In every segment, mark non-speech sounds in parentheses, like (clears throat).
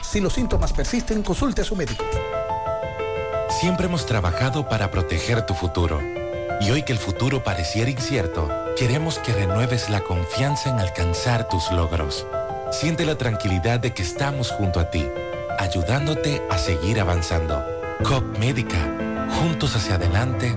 Si los síntomas persisten, consulte a su médico. Siempre hemos trabajado para proteger tu futuro. Y hoy que el futuro pareciera incierto, queremos que renueves la confianza en alcanzar tus logros. Siente la tranquilidad de que estamos junto a ti, ayudándote a seguir avanzando. COP Médica, juntos hacia adelante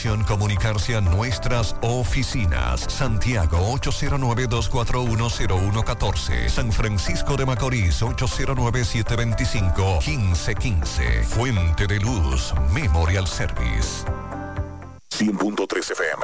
comunicarse a nuestras oficinas. Santiago 809-241-0114. San Francisco de Macorís 809-725-1515. Fuente de Luz Memorial Service. 100.3 FM.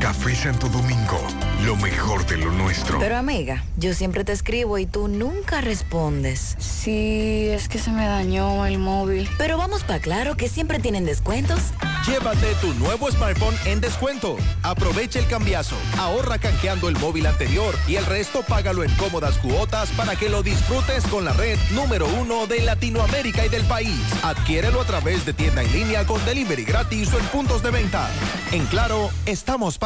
Café Santo Domingo, lo mejor de lo nuestro. Pero amiga, yo siempre te escribo y tú nunca respondes. Sí, es que se me dañó el móvil. Pero vamos para claro que siempre tienen descuentos. Llévate tu nuevo smartphone en descuento. Aprovecha el cambiazo. Ahorra canjeando el móvil anterior y el resto págalo en cómodas cuotas para que lo disfrutes con la red número uno de Latinoamérica y del país. Adquiérelo a través de tienda en línea con delivery gratis o en puntos de venta. En Claro, estamos para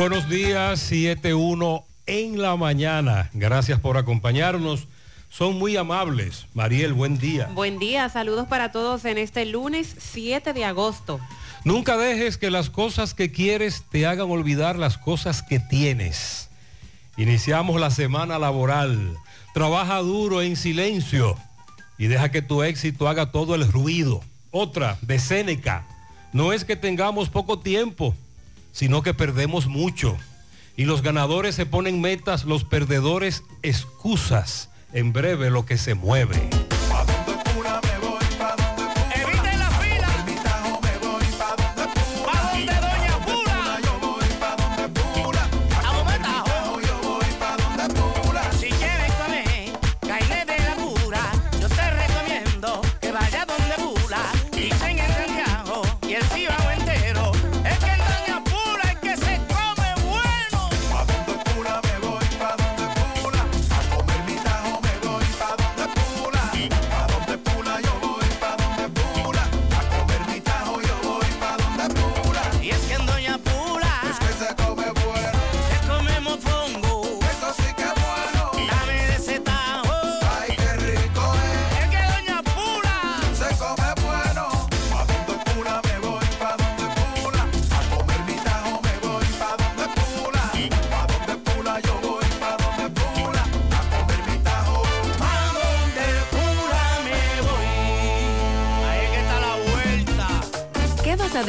Buenos días, 7-1 en la mañana. Gracias por acompañarnos. Son muy amables. Mariel, buen día. Buen día, saludos para todos en este lunes 7 de agosto. Nunca dejes que las cosas que quieres te hagan olvidar las cosas que tienes. Iniciamos la semana laboral. Trabaja duro en silencio y deja que tu éxito haga todo el ruido. Otra, de Séneca. No es que tengamos poco tiempo, sino que perdemos mucho. Y los ganadores se ponen metas, los perdedores excusas. En breve lo que se mueve.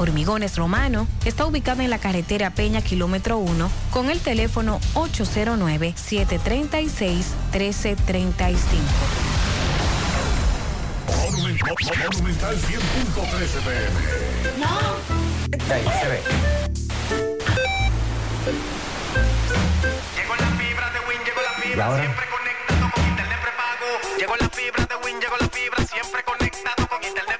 Hormigones Romano está ubicado en la carretera Peña Kilómetro 1 con el teléfono 809-736-1335. Monumental 100.13 pm. No. Ahí se ve. Llegó la fibra de Win, llegó la ¿Y fibra, siempre conectado con internet prepago. Llegó la fibra de Win, llegó la fibra, siempre conectado con internet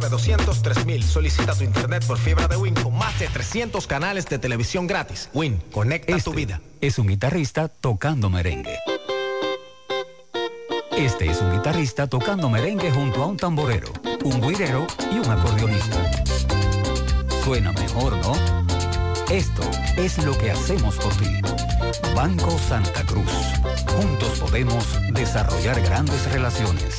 909-203.000. Solicita tu internet por fibra de Win con más de 300 canales de televisión gratis. Win, conecta este tu vida. Es un guitarrista tocando merengue. Este es un guitarrista tocando merengue junto a un tamborero, un guirero y un acordeonista. Suena mejor, ¿no? Esto es lo que hacemos por ti. Banco Santa Cruz. Juntos podemos desarrollar grandes relaciones.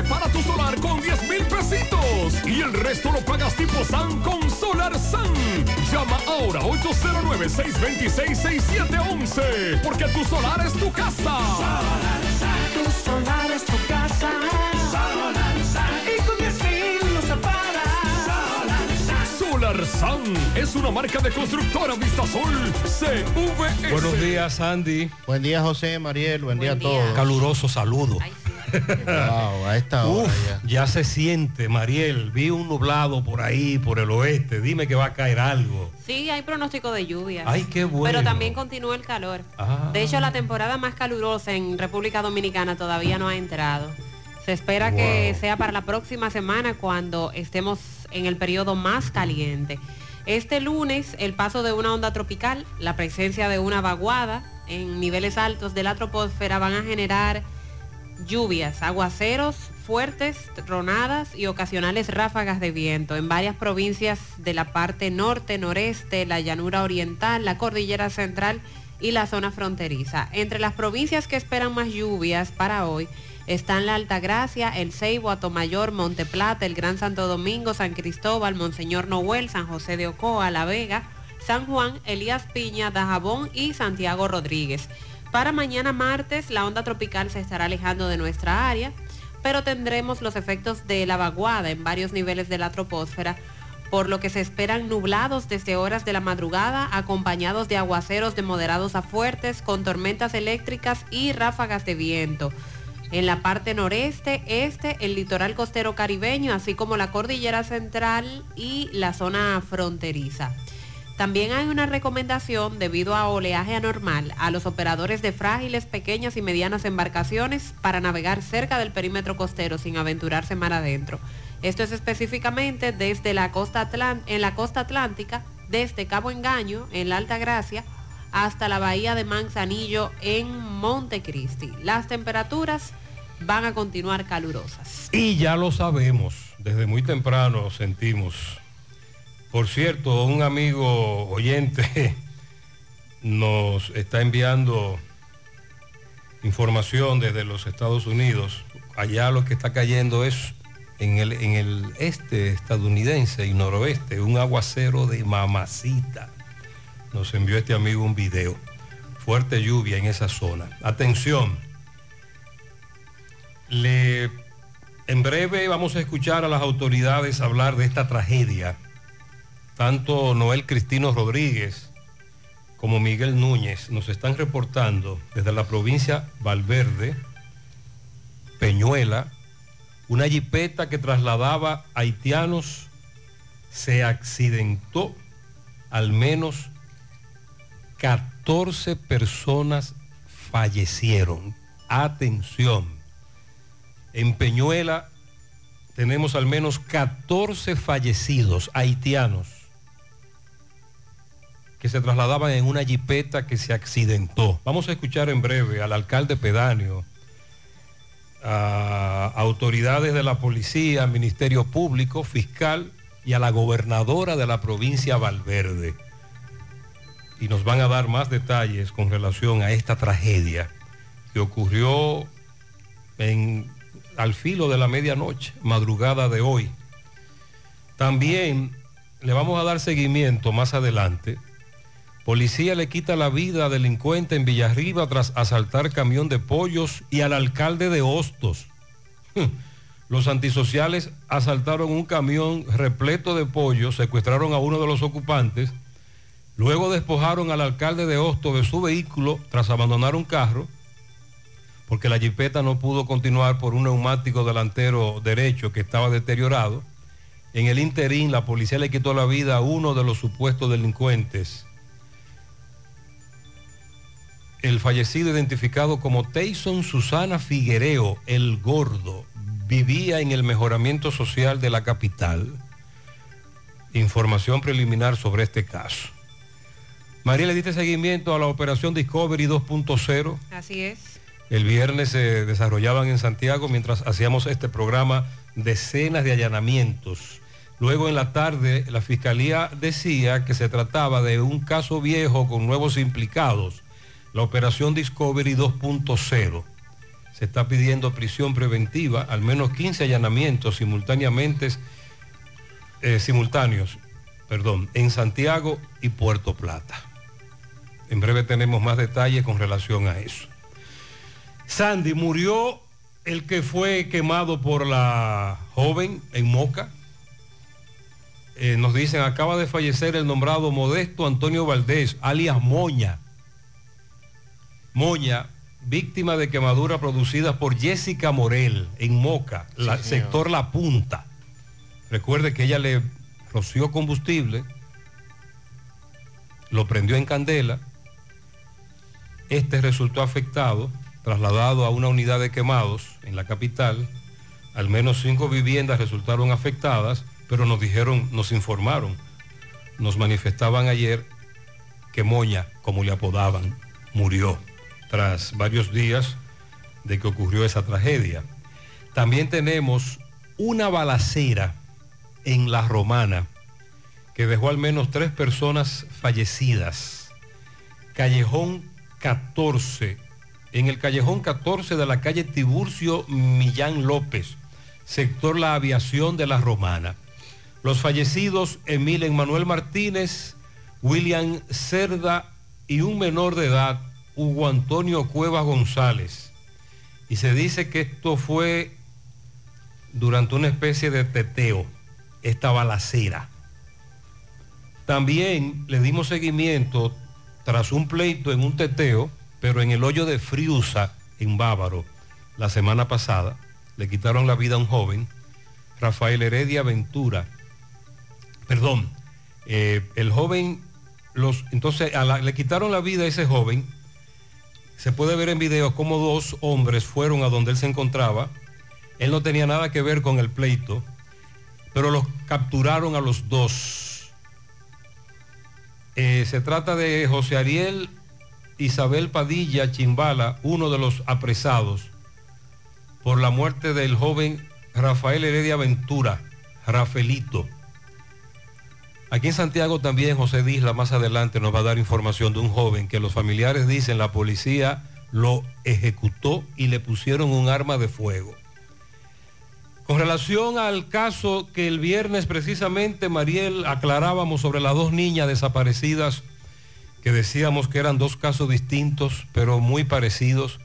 Separa tu solar con 10 mil pesitos y el resto lo pagas tipo SAN con Solar SAN. Llama ahora 809-626-6711 porque tu solar es tu casa. Tu solar es tu casa. Solar Y con 10 mil. Solar SAN es una marca de constructora Vistasol CVS. Buenos días, Andy. Buen día, José, Mariel. Buen, día a todos. Caluroso saludo. Wow, a esta hora Uf, ya. ya se siente, Mariel. Vi un nublado por ahí, por el oeste. Dime que va a caer algo. Sí, hay pronóstico de lluvias. Ay, qué bueno. Pero también continúa el calor. Ah. De hecho, la temporada más calurosa en República Dominicana todavía no ha entrado. Se espera que sea para la próxima semana cuando estemos en el periodo más caliente. Este lunes, el paso de una onda tropical, la presencia de una vaguada en niveles altos de la troposfera van a generar lluvias, aguaceros fuertes tronadas y ocasionales ráfagas de viento en varias provincias de la parte norte, noreste, la llanura oriental, la cordillera central y la zona fronteriza. Entre las provincias que esperan más lluvias para hoy están la Altagracia, El Ceibo, Atomayor, Monte Plata, el Gran Santo Domingo, San Cristóbal, Monseñor Noel, San José de Ocoa, La Vega, San Juan, Elías Piña, Dajabón y Santiago Rodríguez. Para mañana martes la onda tropical se estará alejando de nuestra área, pero tendremos los efectos de la vaguada en varios niveles de la troposfera, por lo que se esperan nublados desde horas de la madrugada, acompañados de aguaceros de moderados a fuertes, con tormentas eléctricas y ráfagas de viento. En la parte noreste, este, el litoral costero caribeño, así como la cordillera central y la zona fronteriza. También hay una recomendación debido a oleaje anormal a los operadores de frágiles, pequeñas y medianas embarcaciones para navegar cerca del perímetro costero sin aventurarse mar adentro. Esto es específicamente desde la costa en la costa atlántica, desde Cabo Engaño, en la Alta Gracia, hasta la bahía de Manzanillo en Montecristi. Las temperaturas van a continuar calurosas. Y ya lo sabemos, desde muy temprano sentimos por cierto, un amigo oyente (laughs) nos está enviando información desde los Estados Unidos. Allá lo que está cayendo es en el, en el este estadounidense y noroeste, un aguacero de mamacita. Nos envió este amigo un video. Fuerte lluvia en esa zona. Atención. Le, en breve vamos a escuchar a las autoridades hablar de esta tragedia tanto Noel Cristino Rodríguez como Miguel Núñez nos están reportando desde la provincia Valverde, Peñuela, una jipeta que trasladaba haitianos se accidentó, al menos 14 personas fallecieron. Atención, en Peñuela tenemos al menos 14 fallecidos haitianos que se trasladaban en una jipeta que se accidentó. Vamos a escuchar en breve al alcalde pedáneo, a autoridades de la policía, Ministerio Público, fiscal y a la gobernadora de la provincia Valverde. Y nos van a dar más detalles con relación a esta tragedia que ocurrió en, al filo de la medianoche, madrugada de hoy. También le vamos a dar seguimiento más adelante Policía le quita la vida a delincuente en Villarriba tras asaltar camión de pollos y al alcalde de Hostos. Los antisociales asaltaron un camión repleto de pollos, secuestraron a uno de los ocupantes, luego despojaron al alcalde de Hostos de su vehículo tras abandonar un carro, porque la jipeta no pudo continuar por un neumático delantero derecho que estaba deteriorado. En el interín, la policía le quitó la vida a uno de los supuestos delincuentes el fallecido identificado como Tyson Susana Figuereo, el gordo, vivía en el mejoramiento social de la capital. Información preliminar sobre este caso. María, le diste seguimiento a la operación Discovery 2.0. Así es. El viernes se desarrollaban en Santiago mientras hacíamos este programa decenas de allanamientos. Luego en la tarde la fiscalía decía que se trataba de un caso viejo con nuevos implicados la operación Discovery 2.0. Se está pidiendo prisión preventiva, al menos 15 allanamientos simultáneamente, eh, simultáneos perdón, en Santiago y Puerto Plata. En breve tenemos más detalles con relación a eso. Sandy, murió el que fue quemado por la joven en Moca. Eh, nos dicen, acaba de fallecer el nombrado Modesto Antonio Valdés, alias Moña Moña, víctima de quemadura producida por Jessica Morel en Moca, sector La Punta. Recuerde que ella le roció combustible, lo prendió en candela, este resultó afectado, trasladado a una unidad de quemados en la capital, al menos cinco viviendas resultaron afectadas, pero nos dijeron, nos informaron, nos manifestaban ayer que Moña, como le apodaban, murió tras varios días de que ocurrió esa tragedia. También tenemos una balacera en La Romana que dejó al menos tres personas fallecidas. Callejón 14, en el callejón 14 de la calle Tiburcio Millán López, sector La Aviación de La Romana. Los fallecidos Emil Manuel Martínez, William Cerda y un menor de edad, Hugo Antonio Cuevas González. Y se dice que esto fue durante una especie de teteo, esta balacera. También le dimos seguimiento tras un pleito en un teteo, pero en el hoyo de Friusa, en Bávaro, la semana pasada. Le quitaron la vida a un joven, Rafael Heredia Ventura. Perdón, eh, el joven, los, entonces le quitaron la vida a ese joven. Se puede ver en video cómo dos hombres fueron a donde él se encontraba. Él no tenía nada que ver con el pleito, pero los capturaron a los dos. Eh, se trata de José Ariel Isabel Padilla Chimbala, uno de los apresados por la muerte del joven Rafael Heredia Ventura, Rafaelito. Aquí en Santiago también José Disla más adelante nos va a dar información de un joven que los familiares dicen la policía lo ejecutó y le pusieron un arma de fuego. Con relación al caso que el viernes precisamente Mariel aclarábamos sobre las dos niñas desaparecidas, que decíamos que eran dos casos distintos pero muy parecidos,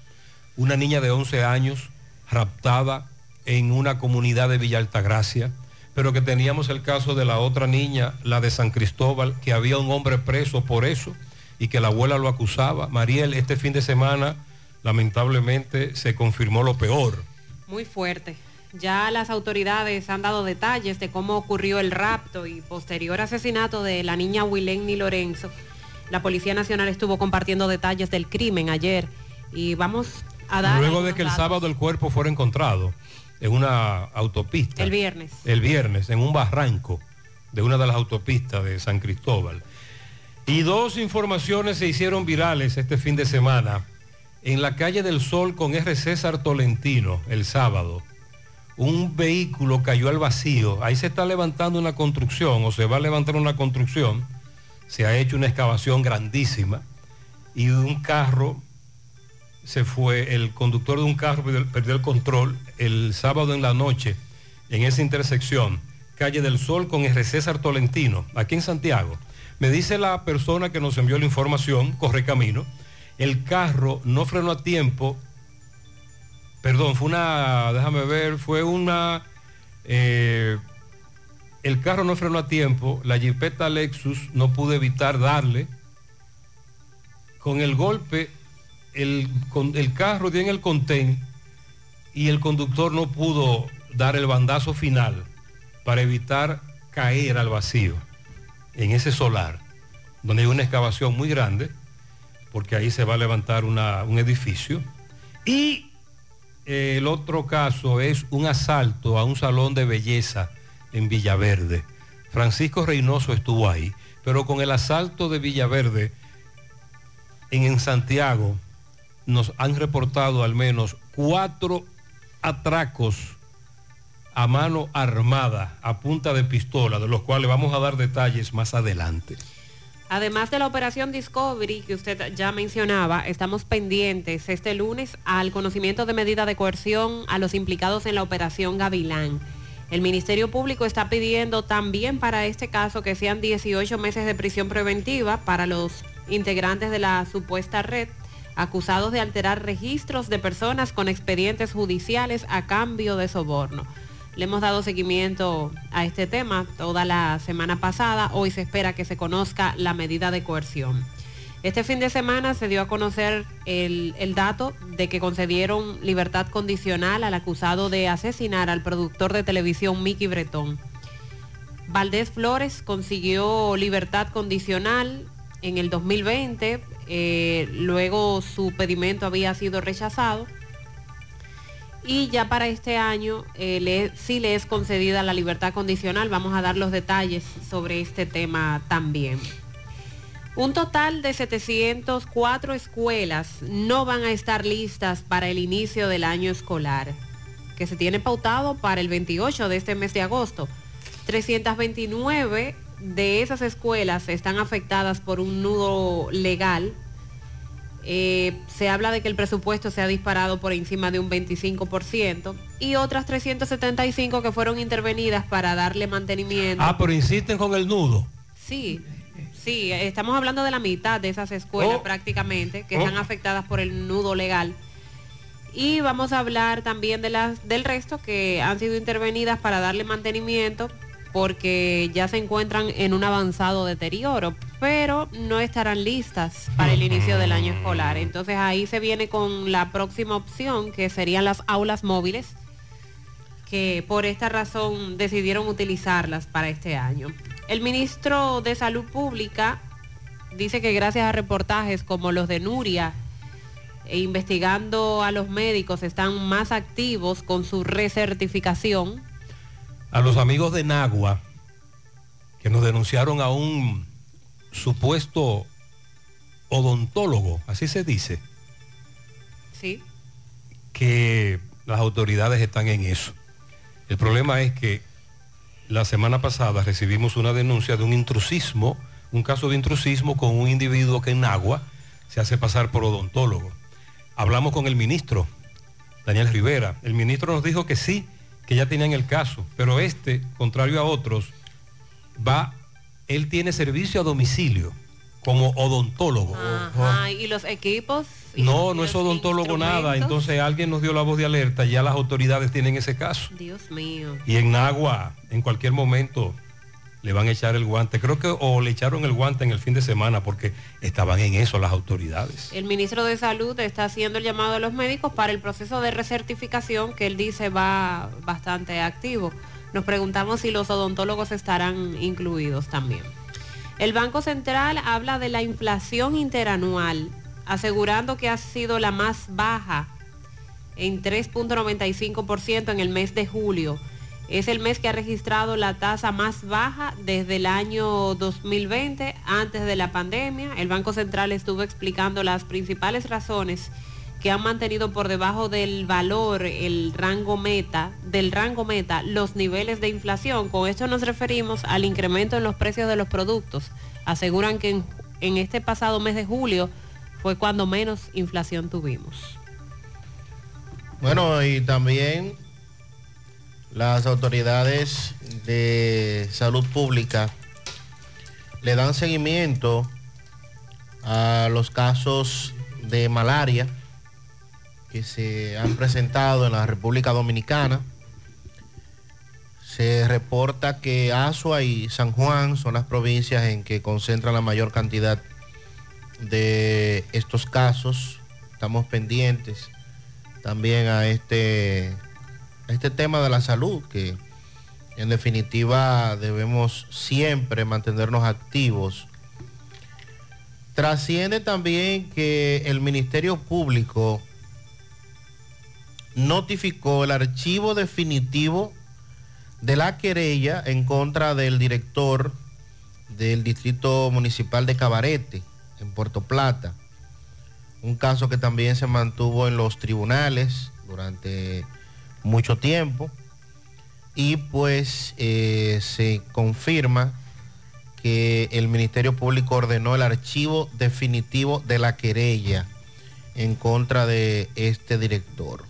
una niña de 11 años raptada en una comunidad de Villa Altagracia, pero que teníamos el caso de la otra niña, la de San Cristóbal, que había un hombre preso por eso y que la abuela lo acusaba. Mariel, este fin de semana lamentablemente se confirmó lo peor. Muy fuerte. Ya las autoridades han dado detalles de cómo ocurrió el rapto y posterior asesinato de la niña Wileni Lorenzo. La Policía Nacional estuvo compartiendo detalles del crimen ayer y vamos a dar... Luego de que el sábado el cuerpo fuera encontrado en una autopista. El viernes. El viernes, en un barranco de una de las autopistas de San Cristóbal. Y dos informaciones se hicieron virales este fin de semana. En la calle del Sol con R. César Tolentino, el sábado, un vehículo cayó al vacío. Ahí se está levantando una construcción o se va a levantar una construcción. Se ha hecho una excavación grandísima y un carro se fue, el conductor de un carro perdió, el control el sábado en la noche en esa intersección, calle del Sol con R. César Tolentino, aquí en Santiago. Me dice la persona que nos envió la información, corre camino, el carro no frenó a tiempo, perdón, fue una, déjame ver, fue una, eh, el carro no frenó a tiempo, la jipeta Lexus no pudo evitar darle, con el golpe el, el carro dio en el contén y el conductor no pudo dar el bandazo final para evitar caer al vacío en ese solar, donde hay una excavación muy grande, porque ahí se va a levantar un edificio. Y eh, el otro caso es un asalto a un salón de belleza en Villaverde. Francisco Reynoso estuvo ahí, pero con el asalto de Villaverde en, en Santiago nos han reportado al menos cuatro atracos a mano armada, a punta de pistola, de los cuales vamos a dar detalles más adelante. Además de la operación Discovery que usted ya mencionaba, estamos pendientes este lunes al conocimiento de medida de coerción a los implicados en la operación Gavilán. El Ministerio Público está pidiendo también para este caso que sean 18 meses de prisión preventiva para los integrantes de la supuesta red acusados de alterar registros de personas con expedientes judiciales a cambio de soborno. Le hemos dado seguimiento a este tema toda la semana pasada. Hoy se espera que se conozca la medida de coerción. Este fin de semana se dio a conocer el, el dato de que concedieron libertad condicional al acusado de asesinar al productor de televisión Mickey Bretón. Valdés Flores consiguió libertad condicional en el 2020, eh, luego su pedimento había sido rechazado y ya para este año eh, le, sí le es concedida la libertad condicional. Vamos a dar los detalles sobre este tema también. Un total de 704 escuelas no van a estar listas para el inicio del año escolar. que se tiene pautado para el 28 de este mes de agosto. 329 de esas escuelas están afectadas por un nudo legal. Eh, se habla de que el presupuesto se ha disparado por encima de un 25% y otras 375 que fueron intervenidas para darle mantenimiento. Ah, pero insisten con el nudo. Sí, sí, estamos hablando de la mitad de esas escuelas Oh. prácticamente que Oh. están afectadas por el nudo legal. Y vamos a hablar también de las, del resto que han sido intervenidas para darle mantenimiento porque ya se encuentran en un avanzado deterioro, pero no estarán listas para el inicio del año escolar. Entonces ahí se viene con la próxima opción, que serían las aulas móviles, que por esta razón decidieron utilizarlas para este año. El ministro de Salud Pública dice que gracias a reportajes como los de Nuria, e investigando a los médicos, están más activos con su recertificación. A los amigos de Nagua, que nos denunciaron a un supuesto odontólogo, así se dice, Sí. que las autoridades están en eso. El problema es que la semana pasada recibimos una denuncia de un intrusismo, un caso de intrusismo con un individuo que en Nagua se hace pasar por odontólogo. Hablamos con el ministro, Daniel Rivera. El ministro nos dijo que sí, que ya tenían el caso, pero este, contrario a otros, va, él tiene servicio a domicilio como odontólogo. Ajá, y los equipos. y No, los- no es odontólogo nada. Entonces alguien nos dio la voz de alerta, ya las autoridades tienen ese caso. Dios mío. Y en Nagua, en cualquier momento, le van a echar el guante. Creo que o le echaron el guante en el fin de semana porque estaban en eso las autoridades. El ministro de Salud está haciendo el llamado a los médicos para el proceso de recertificación que él dice va bastante activo. Nos preguntamos si los odontólogos estarán incluidos también. El Banco Central habla de la inflación interanual, asegurando que ha sido la más baja en 3.95% en el mes de julio. Es el mes que ha registrado la tasa más baja desde el año 2020, antes de la pandemia. El Banco Central estuvo explicando las principales razones que han mantenido por debajo del valor, el rango meta, del rango meta, los niveles de inflación. Con esto nos referimos al incremento en los precios de los productos. Aseguran que en, en este pasado mes de julio fue cuando menos inflación tuvimos. Bueno, y también las autoridades de salud pública le dan seguimiento a los casos de malaria que se han presentado en la República Dominicana. Se reporta que Asua y San Juan son las provincias en que concentran la mayor cantidad de estos casos. Estamos pendientes también a este, este tema de la salud, que en definitiva debemos siempre mantenernos activos. Trasciende también que el Ministerio Público notificó el archivo definitivo de la querella en contra del director del Distrito Municipal de Cabarete, en Puerto Plata. Un caso que también se mantuvo en los tribunales durante mucho tiempo. Y pues eh, se confirma que el Ministerio Público ordenó el archivo definitivo de la querella en contra de este director.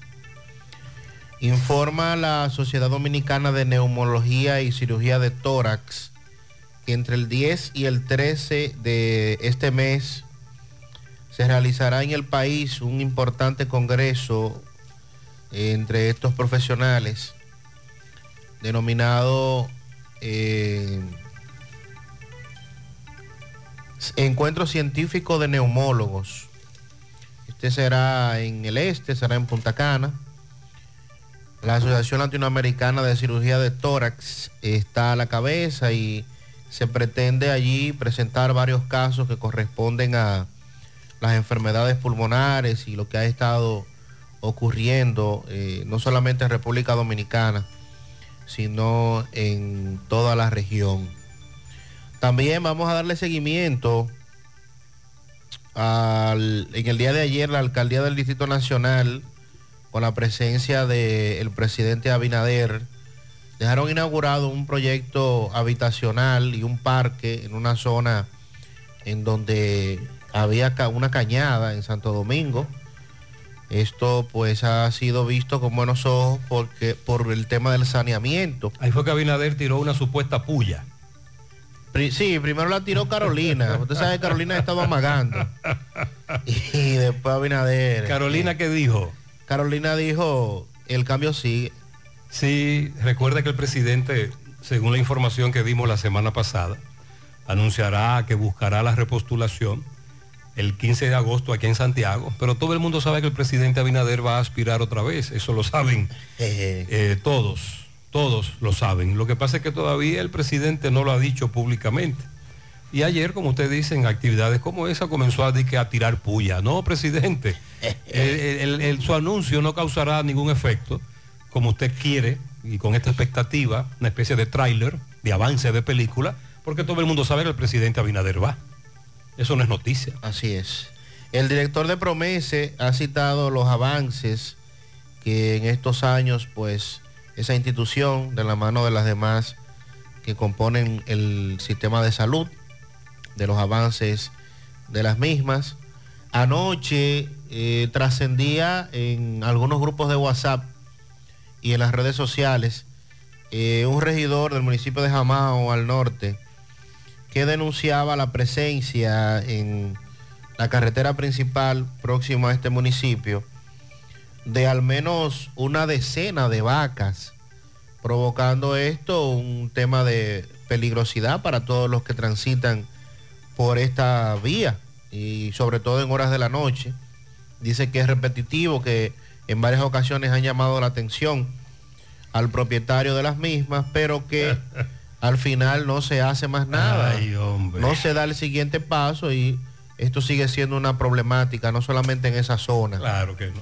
Informa la Sociedad Dominicana de Neumología y Cirugía de Tórax que entre el 10 y el 13 de este mes se realizará en el país un importante congreso entre estos profesionales denominado eh, Encuentro Científico de Neumólogos. Este será en el este, será en Punta Cana. La Asociación Latinoamericana de Cirugía de Tórax está a la cabeza y se pretende allí presentar varios casos que corresponden a las enfermedades pulmonares y lo que ha estado ocurriendo eh, no solamente en República Dominicana, sino en toda la región. También vamos a darle seguimiento al- en el día de ayer la alcaldía del Distrito Nacional con la presencia del presidente Abinader, dejaron inaugurado un proyecto habitacional y un parque en una zona en donde había una cañada en Santo Domingo. Esto pues ha sido visto con buenos ojos porque por el tema del saneamiento. Ahí fue que Abinader tiró una supuesta puya. Sí, primero la tiró Carolina. (laughs) Usted sabe que Carolina estaba amagando. Y después Abinader. Carolina, ¿qué dijo? Carolina dijo, el cambio sigue. Sí, recuerda que el presidente, según la información que dimos la semana pasada, anunciará que buscará la repostulación el 15 de agosto aquí en Santiago, pero todo el mundo sabe que el presidente Abinader va a aspirar otra vez, eso lo saben eh, todos, todos lo saben. Lo que pasa es que todavía el presidente no lo ha dicho públicamente. Y ayer, como usted dice, en actividades como esa comenzó a, que a tirar puya. No, presidente, (laughs) el- el- el- su anuncio no causará ningún efecto, como usted quiere, y con esta expectativa, una especie de tráiler, de avance de película, porque todo el mundo sabe que el presidente Abinader va. Eso no es noticia. Así es. El director de Promese ha citado los avances que en estos años, pues, esa institución, de la mano de las demás que componen el sistema de salud, de los avances de las mismas. Anoche eh, trascendía en algunos grupos de WhatsApp y en las redes sociales eh, un regidor del municipio de Jamao al norte que denunciaba la presencia en la carretera principal próxima a este municipio de al menos una decena de vacas, provocando esto un tema de peligrosidad para todos los que transitan por esta vía y sobre todo en horas de la noche. Dice que es repetitivo, que en varias ocasiones han llamado la atención al propietario de las mismas, pero que (laughs) al final no se hace más nada. Ay. No se da el siguiente paso y esto sigue siendo una problemática, no solamente en esa zona. Claro que no.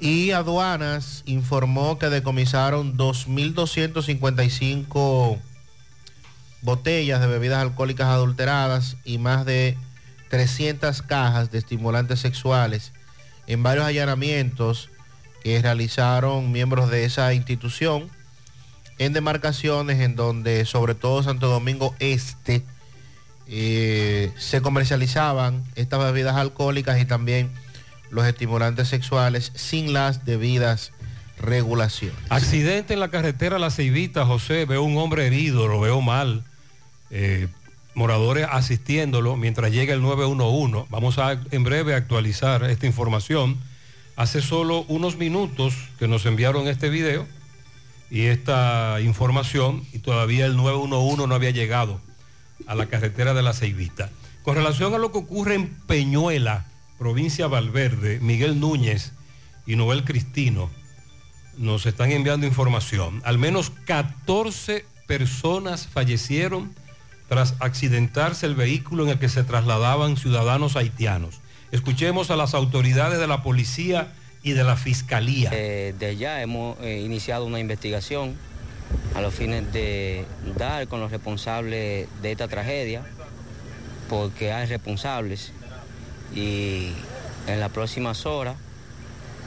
Y aduanas informó que decomisaron 2.255 botellas de bebidas alcohólicas adulteradas y más de 300 cajas de estimulantes sexuales en varios allanamientos que realizaron miembros de esa institución en demarcaciones en donde sobre todo Santo Domingo Este eh, se comercializaban estas bebidas alcohólicas y también los estimulantes sexuales sin las debidas regulaciones. Accidente en la carretera La Ceibita, José, veo un hombre herido, lo veo mal. Eh, moradores asistiéndolo mientras llega el 911. Vamos a en breve actualizar esta información. Hace solo unos minutos que nos enviaron este video y esta información y todavía el 911 no había llegado a la carretera de la Ceibita. Con relación a lo que ocurre en Peñuela, provincia Valverde, Miguel Núñez y Noel Cristino nos están enviando información. Al menos 14 personas fallecieron tras accidentarse el vehículo en el que se trasladaban ciudadanos haitianos. Escuchemos a las autoridades de la policía y de la fiscalía. Eh, de ya hemos eh, iniciado una investigación a los fines de dar con los responsables de esta tragedia, porque hay responsables y en las próximas horas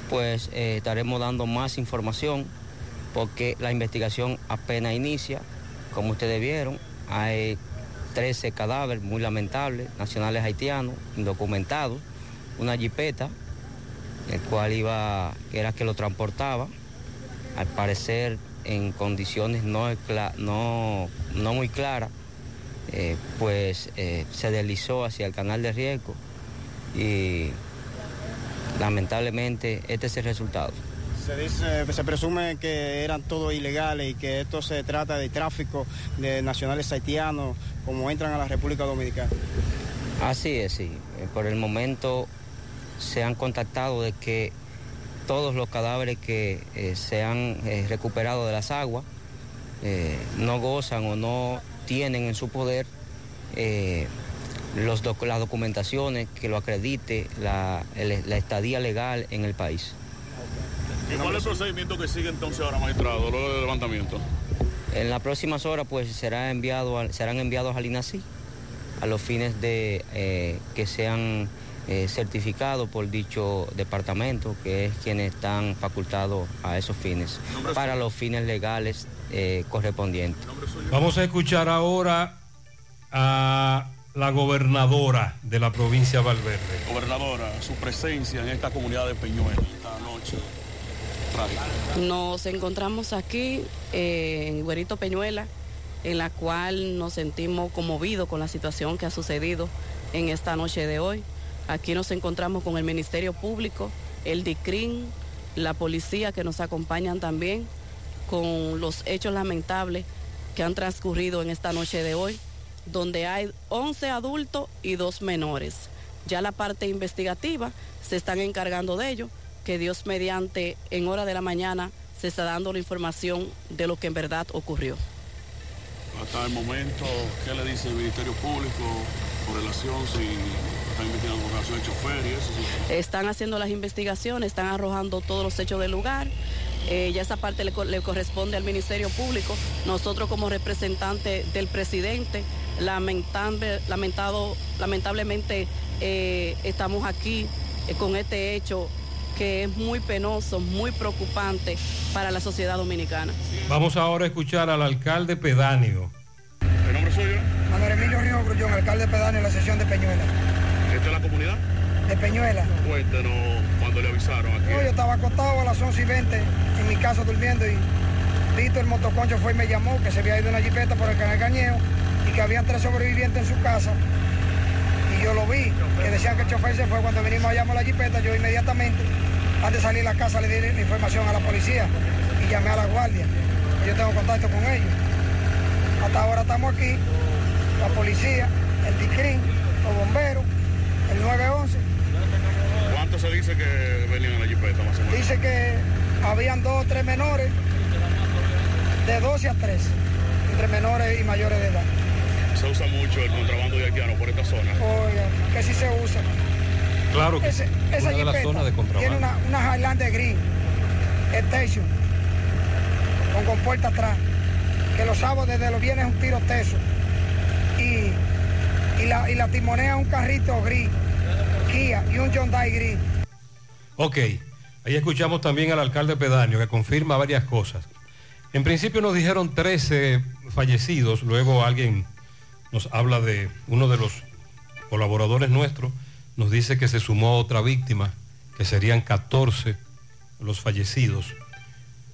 pues eh, estaremos dando más información porque la investigación apenas inicia, como ustedes vieron, hay 13 cadáveres muy lamentables, nacionales haitianos, indocumentados, una jipeta, el cual iba, era que lo transportaba, al parecer en condiciones no, no, no muy claras, eh, pues eh, se deslizó hacia el canal de riesgo y lamentablemente este es el resultado. Se, dice, se presume que eran todos ilegales y que esto se trata de tráfico de nacionales haitianos como entran a la República Dominicana. Así es, sí. Eh, Por el momento se han contactado de que todos los cadáveres que eh, se han eh, recuperado de las aguas eh, no gozan o no tienen en su poder los doc- las documentaciones que lo acredite la, el- la estadía legal en el país. ¿Y cuál es el procedimiento que sigue entonces ahora, magistrado, luego del levantamiento? En las próximas horas pues será enviado al- serán enviados al INACI a los fines de eh, que sean eh, certificado por dicho departamento, que es quienes están facultados a esos fines, para los fines legales eh, correspondientes. Vamos a escuchar ahora a la gobernadora de la provincia de Valverde. Gobernadora, su presencia en esta comunidad de Peñuela esta noche trágica. Nos encontramos aquí eh, en Güerito Peñuela, en la cual nos sentimos conmovidos con la situación que ha sucedido en esta noche de hoy. Aquí nos encontramos con el Ministerio Público, el DICRIN, la policía que nos acompañan también con los hechos lamentables que han transcurrido en esta noche de hoy, donde hay 11 adultos y dos menores. Ya la parte investigativa se están encargando de ello, que Dios mediante en hora de la mañana se está dando la información de lo que en verdad ocurrió. Hasta el momento, ¿qué le dice el Ministerio Público con relación si están investigando con relación al chofer y eso? Están haciendo las investigaciones, están arrojando todos los hechos del lugar. Eh, ya esa parte le, co- le corresponde al Ministerio Público. Nosotros como representantes del presidente, lamentable, lamentado, lamentablemente eh, estamos aquí eh, con este hecho que es muy penoso, muy preocupante para la sociedad dominicana. Vamos ahora a escuchar al alcalde pedáneo. ¿El nombre suyo? Manuel Emilio Río Grullón, alcalde pedáneo de la sesión de Peñuela. ¿Esta es la comunidad? De Peñuela. Cuéntenos cuando le avisaron aquí. No, yo estaba acostado a las 11 y 20 en mi casa durmiendo y Víctor el motoconcho fue y me llamó que se había ido una jipeta por el canal Cañeo y que habían tres sobrevivientes en su casa. Yo lo vi, que decían que el chofer se fue. Cuando vinimos a llamar a la jipeta, yo inmediatamente, antes de salir de la casa, le di la información a la policía y llamé a la guardia. Yo tengo contacto con ellos. Hasta ahora estamos aquí, la policía, el DICRIN, los bomberos, el 911. ¿Cuánto se dice que venían en la jipeta más o menos? Dice que habían dos o tres menores de 12 a 13, entre menores y mayores de edad. Se usa mucho el contrabando de haitiano por esta zona. Oiga, que sí se usa. Claro que Ese- esa Una de las jipeta zonas de Tiene contrabando. una, una Highlander Green, Station, con compuerta atrás, que los sábados desde los viernes es un tiro teso. Y, y, la, y la timonea un carrito gris, Kia y un Hyundai gris. Ok, ahí escuchamos también al alcalde pedáneo que confirma varias cosas. En principio nos dijeron 13 fallecidos, luego alguien nos habla de uno de los colaboradores nuestros, nos dice que se sumó otra víctima, que serían 14 los fallecidos.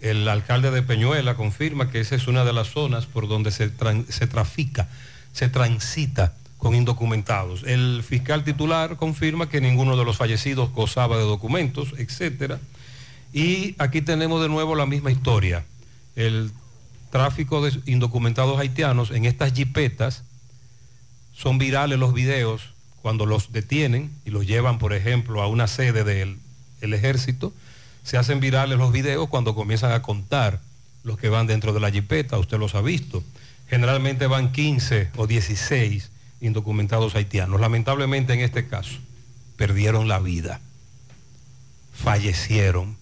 El alcalde de Peñuela confirma que esa es una de las zonas por donde se, se trafica, se transita con indocumentados. El fiscal titular confirma que ninguno de los fallecidos gozaba de documentos, etcétera. Y aquí tenemos de nuevo la misma historia. El tráfico de indocumentados haitianos en estas jipetas son virales los videos cuando los detienen y los llevan, por ejemplo, a una sede del el ejército. Se hacen virales los videos cuando comienzan a contar los que van dentro de la jipeta, usted los ha visto. Generalmente van 15 o 16 indocumentados haitianos. Lamentablemente en este caso perdieron la vida, fallecieron.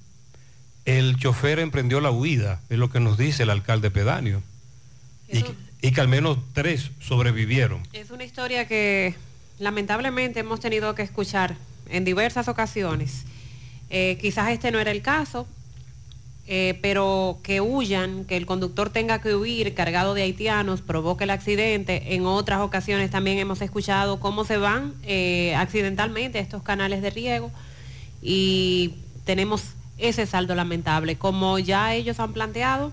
El chofer emprendió la huida, es lo que nos dice el alcalde pedáneo. Y que al menos tres sobrevivieron. Es una historia que lamentablemente hemos tenido que escuchar en diversas ocasiones. Eh, quizás este no era el caso, eh, pero que huyan, que el conductor tenga que huir cargado de haitianos, provoque el accidente. En otras ocasiones también hemos escuchado cómo se van eh, accidentalmente estos canales de riego y tenemos ese saldo lamentable. Como ya ellos han planteado,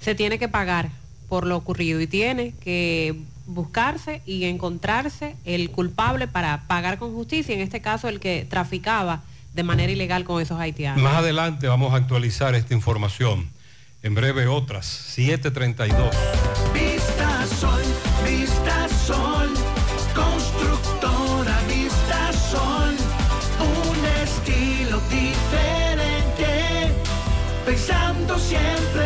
se tiene que pagar por lo ocurrido y tiene que buscarse y encontrarse el culpable para pagar con justicia, en este caso el que traficaba de manera ilegal con esos haitianos. Más adelante vamos a actualizar esta información. En breve otras, 732. Vista Sol, Vista Sol, constructora Vista Sol, un estilo diferente, pensando siempre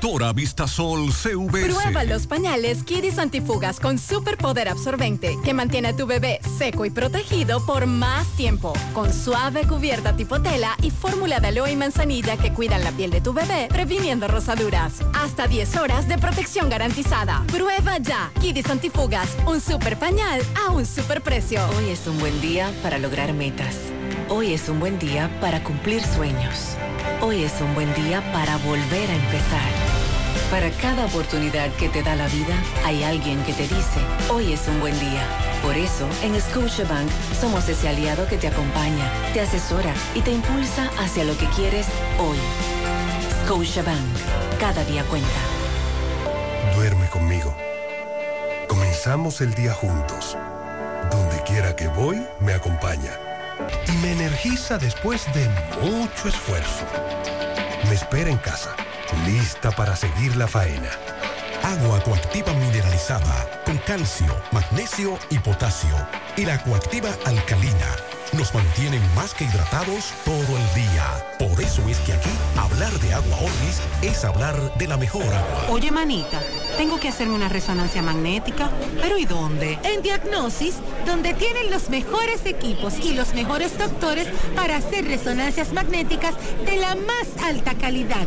Constructora Vistasol CVS. Prueba los pañales Kidis Antifugas con superpoder absorbente que mantiene a tu bebé seco y protegido por más tiempo. Con suave cubierta tipo tela y fórmula de aloe y manzanilla que cuidan la piel de tu bebé, previniendo rosaduras. Hasta 10 horas de protección garantizada. Prueba ya. Kidis Antifugas, un super pañal a un super precio. Hoy es un buen día para lograr metas. Hoy es un buen día para cumplir sueños. Hoy es un buen día para volver a empezar. Para cada oportunidad que te da la vida, hay alguien que te dice, hoy es un buen día. Por eso, en Scotiabank somos ese aliado que te acompaña, te asesora y te impulsa hacia lo que quieres hoy. Scotiabank, cada día cuenta. Duerme conmigo. Comenzamos el día juntos. Donde quiera que voy, me acompaña. Y me energiza después de mucho esfuerzo. Me espera en casa, lista para seguir la faena. Agua coactiva mineralizada con calcio, magnesio y potasio. Y la coactiva alcalina nos mantienen más que hidratados todo el día. Por eso es que aquí hablar de agua Orvis es hablar de la mejor agua. Oye, manita, tengo que hacerme una resonancia magnética, pero ¿y dónde? En Diagnosis, donde tienen los mejores equipos y los mejores doctores para hacer resonancias magnéticas de la más alta calidad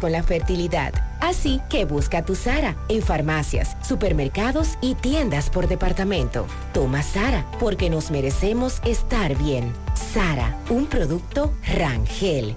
con la fertilidad. Así que busca tu Sara en farmacias, supermercados y tiendas por departamento. Toma Sara porque nos merecemos estar bien. Sara, un producto Rangel.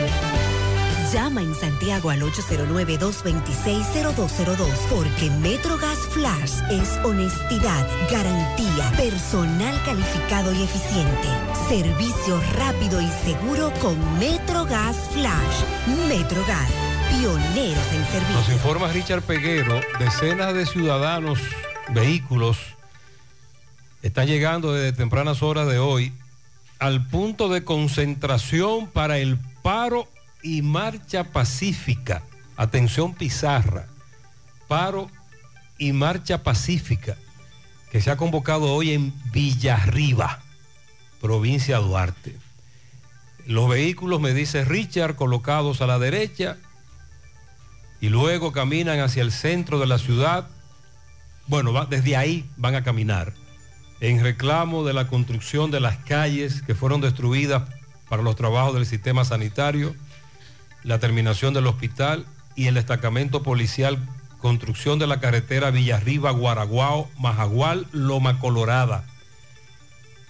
Llama en Santiago al 809-226-0202 porque MetroGas Flash es honestidad, garantía, personal calificado y eficiente, servicio rápido y seguro con MetroGas Flash. MetroGas, pioneros en servicio. Nos informa Richard Peguero, decenas de ciudadanos, vehículos, están llegando desde tempranas horas de hoy al punto de concentración para el paro y marcha pacífica. Atención Pizarra, paro y marcha pacífica que se ha convocado hoy en Villarriba, provincia Duarte. Los vehículos, me dice Richard, colocados a la derecha y luego caminan hacia el centro de la ciudad. Bueno, desde ahí van a caminar en reclamo de la construcción de las calles que fueron destruidas para los trabajos del sistema sanitario, la terminación del hospital y el destacamento policial, construcción de la carretera Villarriba, Guaraguao, Majagual, Loma Colorada,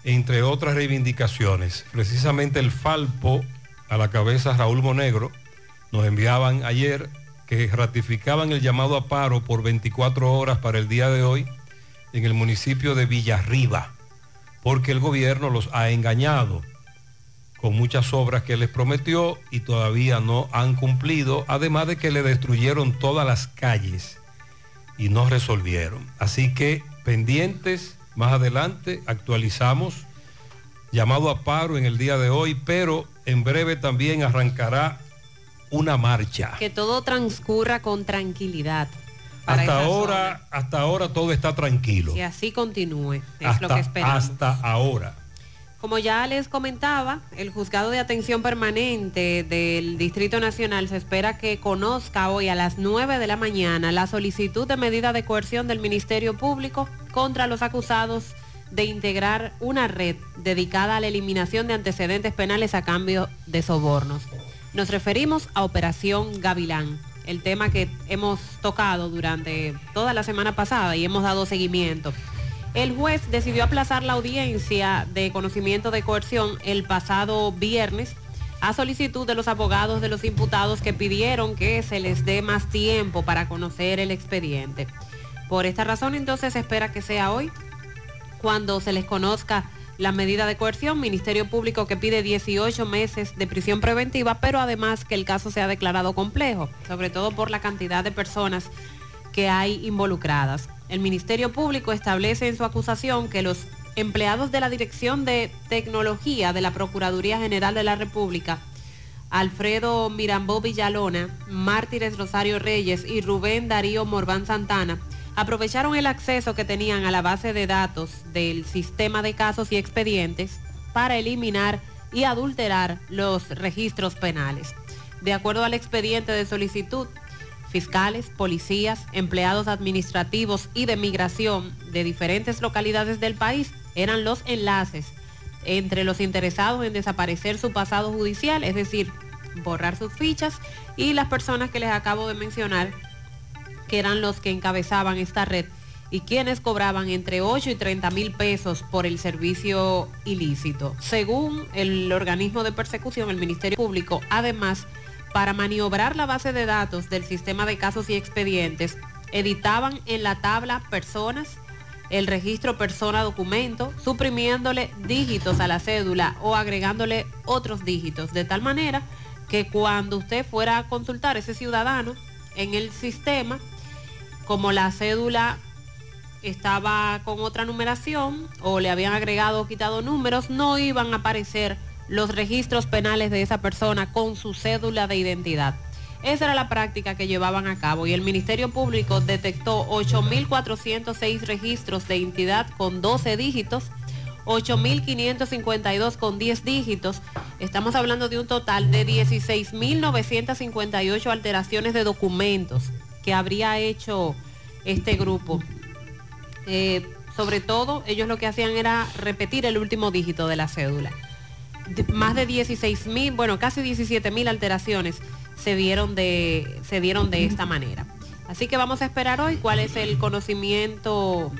entre otras reivindicaciones. Precisamente el Falpo, a la cabeza Raúl Monegro, nos enviaban ayer que ratificaban el llamado a paro por 24 horas para el día de hoy en el municipio de Villarriba, porque el gobierno los ha engañado con muchas obras que les prometió y todavía no han cumplido, además de que le destruyeron todas las calles y no resolvieron. Así que pendientes, más adelante actualizamos llamado a paro en el día de hoy, pero en breve también arrancará una marcha. Que todo transcurra con tranquilidad. Hasta ahora, hasta ahora todo está tranquilo. Y así continúe, es hasta, lo que esperamos. Hasta ahora. Como ya les comentaba, el juzgado de atención permanente del Distrito Nacional se espera que conozca hoy a las 9 de la mañana la solicitud de medida de coerción del Ministerio Público contra los acusados de integrar una red dedicada a la eliminación de antecedentes penales a cambio de sobornos. Nos referimos a Operación Gavilán, el tema que hemos tocado durante toda la semana pasada y hemos dado seguimiento. El juez decidió aplazar la audiencia de conocimiento de coerción el pasado viernes a solicitud de los abogados de los imputados que pidieron que se les dé más tiempo para conocer el expediente. Por esta razón entonces se espera que sea hoy cuando se les conozca la medida de coerción, Ministerio Público que pide 18 meses de prisión preventiva, pero además que el caso sea declarado complejo, sobre todo por la cantidad de personas que hay involucradas. El Ministerio Público establece en su acusación que los empleados de la Dirección de Tecnología de la Procuraduría General de la República, Alfredo Mirambó Villalona, Mártires Rosario Reyes y Rubén Darío Morván Santana, aprovecharon el acceso que tenían a la base de datos del sistema de casos y expedientes para eliminar y adulterar los registros penales. De acuerdo al expediente de solicitud, fiscales, policías, empleados administrativos y de migración de diferentes localidades del país eran los enlaces entre los interesados en desaparecer su pasado judicial, es decir, borrar sus fichas, y las personas que les acabo de mencionar, que eran los que encabezaban esta red y quienes cobraban entre 8 y 30 mil pesos por el servicio ilícito. Según el organismo de persecución, el Ministerio Público, además, para maniobrar la base de datos del sistema de casos y expedientes, editaban en la tabla personas, el registro persona documento, suprimiéndole dígitos a la cédula o agregándole otros dígitos, de tal manera que cuando usted fuera a consultar a ese ciudadano en el sistema, como la cédula estaba con otra numeración o le habían agregado o quitado números, no iban a aparecer los registros penales de esa persona con su cédula de identidad. Esa era la práctica que llevaban a cabo y el Ministerio Público detectó 8.406 registros de identidad con 12 dígitos, 8.552 con 10 dígitos. Estamos hablando de un total de 16.958 alteraciones de documentos que habría hecho este grupo. Eh, sobre todo, ellos lo que hacían era repetir el último dígito de la cédula. Más de 16 mil, bueno, casi 17 mil alteraciones se dieron, de, se dieron de esta manera. Así que vamos a esperar hoy cuál es el conocimiento,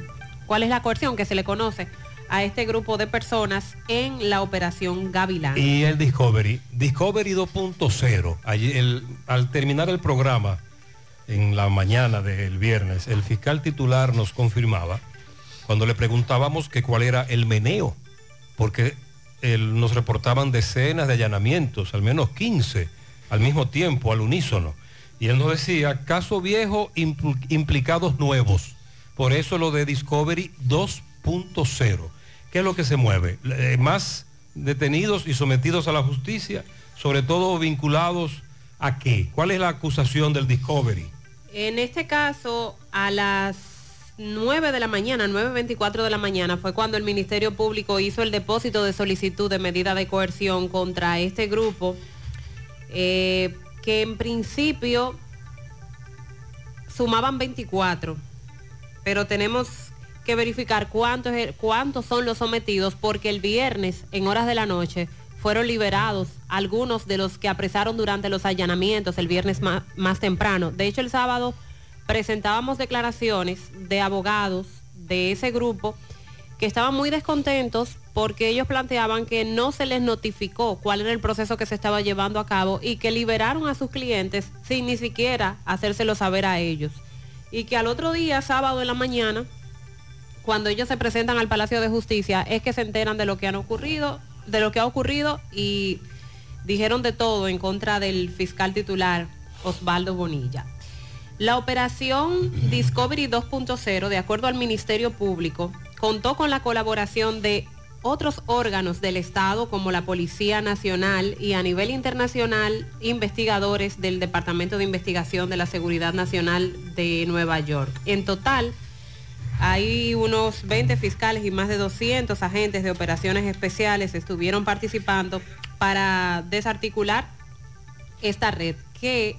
cuál es la coerción que se le conoce a este grupo de personas en la operación Gavilán. Y el Discovery, Discovery 2.0, allí el- al terminar el programa, en la mañana del viernes, el fiscal titular nos confirmaba, cuando le preguntábamos que cuál era el meneo, porque nos reportaban decenas de allanamientos, al menos 15, al mismo tiempo, al unísono. Y él nos decía, caso viejo, impl- implicados nuevos. Por eso lo de Discovery 2.0. ¿Qué es lo que se mueve? Eh, más detenidos y sometidos a la justicia, sobre todo vinculados a qué? ¿Cuál es la acusación del Discovery? En este caso, a las 9 de la mañana, 9.24 de la mañana, fue cuando el Ministerio Público hizo el depósito de solicitud de medida de coerción contra este grupo, eh, que en principio sumaban 24, pero tenemos que verificar cuántos, cuántos son los sometidos, porque el viernes, en horas de la noche, fueron liberados algunos de los que apresaron durante los allanamientos el viernes más, temprano. De hecho, el sábado presentábamos declaraciones de abogados de ese grupo que estaban muy descontentos porque ellos planteaban que no se les notificó cuál era el proceso que se estaba llevando a cabo y que liberaron a sus clientes sin ni siquiera hacérselo saber a ellos. Y que al otro día, sábado en la mañana, cuando ellos se presentan al Palacio de Justicia, es que se enteran de lo que ocurrido, de lo que ha ocurrido y dijeron de todo en contra del fiscal titular Osvaldo Bonilla. La operación Discovery 2.0, de acuerdo al Ministerio Público, contó con la colaboración de otros órganos del Estado como la Policía Nacional y a nivel internacional investigadores del Departamento de Investigación de la Seguridad Nacional de Nueva York. En total, hay unos 20 fiscales y más de 200 agentes de operaciones especiales estuvieron participando para desarticular esta red que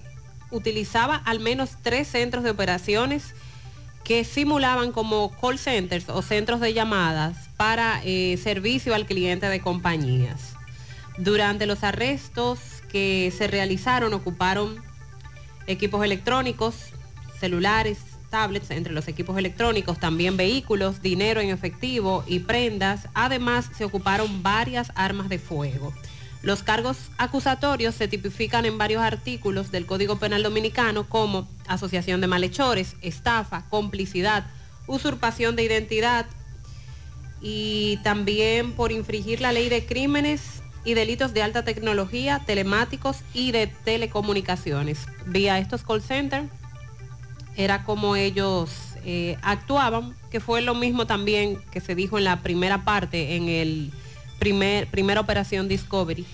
utilizaba al menos tres centros de operaciones que simulaban como call centers o centros de llamadas para eh, servicio al cliente de compañías. Durante los arrestos que se realizaron ocuparon equipos electrónicos, celulares, tablets entre los equipos electrónicos, también vehículos, dinero en efectivo y prendas. Además, se ocuparon varias armas de fuego. Los cargos acusatorios se tipifican en varios artículos del Código Penal Dominicano como asociación de malhechores, estafa, complicidad, usurpación de identidad y también por infringir la ley de crímenes y delitos de alta tecnología, telemáticos y de telecomunicaciones. Vía estos call centers era como ellos eh, actuaban, que fue lo mismo también que se dijo en la primera parte, en el primer, primera operación Discovery,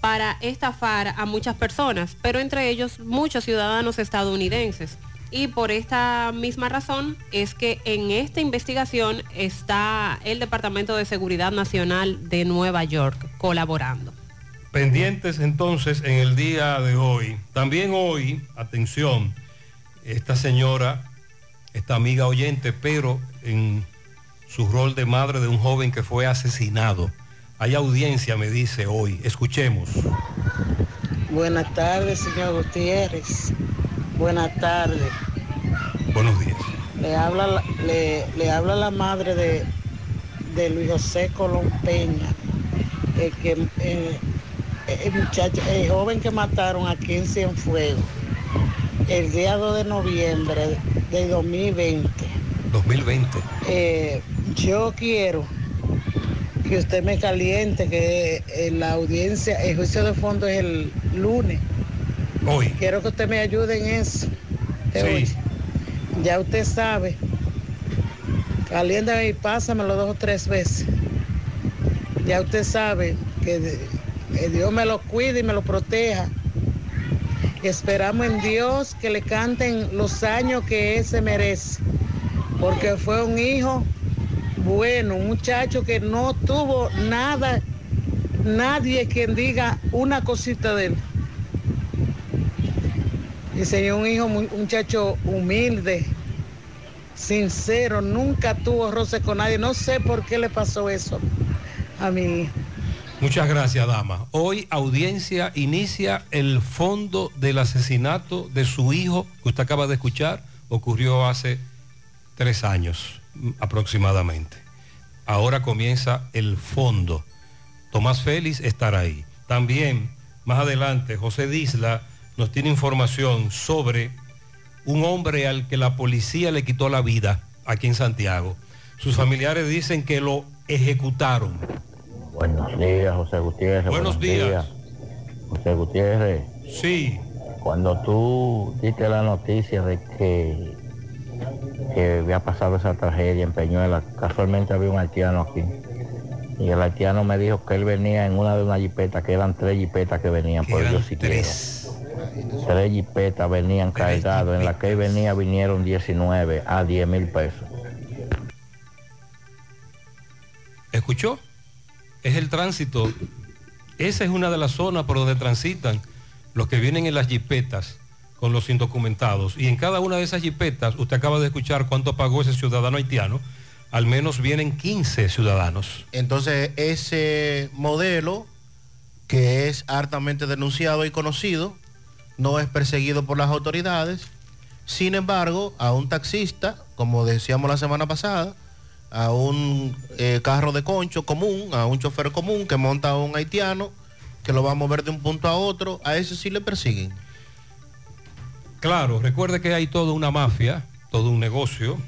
para estafar a muchas personas, pero entre ellos muchos ciudadanos estadounidenses. Y por esta misma razón es que en esta investigación está el Departamento de Seguridad Nacional de Nueva York colaborando. Pendientes entonces en el día de hoy. También hoy, atención, esta señora, esta amiga oyente, pero en su rol de madre de un joven que fue asesinado. Hay audiencia, me dice hoy. Escuchemos. Buenas tardes, señor Gutiérrez. Buenas tardes. Buenos días. Le habla, la- le, le habla la madre de, de Luis José Colón Peña, el, que, eh, el, muchacho, el joven que mataron aquí en Cienfuegos el día 2 de noviembre de 2020. 2020. Eh, yo quiero que usted me caliente, que en la audiencia, el juicio de fondo es el lunes. Hoy. Quiero que usted me ayude en eso. hoy. Ya usted sabe. Caliéntame y pásamelo dos o tres veces. Ya usted sabe que, que Dios me lo cuide y me lo proteja. Esperamos en Dios que le canten los años que él se merece. Porque fue un hijo bueno, un muchacho que no tuvo nada, nadie quien diga una cosita de él. Diseñó un hijo, un muchacho humilde, sincero, nunca tuvo roce con nadie. No sé por qué le pasó eso a mi. Muchas gracias, dama. Hoy audiencia inicia el fondo del asesinato de su hijo, que usted acaba de escuchar, ocurrió hace tres años aproximadamente. Ahora comienza el fondo. Tomás Félix estará ahí. También, más adelante, José Disla nos tiene información sobre un hombre al que la policía le quitó la vida aquí en Santiago. Sus familiares dicen que lo ejecutaron. Buenos días, José Gutiérrez. Buenos días. José Gutiérrez. Sí. Cuando tú diste la noticia de que, que había pasado esa tragedia en Peñuela, casualmente había un haitiano aquí. Y el haitiano me dijo que él venía en una de una jipeta, que eran tres jipetas que venían, por yo sí quiero. Tres jipetas venían cargados, en la que él venía vinieron 19 a 10 mil pesos. ¿Escuchó? Es el tránsito. Esa es una de las zonas por donde transitan los que vienen en las jipetas con los indocumentados. Y en cada una de esas jipetas, usted acaba de escuchar cuánto pagó ese ciudadano haitiano. Al menos vienen 15 ciudadanos. Entonces ese modelo que es hartamente denunciado y conocido, no es perseguido por las autoridades. Sin embargo, a un taxista, como decíamos la semana pasada, a un eh, carro de concho común, a un chofer común que monta a un haitiano, que lo va a mover de un punto a otro, a ese sí le persiguen. Claro, recuerde que hay toda una mafia, todo un negocio.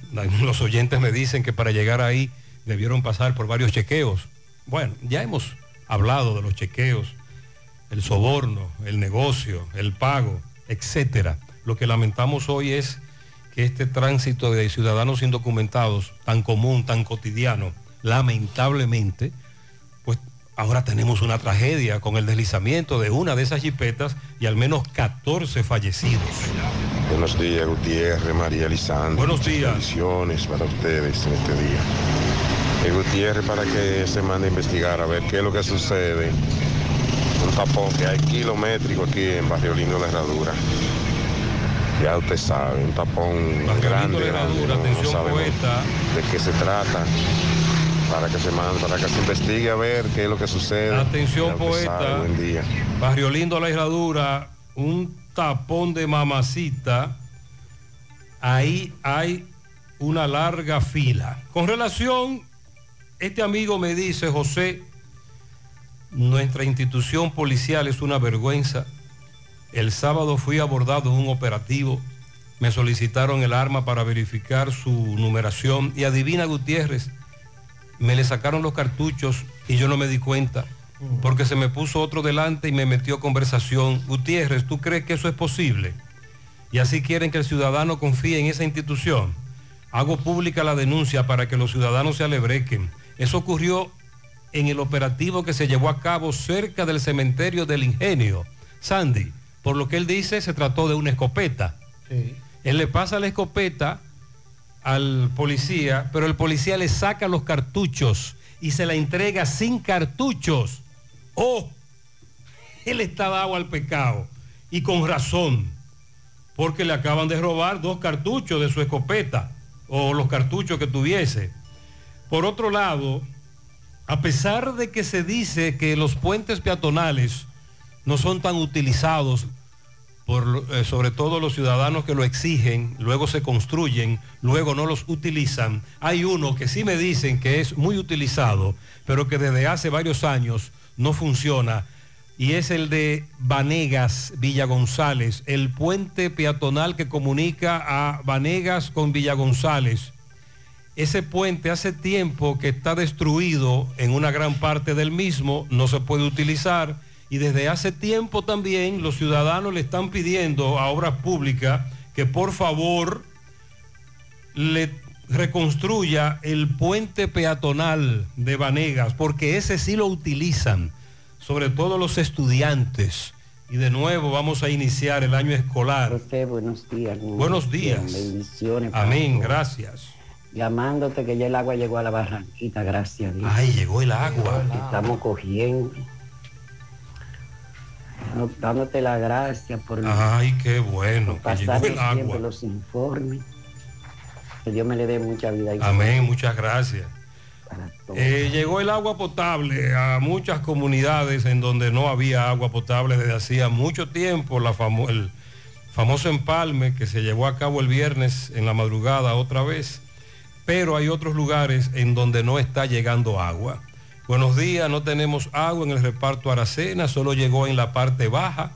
Los oyentes me dicen que para llegar ahí debieron pasar por varios chequeos. Bueno, ya hemos hablado de los chequeos, el soborno, el negocio, el pago, etcétera. Lo que lamentamos hoy es que este tránsito de ciudadanos indocumentados, tan común, tan cotidiano, lamentablemente, ahora tenemos una tragedia con el deslizamiento de una de esas jipetas y al menos 14 fallecidos. Buenos días, Gutiérrez, María Lisandro. Buenos días. Bendiciones para ustedes en este día. Eh, Gutiérrez para que se mande a investigar a ver qué es lo que sucede. Un tapón que hay kilométrico aquí en Barrio Lindo de Herradura. Ya usted sabe, un tapón grande, grande, no- no de qué se trata. Para que se mande, para que se investigue a ver qué es lo que sucede. Atención poeta. buen día. Barrio Lindo La Herradura, un tapón de mamacita. Ahí hay una larga fila. Con relación, este amigo me dice, José, nuestra institución policial es una vergüenza. El sábado fui abordado en un operativo. Me solicitaron el arma para verificar su numeración y adivina Gutiérrez, me le sacaron los cartuchos y yo no me di cuenta porque se me puso otro delante y me metió conversación. Gutiérrez, ¿tú crees que eso es posible? Y así quieren que el ciudadano confíe en esa institución. Hago pública la denuncia para que los ciudadanos se alebrequen. Eso ocurrió en el operativo que se llevó a cabo cerca del cementerio del ingenio. Sandy, por lo que él dice, se trató de una escopeta. Él le pasa la escopeta al policía, pero el policía le saca los cartuchos y se la entrega sin cartuchos. ¡Oh! (laughs) Él está dado al pecado y con razón, porque le acaban de robar dos cartuchos de su escopeta o los cartuchos que tuviese. Por otro lado, a pesar de que se dice que los puentes peatonales no son tan utilizados por, eh, sobre todo los ciudadanos que lo exigen, luego se construyen, luego no los utilizan. Hay uno que sí me dicen que es muy utilizado, pero que desde hace varios años no funciona, y es el de Vanegas, Villa González, el puente peatonal que comunica a Vanegas con Villa González. Ese puente hace tiempo que está destruido en una gran parte del mismo, no se puede utilizar y desde hace tiempo también los ciudadanos le están pidiendo a obras públicas que por favor le reconstruya el puente peatonal de Vanegas, porque ese sí lo utilizan, sobre todo los estudiantes. Y de nuevo vamos a iniciar el año escolar. buenos días. Buenos días. Bendiciones. Amén, gracias. Llamándote que ya el agua llegó a la barranquita, gracias a Dios. Ay, llegó el agua. Estamos cogiendo. No, Dándote la gracia por Ay, qué bueno, que llegó el agua. los informes. Que Dios me le dé mucha vida. y Amén, muchas gracias. Eh, llegó el agua potable a muchas comunidades en donde no había agua potable desde hacía mucho tiempo. La famo- el famoso empalme que se llevó a cabo el viernes en la madrugada otra vez. Pero hay otros lugares en donde no está llegando agua. Buenos días, no tenemos agua en el reparto Aracena, solo llegó en la parte baja.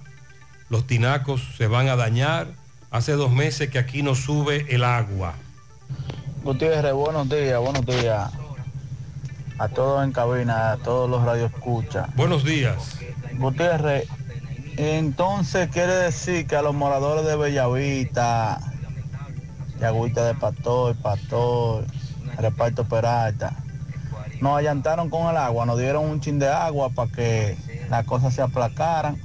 Los tinacos se van a dañar. Hace dos meses que aquí no sube el agua. Gutiérrez, buenos días, buenos días. A todos en cabina, a todos los radioescuchas. Buenos días. Gutiérrez, entonces quiere decir que a los moradores de Bellavista, Yagüita de Pastor, Pastor, Reparto Peralta, nos allantaron con el agua, nos dieron un chin de agua para que las cosas se aplacaran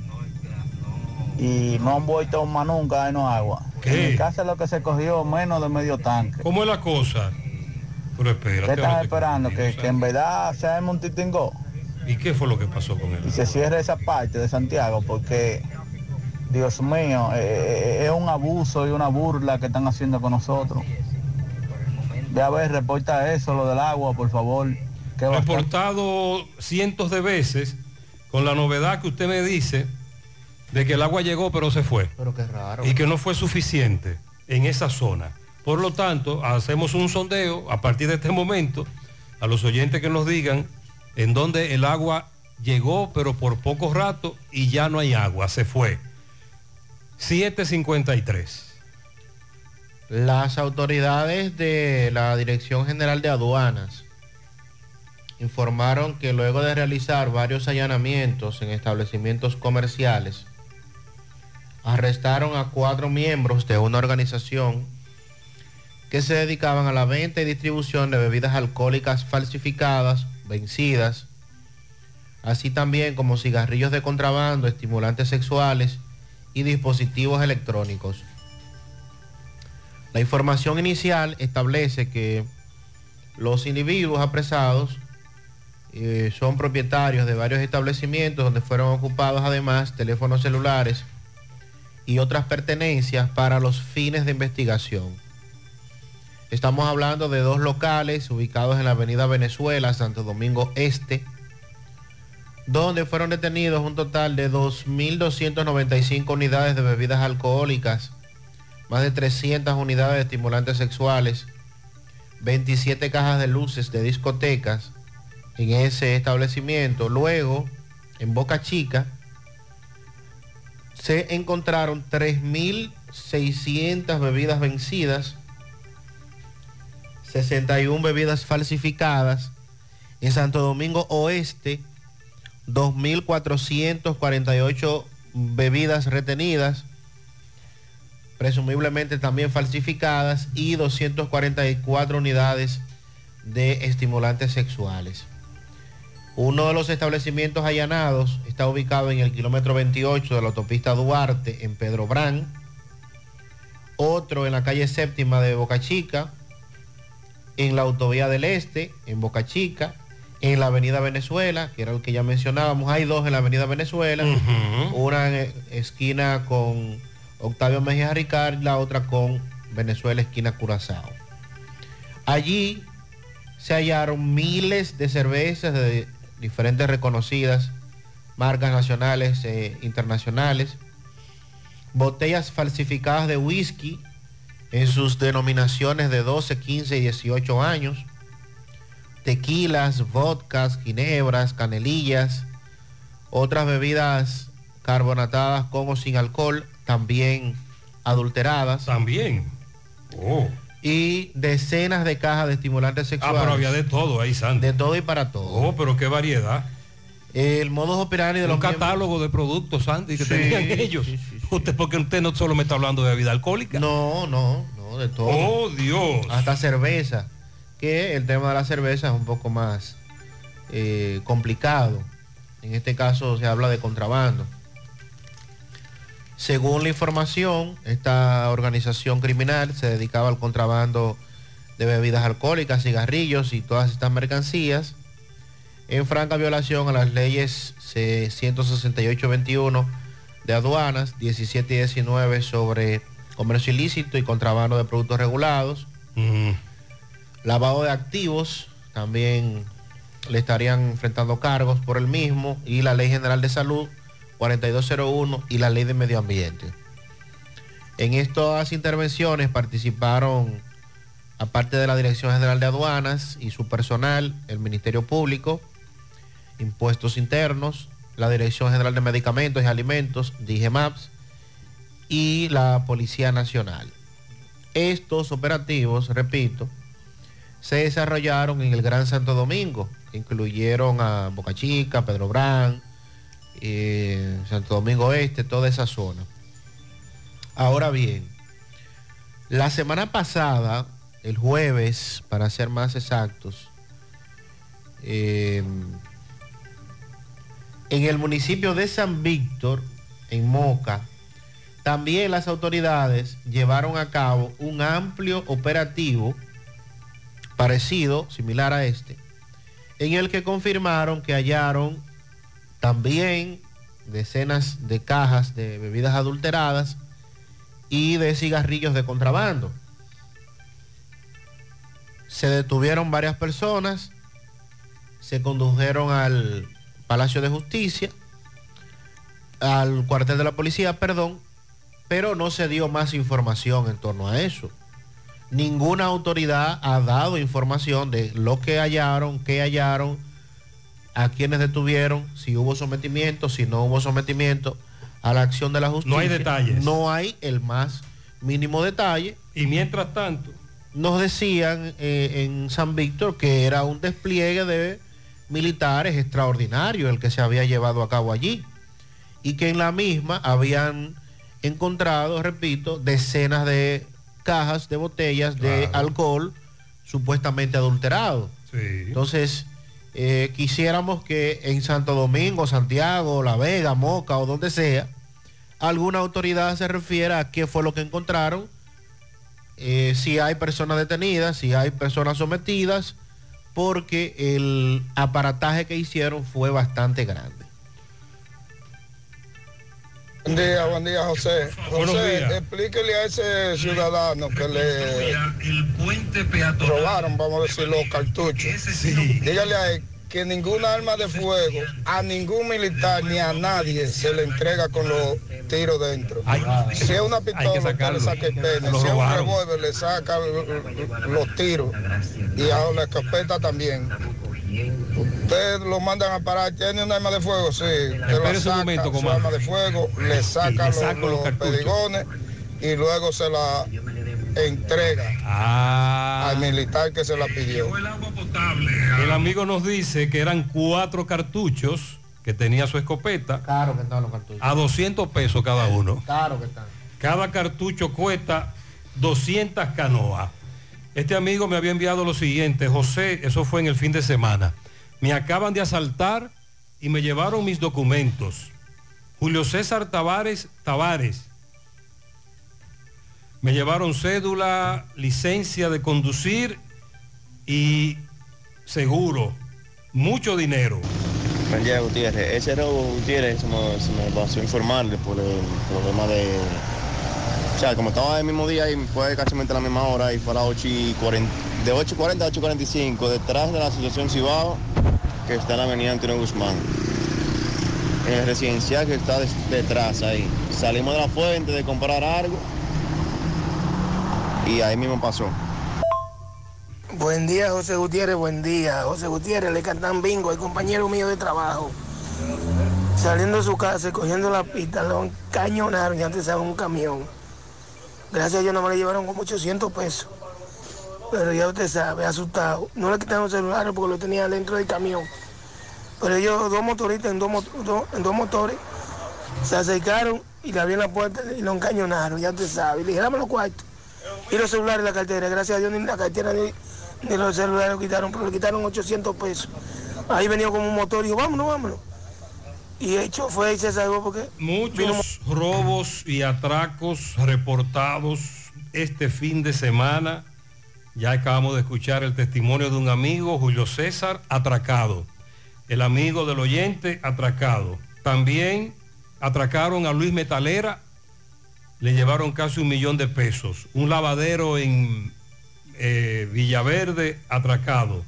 y no han vuelto más nunca a no agua. En mi casa lo que se cogió menos de medio tanque. ¿Cómo es la cosa? Pero espérate. ¿Qué estás esperando? ¿Que, que en verdad se haga un titingó ¿Y qué fue lo que pasó con él? y se cierre esa parte de Santiago porque, Dios mío, eh, eh, es un abuso y una burla que están haciendo con nosotros. Ve a ver, reporta eso, lo del agua, por favor. ¿Qué? Reportado cientos de veces, con la novedad que usted me dice de que el agua llegó pero se fue. Pero qué raro. Y que no fue suficiente en esa zona. Por lo tanto, hacemos un sondeo a partir de este momento a los oyentes que nos digan en dónde el agua llegó pero por poco rato y ya no hay agua, se fue. 753. Las autoridades de la Dirección General de Aduanas informaron que luego de realizar varios allanamientos en establecimientos comerciales, arrestaron a cuatro miembros de una organización que se dedicaban a la venta y distribución de bebidas alcohólicas falsificadas, vencidas, así también como cigarrillos de contrabando, estimulantes sexuales y dispositivos electrónicos. La información inicial establece que los individuos apresados eh, son propietarios de varios establecimientos donde fueron ocupados además teléfonos celulares y otras pertenencias para los fines de investigación. Estamos hablando de dos locales ubicados en la avenida Venezuela, Santo Domingo Este, donde fueron detenidos un total de 2.295 unidades de bebidas alcohólicas, más de 300 unidades de estimulantes sexuales, 27 cajas de luces de discotecas en ese establecimiento. Luego, en Boca Chica, se encontraron 3.600 bebidas vencidas, 61 bebidas falsificadas. En Santo Domingo Oeste, 2.448 bebidas retenidas, presumiblemente también falsificadas, y 244 unidades de estimulantes sexuales. Uno de los establecimientos allanados está ubicado en el kilómetro 28 de la autopista Duarte, en Pedro Brán. Otro en la calle séptima de Boca Chica, en la autovía del Este, en Boca Chica, en la avenida Venezuela, que era el que ya mencionábamos. Hay dos en la avenida Venezuela, una en esquina con Octavio Mejía Ricard, la otra con Venezuela, esquina Curazao. Allí se hallaron miles de cervezas de diferentes reconocidas marcas nacionales e internacionales, botellas falsificadas de whisky en sus denominaciones de 12, 15 y 18 años, tequilas, vodkas, ginebras, canelillas, otras bebidas carbonatadas con o sin alcohol, también adulteradas. También. Oh. Y decenas de cajas de estimulantes sexuales. Ah, pero había de todo ahí, Sandy. De todo y para todo. Oh, pero qué variedad. El modus operandi de Un los catálogo de productos, Sandy, que Sí, tenían ellos. usted, porque usted no solo me está hablando de bebida alcohólica. No, no, no, de todo. Oh, Dios. Hasta cerveza. Que el tema de la cerveza es un poco más eh, complicado. En este caso se habla de contrabando. Según la información, esta organización criminal se dedicaba al contrabando de bebidas alcohólicas, cigarrillos y todas estas mercancías en franca violación a las leyes C- 168-21 de aduanas, 17 y 19 sobre comercio ilícito y contrabando de productos regulados, lavado de activos, también le estarían enfrentando cargos por el mismo, y la Ley General de Salud 4201 y la Ley de Medio Ambiente. En estas intervenciones participaron, aparte de la Dirección General de Aduanas y su personal, el Ministerio Público, Impuestos Internos, la Dirección General de Medicamentos y Alimentos, DIGEMAPS, y la Policía Nacional. Estos operativos, repito, se desarrollaron en el Gran Santo Domingo, incluyeron a Boca Chica, Pedro Brán, eh, Santo Domingo Este, toda esa zona. Ahora bien, la semana pasada, el jueves, para ser más exactos, eh, en el municipio de San Víctor, en Moca, también las autoridades llevaron a cabo un amplio operativo parecido, similar a este, en el que confirmaron que hallaron también decenas de cajas de bebidas adulteradas y de cigarrillos de contrabando. Se detuvieron varias personas, se condujeron al Palacio de Justicia al cuartel de la policía, perdón, pero no se dio más información en torno a eso. Ninguna autoridad ha dado información de lo que hallaron, qué hallaron, a quienes detuvieron, si hubo sometimiento, si no hubo sometimiento a la acción de la justicia. No hay detalles. No hay el más mínimo detalle. Y mientras tanto, nos decían eh, en San Víctor que era un despliegue de militares extraordinario el que se había llevado a cabo allí y que en la misma habían encontrado, repito, decenas de cajas de botellas de alcohol supuestamente adulterado. Entonces, eh, quisiéramos que en Santo Domingo, Santiago, La Vega, Moca o donde sea, alguna autoridad se refiera a qué fue lo que encontraron, eh, si hay personas detenidas, si hay personas sometidas, porque el aparataje que hicieron fue bastante grande. Buen día, buen día, José. José, explíquele a ese ciudadano que le robaron, vamos a decir, los cartuchos. Dígale a él que ninguna arma de fuego a ningún militar ni a nadie se le entrega con los tiros dentro. si es una pistola, usted le saca el pene. Si es un revólver, le saca los tiros. Y a la escopeta también. Ustedes lo mandan a parar, tiene un arma de fuego, sí. Usted lo saca, su arma de fuego, le saca los, los pedigones y luego se la entrega Ah. al militar que se la pidió. el amigo nos dice que eran cuatro cartuchos que tenía su escopeta Claro que están los cartuchos. a 200 pesos cada uno. Claro que están. Cada cartucho cuesta 200 canoas. Este amigo me había enviado lo siguiente, José, eso fue en el fin de semana. Me acaban de asaltar y me llevaron mis documentos. Julio César Tavares Tavares. Me llevaron cédula, licencia de conducir y seguro. Mucho dinero. Buen día, Gutiérrez. Ese robo, Gutiérrez, se me, se me pasó informarle por el problema de... Como estaba el mismo día y fue casi la misma hora y fue a las 8 y 40, de 8.40 a 8.45, detrás de la asociación Cibao, que está en la avenida Antonio Guzmán. En el residencial que está detrás ahí. Salimos de la fuente de comprar algo y ahí mismo pasó. Buen día, José Gutiérrez, buen día. José Gutiérrez, le cantan bingo, el compañero mío de trabajo. Saliendo de su casa cogiendo la pista, lo encañonaron y antes estaba un camión. Gracias a Dios no me le llevaron como 800 pesos. Pero ya usted sabe, asustado. No le quitaron el celular porque lo tenía dentro del camión. Pero ellos, dos motoristas en dos, dos- dos motores, se acercaron y le abrieron la puerta y lo encañonaron, ya usted sabe. Y le dije, dame los cuartos. Y los celulares y la cartera. Gracias a Dios ni la cartera ni, ni los celulares lo quitaron, pero le quitaron 800 pesos. Ahí venía como un motor y dijo, vámonos, vámonos. Y hecho fue y se salvó porque Muchos robos y atracos reportados este fin de semana. Ya acabamos de escuchar el testimonio de un amigo, Julio César, atracado. El amigo del oyente, atracado. También atracaron a Luis Metalera, le llevaron casi un millón de pesos. Un lavadero en eh, Villaverde, atracado.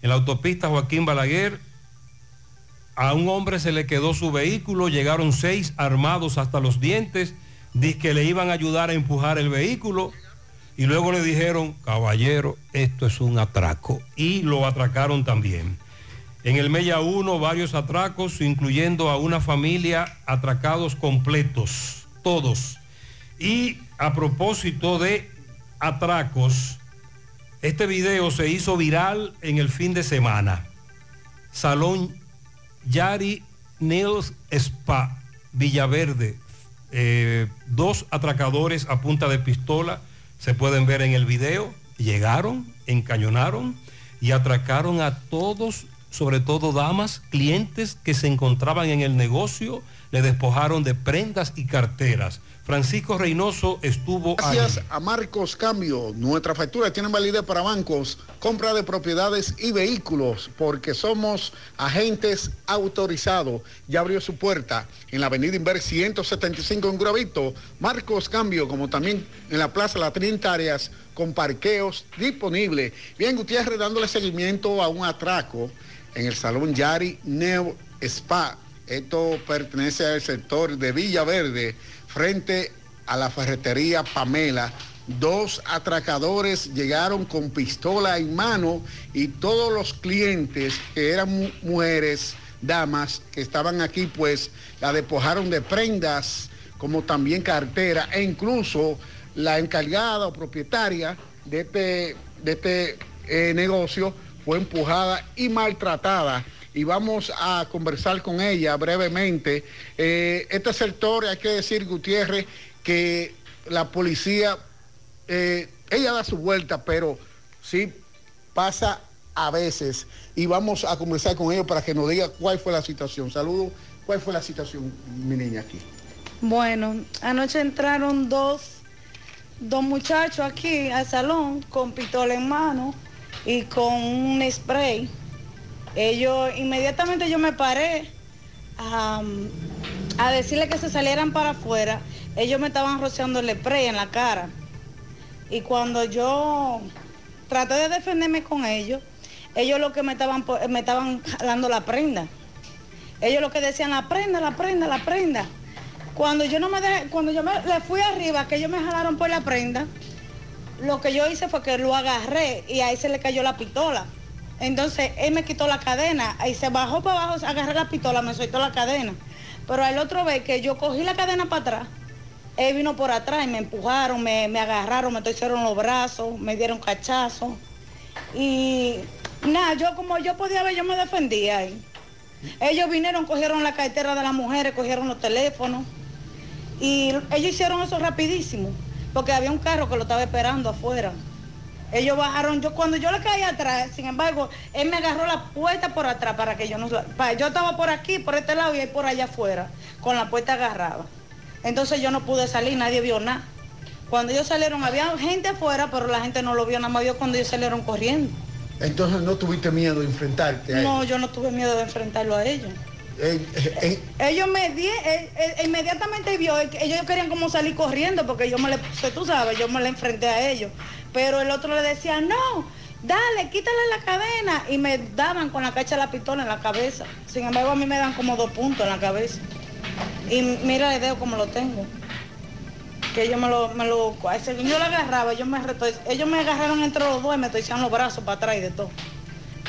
En la autopista Joaquín Balaguer, a un hombre se le quedó su vehículo, llegaron seis armados hasta los dientes, dice que le iban a ayudar a empujar el vehículo y luego le dijeron, caballero, esto es un atraco y lo atracaron también. En el Mella 1 varios atracos, incluyendo a una familia atracados completos, todos. Y a propósito de atracos, este video se hizo viral en el fin de semana. Salón Yari Nails Spa, Villaverde. Eh, dos atracadores a punta de pistola se pueden ver en el video. Llegaron, encañonaron y atracaron a todos, sobre todo damas, clientes que se encontraban en el negocio, le despojaron de prendas y carteras. Francisco Reynoso estuvo Gracias a Marcos Cambio. Nuestras facturas tienen validez para bancos, compra de propiedades y vehículos, porque somos agentes autorizados. Ya abrió su puerta en la avenida Inver 175 en Gravito. Marcos Cambio, como también en la Plaza Las Trinitarias, con parqueos disponibles. Bien, Gutiérrez dándole seguimiento a un atraco en el Salón Yari Neo Spa Esto pertenece al sector de Villa Verde, frente a la ferretería Pamela. Dos atracadores llegaron con pistola en mano y todos los clientes que eran mujeres, damas que estaban aquí, pues la despojaron de prendas, como también cartera, e incluso la encargada o propietaria de este, este eh, negocio fue empujada y maltratada y vamos a conversar con ella brevemente. Eh, este sector, hay que decir, Gutiérrez, que la policía, eh, ella da su vuelta, pero sí pasa a veces. Y vamos a conversar con ellos para que nos diga cuál fue la situación. Saludos. ¿Cuál fue la situación, mi niña, aquí? Bueno, anoche entraron dos, dos muchachos aquí al salón con pistola en mano y con un spray ellos, inmediatamente yo me paré a, decirle que se salieran para afuera. Ellos me estaban rociando el spray en la cara. Y cuando yo traté de defenderme con ellos, ellos lo que me estaban, me estaban jalando la prenda. Ellos lo que decían, la prenda, la prenda, la prenda. Cuando yo no me cuando yo me, le fui arriba, que ellos me jalaron por la prenda, lo que yo hice fue que lo agarré y ahí se le cayó la pistola. Entonces él me quitó la cadena y se bajó para abajo, agarré la pistola, me soltó la cadena. Pero el otro vez que yo cogí la cadena para atrás, él vino por atrás y me empujaron, me, agarraron, me torcieron los brazos, me dieron cachazos. Y nada, yo como yo podía ver, yo me defendía ahí. Ellos vinieron, cogieron la cartera de las mujeres, cogieron los teléfonos. Y ellos hicieron eso rapidísimo, porque había un carro que lo estaba esperando afuera. Ellos bajaron, yo cuando yo le caí atrás, sin embargo, él me agarró la puerta por atrás para que yo no... yo estaba por aquí, por este lado y él por allá afuera, con la puerta agarrada. Entonces yo no pude salir, nadie vio nada. Cuando ellos salieron, había gente afuera, pero la gente no lo vio, nada más vio cuando ellos salieron corriendo. Entonces no tuviste miedo de enfrentarte a No, yo no tuve miedo de enfrentarlo a ellos. Eh, eh, eh. Ellos me di, inmediatamente vio, ellos querían como salir corriendo porque yo me le, tú sabes, yo me le enfrenté a ellos pero el otro le decía, no, dale, quítale la cadena. Y me daban con la cacha de la pistola en la cabeza. Sin embargo, a mí me dan como dos puntos en la cabeza. Y mira el dedo como lo tengo. Que yo me lo, me lo, yo lo agarraba, yo me ellos me agarraron entre los dos y me torcían los brazos para atrás y de todo.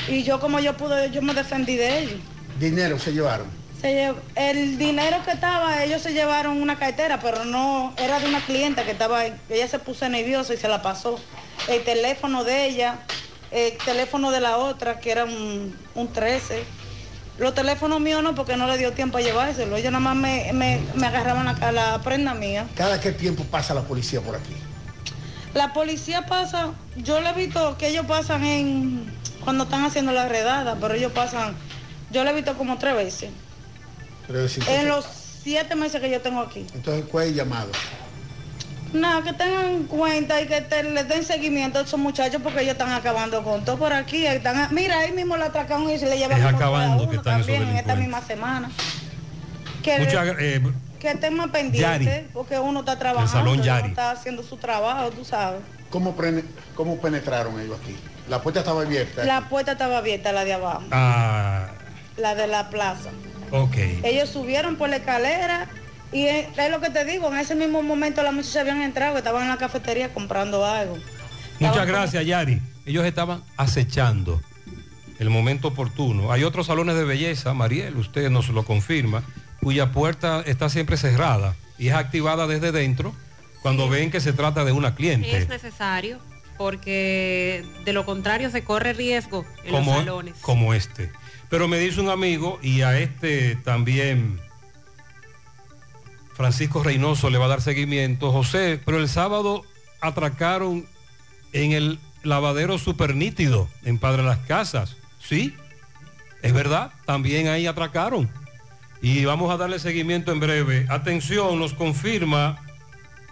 Y yo como yo pude, yo me defendí de ellos. ¿Dinero se llevaron? el dinero que estaba, ellos se llevaron una cartera, pero no, era de una clienta que estaba ahí. Ella se puso nerviosa y se la pasó. El teléfono de ella, el teléfono de la otra, que era un, 13. Los teléfonos míos no, porque no le dio tiempo a llevárselo. Ellos nada más me, me, agarraban la, la prenda mía. ¿Cada qué tiempo pasa la policía por aquí? La policía pasa, yo le he visto que ellos pasan en, cuando están haciendo la redada, pero ellos pasan, yo le he visto como tres veces en los siete meses que yo tengo aquí. Entonces, ¿cuál es el llamado? Nada, que tengan en cuenta y que les den seguimiento a esos muchachos porque ellos están acabando con todo por aquí. Están, mira, ahí mismo la atracaron y se le llevan es acabando que también en esta misma semana. Que, eh, que estén más pendientes porque uno está trabajando, uno está haciendo su trabajo, tú sabes. ¿Cómo, ¿Cómo penetraron ellos aquí? La puerta estaba abierta. La puerta estaba abierta, la de abajo. Ah. La de la plaza. Okay. Ellos subieron por la escalera y es, lo que te digo, en ese mismo momento las muchachas habían entrado, estaban en la cafetería comprando algo. Muchas gracias, Yari. Ellos estaban acechando el momento oportuno. Hay otros salones de belleza, Mariel, usted nos lo confirma, cuya puerta está siempre cerrada y es activada desde dentro cuando ven que se trata de una cliente. Es necesario porque de lo contrario se corre riesgo en los salones. Como este. Pero me dice un amigo, y a este también Francisco Reynoso le va a dar seguimiento, José, pero el sábado atracaron en el lavadero super nítido en Padre Las Casas. Sí, es verdad, también ahí atracaron. Y vamos a darle seguimiento en breve. Atención, nos confirma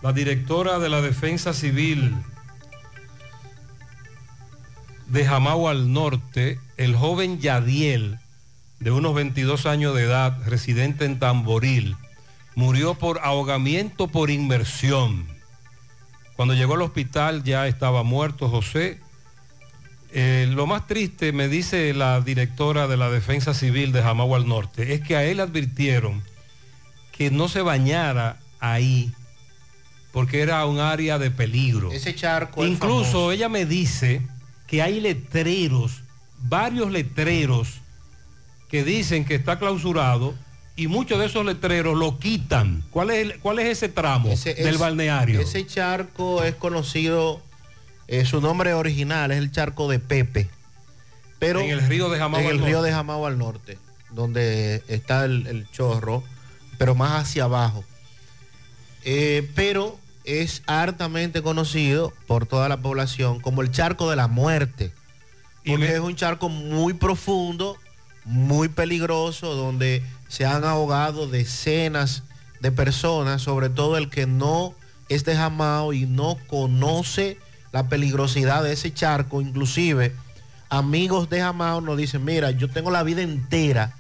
la directora de la Defensa Civil de Jamao al Norte, el joven Yadiel, de unos 22 años de edad, residente en Tamboril, murió por ahogamiento por inmersión. Cuando llegó al hospital ya estaba muerto José. Eh, lo más triste, me dice la directora de la Defensa Civil de Jamagua al Norte, es que a él advirtieron que no se bañara ahí porque era un área de peligro. Ese charco. Incluso famoso. ella me dice que hay letreros, varios letreros que dicen que está clausurado y muchos de esos letreros lo quitan. ¿Cuál es, el- cuál es ese tramo Ese- del es- balneario? Ese charco es conocido, eh, su nombre original es el charco de Pepe. Pero En el río de Jamao En al el río norte. de Jamao al norte, donde está el, el chorro, pero más hacia abajo. Eh, pero es hartamente conocido por toda la población como el charco de la muerte. Porque es un charco muy profundo, muy peligroso, donde se han ahogado decenas de personas, sobre todo el que no es de Jamao y no conoce la peligrosidad de ese charco. Inclusive, amigos de Jamao nos dicen, mira, yo tengo la vida entera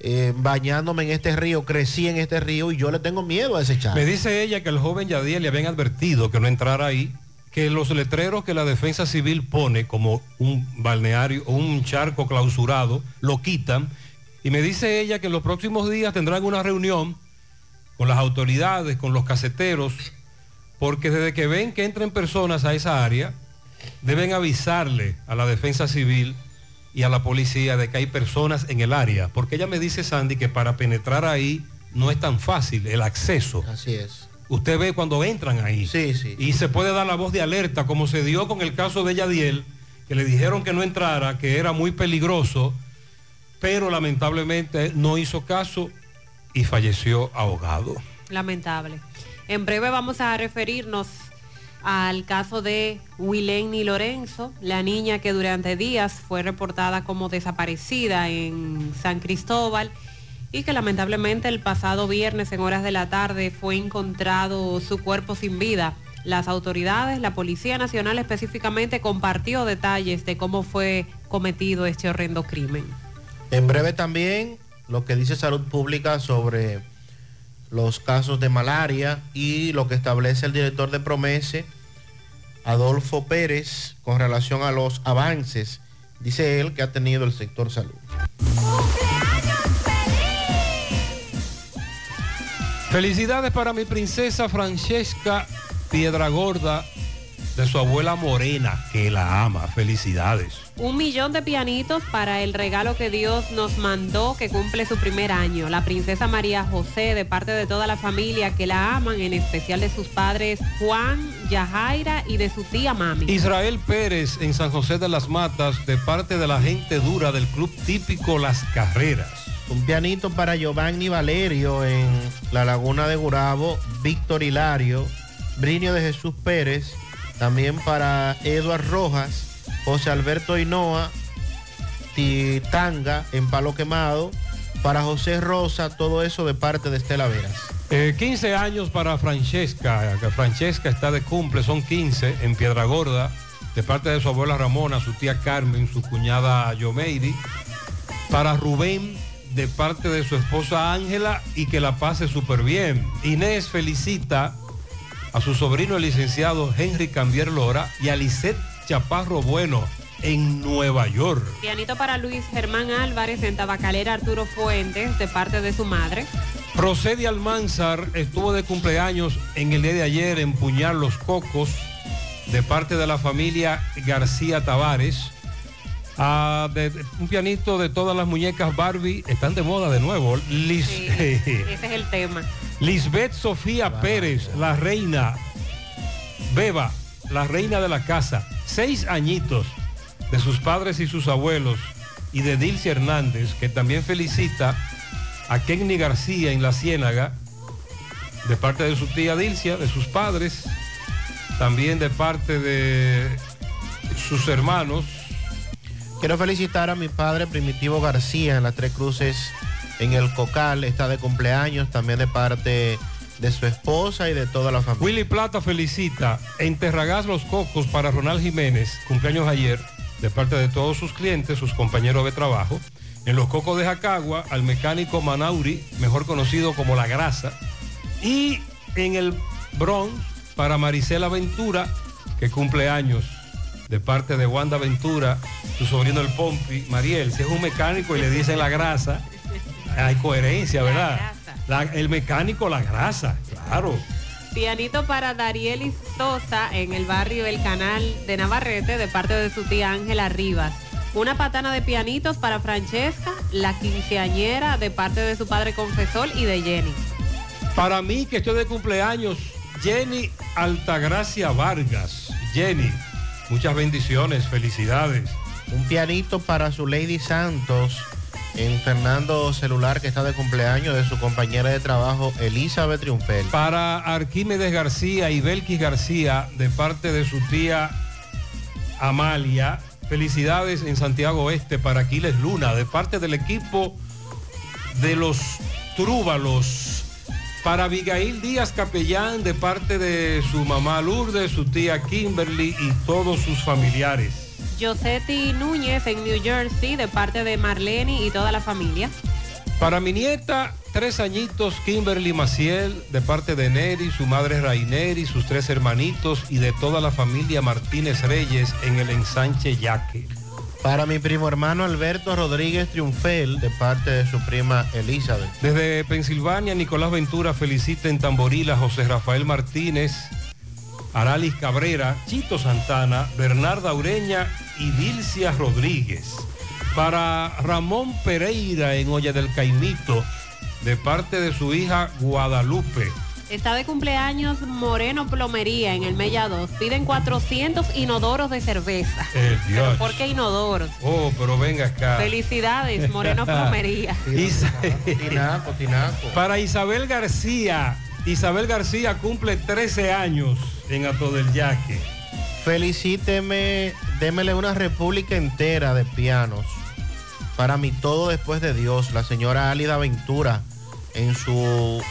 eh, bañándome en este río, crecí en este río y yo le tengo miedo a ese charco. Me dice ella que el joven Yadiel le habían advertido que no entrara ahí, que los letreros que la defensa civil pone como un balneario o un charco clausurado, lo quitan. Y me dice ella que en los próximos días tendrán una reunión con las autoridades, con los caseteros, porque desde que ven que entren personas a esa área, deben avisarle a la defensa civil y a la policía de que hay personas en el área. Porque ella me dice, Sandy, que para penetrar ahí no es tan fácil el acceso. Así es. Usted ve cuando entran ahí. Sí, sí. Y se puede dar la voz de alerta, como se dio con el caso de Yadiel, que le dijeron que no entrara, que era muy peligroso, pero lamentablemente no hizo caso y falleció ahogado. Lamentable. En breve vamos a referirnos al caso de Wileni Lorenzo, la niña que durante días fue reportada como desaparecida en San Cristóbal y que lamentablemente el pasado viernes en horas de la tarde fue encontrado su cuerpo sin vida. Las autoridades, la Policía Nacional específicamente compartió detalles de cómo fue cometido este horrendo crimen. En breve también lo que dice Salud Pública sobre los casos de malaria y lo que establece el director de Promese, Adolfo Pérez, con relación a los avances, dice él, que ha tenido el sector salud. Felicidades para mi princesa Francesca Piedragorda, de su abuela Morena, que la ama. Felicidades. Un millón de pianitos para el regalo que Dios nos mandó que cumple su primer año. La princesa María José, de parte de toda la familia que la aman, en especial de sus padres Juan, Yajaira y de su tía Mami. Israel Pérez en San José de las Matas, de parte de la gente dura del club típico Las Carreras. Un pianito para Giovanni Valerio en la Laguna de Gurabo, Víctor Hilario, Brinio de Jesús Pérez, también para Eduard Rojas, José Alberto Hinoa, Titanga en Palo Quemado, para José Rosa, todo eso de parte de Estela Veras. Eh, 15 años para Francesca, Francesca está de cumple, son 15 en Piedra Gorda, de parte de su abuela Ramona, su tía Carmen, su cuñada Yomeiri. Para Rubén, de parte de su esposa Ángela, y que la pase súper bien. Inés felicita a su sobrino el licenciado Henry Cambier Lora y a Lisette Chaparro Bueno en Nueva York. Pianito para Luis Germán Álvarez en Tabacalera Arturo Fuentes, de parte de su madre. Procede Almanzar estuvo de cumpleaños en el día de ayer en Puñar Los Cocos de parte de la familia García Tavares. Ah, de- de- un pianito de todas las muñecas Barbie están de moda de nuevo. (laughs) Ese es el tema. Lisbeth Sofía Pérez, la reina. Beba, la reina de la casa. Seis añitos de sus padres y sus abuelos. Y de Dilcia Hernández, que también felicita a Kenny García en la Ciénaga, de parte de su tía Dilcia, de sus padres, también de parte de sus hermanos. Quiero felicitar a mi padre Primitivo García en las Tres Cruces en el Cocal, está de cumpleaños, también de parte de su esposa y de toda la familia. Willy Plata felicita en Terragás Los Cocos para Ronald Jiménez, cumpleaños ayer, de parte de todos sus clientes, sus compañeros de trabajo. En Los Cocos de Jacagua, al mecánico Manauri, mejor conocido como La Grasa. Y en el Bronx, para Maricela Ventura, que cumple años de parte de Wanda Ventura, su sobrino el Pompi, Mariel, si es un mecánico y le dicen la grasa, hay coherencia, ¿verdad? La- el mecánico, la grasa, claro. Pianito para Darielis Sosa en el barrio El Canal de Navarrete de parte de su tía Ángela Rivas. Una patana de pianitos para Francesca, la quinceañera de parte de su padre confesor y de Jenny. Para mí, que estoy de cumpleaños, Jenny Altagracia Vargas. Jenny, muchas bendiciones, felicidades. Un pianito para su Lady Santos en Fernando Celular que está de cumpleaños de su compañera de trabajo Elizabeth Triunfel. Para Arquímedes García y Belkis García, de parte de su tía Amalia. Felicidades en Santiago Oeste para Aquiles Luna, de parte del equipo de los Trúbalos. Para Abigail Díaz Capellán, de parte de su mamá Lourdes, su tía Kimberly y todos sus familiares. Josetti Núñez en New Jersey de parte de Marlene y toda la familia. Para mi nieta, tres añitos, Kimberly Maciel, de parte de Neri, su madre Raineri, sus tres hermanitos y de toda la familia Martínez Reyes en el ensanche Yaque. Para mi primo hermano Alberto Rodríguez Triunfel de parte de su prima Elizabeth. Desde Pensilvania, Nicolás Ventura felicita en Tamborila José Rafael Martínez, Aralis Cabrera, Chito Santana, Bernarda Ureña y Dilcia Rodríguez. Para Ramón Pereira en Olla del Caimito, de parte de su hija Guadalupe. Está de cumpleaños Moreno Plomería en el Mella 2. Piden 400 inodoros de cerveza. El Dios. ¿Por qué inodoros? Oh, pero venga acá. Felicidades, Moreno (laughs) Plomería. (laughs) Isa- Tinaco, tinaco. Para Isabel García. Isabel García cumple 13 años en Ato del Yaque. Felicíteme, démele una república entera de pianos. Para mí todo después de Dios, la señora Álida Ventura en su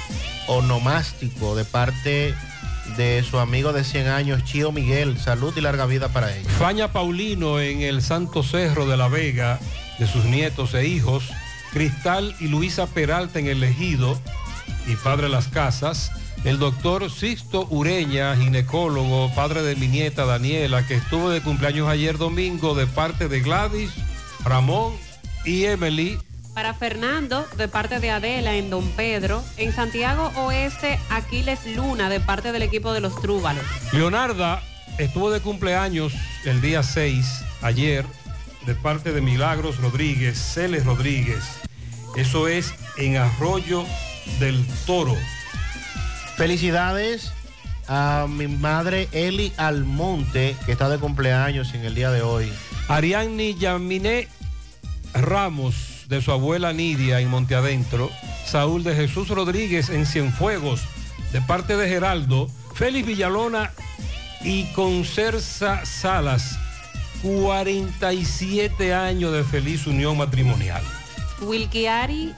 onomástico de parte de su amigo de 100 años, Chío Miguel. Salud y larga vida para ella. Faña Paulino en el Santo Cerro de la Vega, de sus nietos e hijos. Cristal y Luisa Peralta en el Ejido y padre las casas. El doctor Sixto Ureña, ginecólogo, padre de mi nieta Daniela, que estuvo de cumpleaños ayer domingo de parte de Gladys, Ramón y Emily. Para Fernando, de parte de Adela en Don Pedro. En Santiago Oeste, Aquiles Luna, de parte del equipo de los Trúbalos. Leonarda estuvo de cumpleaños el día 6, ayer, de parte de Milagros Rodríguez, Celes Rodríguez. Eso es en Arroyo del Toro. Felicidades a mi madre Eli Almonte, que está de cumpleaños en el día de hoy. Ariadne Yaminé Ramos, de su abuela Nidia en Monte Adentro. Saúl de Jesús Rodríguez en Cienfuegos, de parte de Geraldo. Félix Villalona y Concerza Salas, 47 años de feliz unión matrimonial. Wilkiari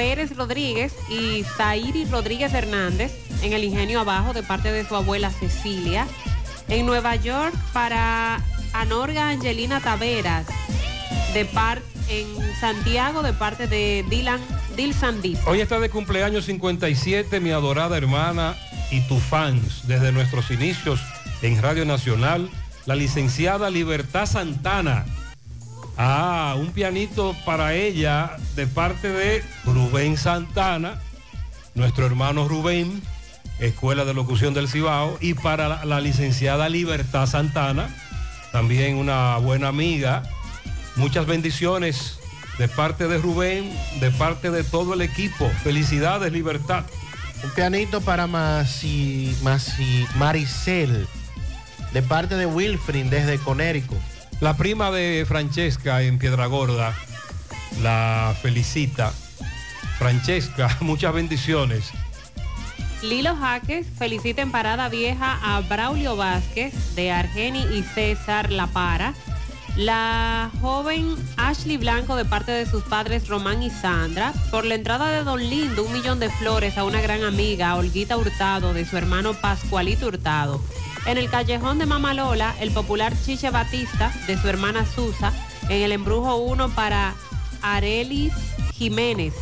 Pérez Rodríguez y Zairi Rodríguez Hernández en el Ingenio Abajo de parte de su abuela Cecilia. En Nueva York para Anorga Angelina Taveras de par en Santiago de parte de Dylan Dilsan Diz. Hoy está de cumpleaños 57 mi adorada hermana y tu fans desde nuestros inicios en Radio Nacional, la licenciada Libertad Santana. Ah, un pianito para ella de parte de Rubén Santana, nuestro hermano Rubén, Escuela de Locución del Cibao, y para la, licenciada Libertad Santana, también una buena amiga. Muchas bendiciones de parte de Rubén, de parte de todo el equipo. Felicidades, Libertad. Un pianito para Masi, Masi, Maricel, de parte de Wilfrin desde Conérico. La prima de Francesca en Piedragorda la felicita. Francesca, (laughs) muchas bendiciones. Lilo Jaques felicita en Parada Vieja a Braulio Vázquez de Argeni y César La Para. La joven Ashley Blanco de parte de sus padres Román y Sandra. Por la entrada de Don Lindo, un millón de flores a una gran amiga, Olguita Hurtado, de su hermano Pascualito Hurtado. En el callejón de Mama Lola, el popular Chiche Batista, de su hermana Susa. En el embrujo 1 para Arelis Jiménez,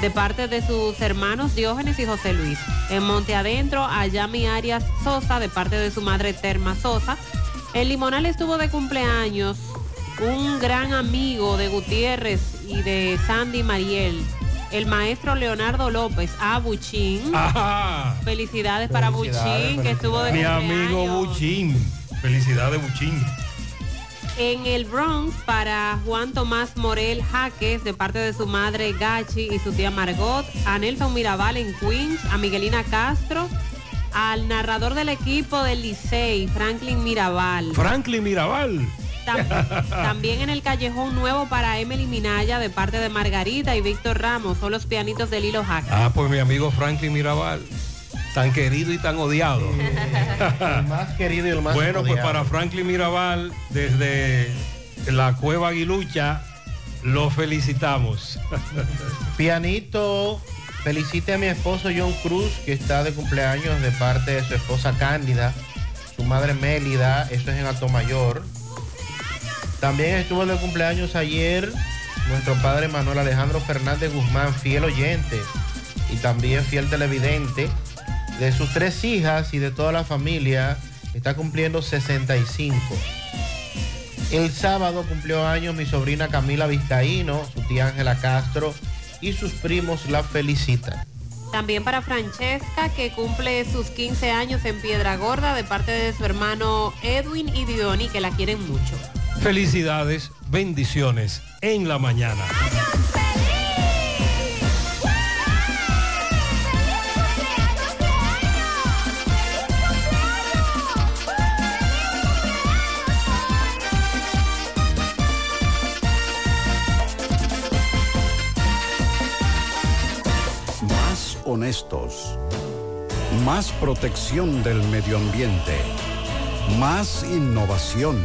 de parte de sus hermanos Diógenes y José Luis. En Monte Adentro, a Yami Arias Sosa, de parte de su madre Terma Sosa. El Limonal estuvo de cumpleaños un gran amigo de Gutiérrez y de Sandy Mariel, el maestro Leonardo López, a Buchín. Ajá. Felicidades para Felicidades, Buchín, que estuvo de Mi amigo Buchín. Felicidades, Buchín. En el Bronx para Juan Tomás Morel Jaques de parte de su madre Gachi y su tía Margot, a Nelson Mirabal en Queens, a Miguelina Castro, al narrador del equipo del Licey, Franklin Mirabal. Franklin Mirabal. Tam- (laughs) también en el Callejón Nuevo para Emily Minaya de parte de Margarita y Víctor Ramos, son los pianitos del Hilo Jaques. Ah, pues mi amigo Franklin Mirabal. Tan querido y tan odiado. (laughs) El más querido y el más Bueno, pues para Franklin Mirabal, desde la Cueva Aguilucha, lo felicitamos. (laughs) Pianito, felicite a mi esposo John Cruz, que está de cumpleaños de parte de su esposa Cándida, su madre Mélida, eso es en Alto Mayor. También estuvo de cumpleaños ayer nuestro padre Manuel Alejandro Fernández Guzmán, fiel oyente y también fiel televidente. De sus tres hijas y de toda la familia, está cumpliendo 65. El sábado cumplió años mi sobrina Camila Vizcaíno, su tía Ángela Castro y sus primos la felicitan. También para Francesca, que cumple sus 15 años en Piedra Gorda de parte de su hermano Edwin y Diony, que la quieren mucho. Felicidades, bendiciones en la mañana. Más honestos. Más protección del medio ambiente. Más innovación.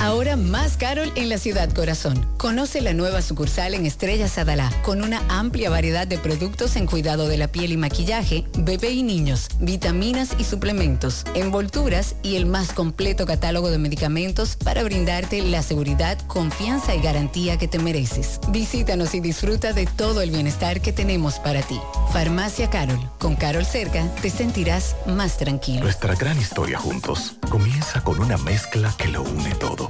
Ahora más Carol en la ciudad corazón. Conoce la nueva sucursal en Estrellas Adalá, con una amplia variedad de productos en cuidado de la piel y maquillaje, bebé y niños, vitaminas y suplementos, envolturas y el más completo catálogo de medicamentos para brindarte la seguridad, confianza y garantía que te mereces. Visítanos y disfruta de todo el bienestar que tenemos para ti. Farmacia Carol. Con Carol cerca te sentirás más tranquilo. Nuestra gran historia juntos comienza con una mezcla que lo une todo.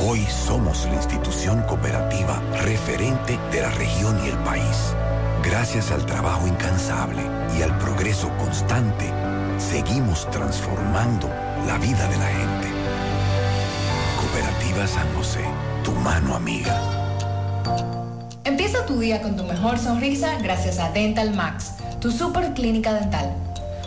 hoy somos la institución cooperativa referente de la región y el país. Gracias al trabajo incansable y al progreso constante, seguimos transformando la vida de la gente. Cooperativa San José, tu mano amiga. Empieza tu día con tu mejor sonrisa gracias a Dental Max, tu super clínica dental.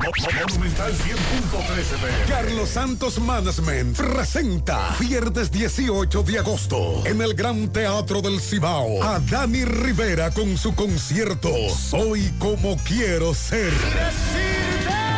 Monumental 100.13 pm. Carlos Santos Management presenta viernes 18 de agosto en el Gran Teatro del Cibao a Dani Rivera con su concierto Soy como quiero ser.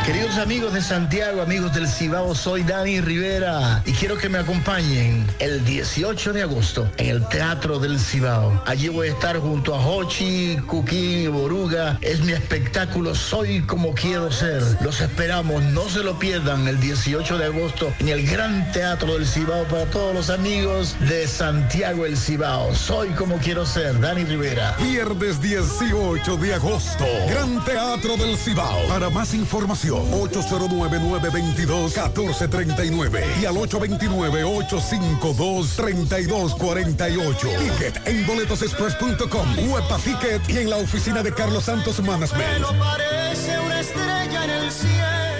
Queridos amigos de Santiago, amigos del Cibao, soy Dani Rivera y quiero que me acompañen el 18 de agosto en el Teatro del Cibao. Allí voy a estar junto a Hochi, Cuquín y Boruga. Es mi espectáculo Soy como quiero ser. Los esperamos, no se lo pierdan el 18 de agosto en el Gran Teatro del Cibao para todos los amigos de Santiago el Cibao. Soy como quiero ser, Dani Rivera. Viernes 18 de agosto, Gran Teatro del Cibao. Para más información, 809-922-1439 y al 829-852-3248. Ticket en boletosexpress.com, Huepa Ticket y en la oficina de Carlos Santos Management. parece una estrella en el cielo.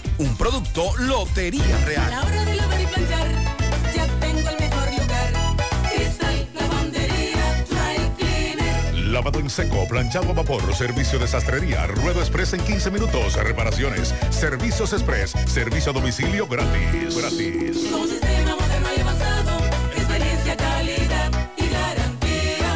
Un producto Lotería A Real. la hora de lavar y planchar, ya tengo el mejor lugar. Cristal, lavandería, dry cleaner. Lavado en seco, planchado a vapor, servicio de sastrería, ruedo express en 15 minutos, reparaciones, servicios express, servicio a domicilio gratis. Gratis. Con sistema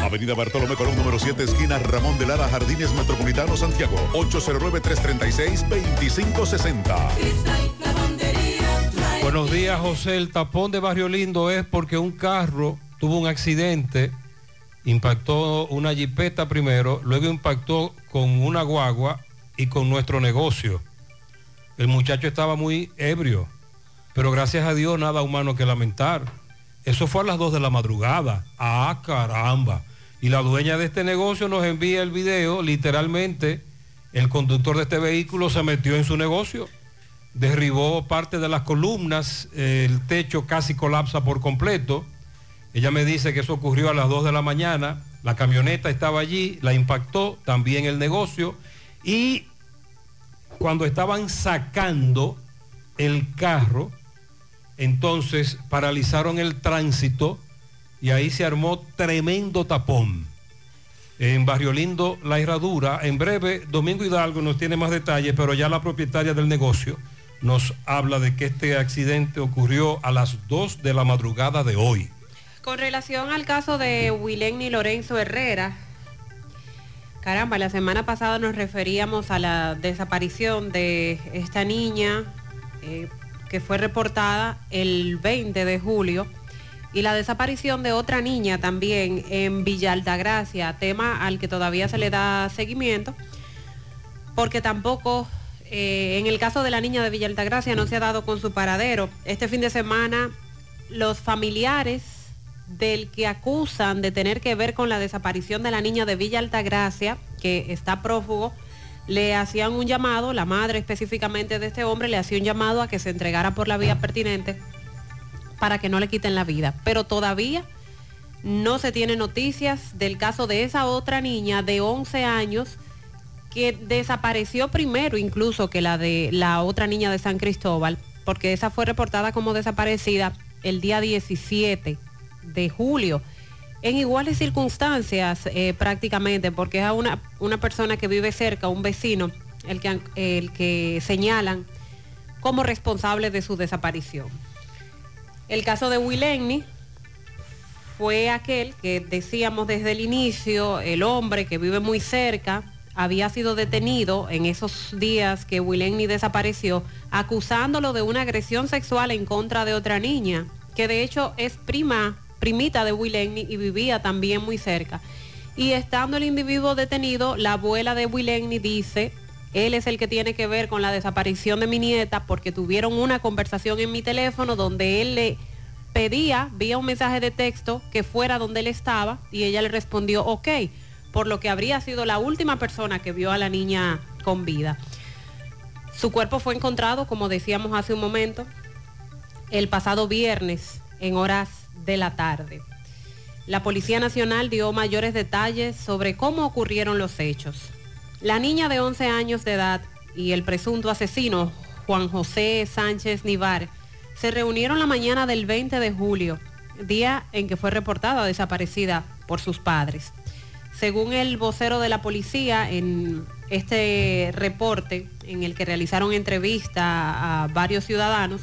Avenida Bartolomé Colón, número 7, esquina Ramón de Lara, Jardines Metropolitano, Santiago. 809-336-2560. Cristal, lavandería, dry Buenos días, José. El tapón de Barrio Lindo es porque un carro tuvo un accidente, impactó una jipeta primero, luego impactó con una guagua y con nuestro negocio. El muchacho estaba muy ebrio, pero gracias a Dios nada humano que lamentar. Eso fue a las 2 de la madrugada. Ah, caramba. Y la dueña de este negocio nos envía el video, literalmente, el conductor de este vehículo se metió en su negocio derribó parte de las columnas, el techo casi colapsa por completo. Ella me dice que eso ocurrió a las 2 de la mañana, la camioneta estaba allí, la impactó, también el negocio, y cuando estaban sacando el carro, entonces paralizaron el tránsito y ahí se armó tremendo tapón. En Barrio Lindo, La Herradura, en breve, Domingo Hidalgo nos tiene más detalles, pero ya la propietaria del negocio nos habla de que este accidente ocurrió a las 2 de la madrugada de hoy. Con relación al caso de Wilén y Lorenzo Herrera, caramba, la semana pasada nos referíamos a la desaparición de esta niña eh, que fue reportada el 20 de julio y la desaparición de otra niña también en Villa Altagracia, tema al que todavía se le da seguimiento, porque tampoco eh, en el caso de la niña de Villa Altagracia no se ha dado con su paradero. Este fin de semana los familiares del que acusan de tener que ver con la desaparición de la niña de Villa Altagracia, que está prófugo, le hacían un llamado, la madre específicamente de este hombre le hacía un llamado a que se entregara por la vía pertinente para que no le quiten la vida. Pero todavía no se tiene noticias del caso de esa otra niña de 11 años que desapareció primero incluso que la de la otra niña de San Cristóbal, porque esa fue reportada como desaparecida el día 17 de julio, en iguales circunstancias eh, prácticamente, porque es a una, una persona que vive cerca, un vecino, el que, el que señalan como responsable de su desaparición. El caso de Willenny fue aquel que decíamos desde el inicio, el hombre que vive muy cerca, había sido detenido en esos días que Willenny desapareció, acusándolo de una agresión sexual en contra de otra niña, que de hecho es prima, primita de Willenny y vivía también muy cerca. Y estando el individuo detenido, la abuela de Willenny dice, él es el que tiene que ver con la desaparición de mi nieta porque tuvieron una conversación en mi teléfono donde él le pedía vía un mensaje de texto que fuera donde él estaba y ella le respondió ok, por lo que habría sido la última persona que vio a la niña con vida. Su cuerpo fue encontrado, como decíamos hace un momento, el pasado viernes en horas de la tarde. La Policía Nacional dio mayores detalles sobre cómo ocurrieron los hechos. La niña de 11 años de edad y el presunto asesino, Juan José Sánchez Nivar, se reunieron la mañana del 20 de julio, día en que fue reportada desaparecida por sus padres. Según el vocero de la policía, en este reporte en el que realizaron entrevista a varios ciudadanos,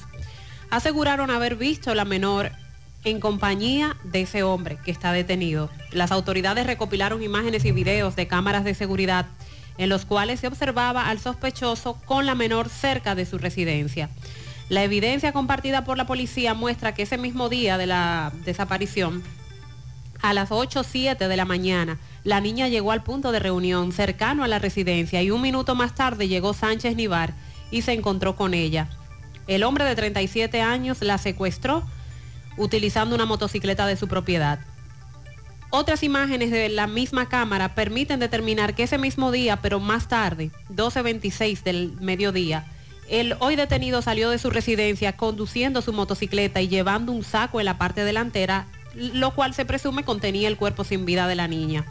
aseguraron haber visto a la menor en compañía de ese hombre que está detenido. Las autoridades recopilaron imágenes y videos de cámaras de seguridad en los cuales se observaba al sospechoso con la menor cerca de su residencia. La evidencia compartida por la policía muestra que ese mismo día de la desaparición, a las 8 o 7 de la mañana, la niña llegó al punto de reunión cercano a la residencia y un minuto más tarde llegó Sánchez Nivar y se encontró con ella. El hombre de 37 años la secuestró utilizando una motocicleta de su propiedad. Otras imágenes de la misma cámara permiten determinar que ese mismo día, pero más tarde, 12.26 del mediodía, el hoy detenido salió de su residencia conduciendo su motocicleta y llevando un saco en la parte delantera, lo cual se presume contenía el cuerpo sin vida de la niña.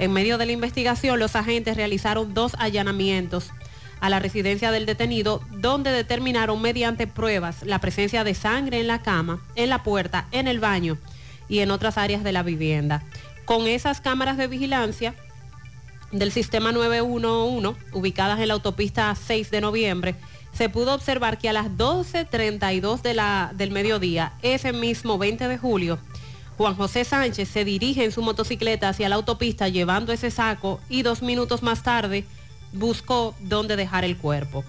En medio de la investigación, los agentes realizaron dos allanamientos a la residencia del detenido, donde determinaron mediante pruebas la presencia de sangre en la cama, en la puerta, en el baño y en otras áreas de la vivienda. Con esas cámaras de vigilancia del sistema 911, ubicadas en la autopista 6 de noviembre, se pudo observar que a las 12.32 de del mediodía, ese mismo 20 de julio, Juan José Sánchez se dirige en su motocicleta hacia la autopista llevando ese saco y dos minutos más tarde buscó dónde dejar el cuerpo.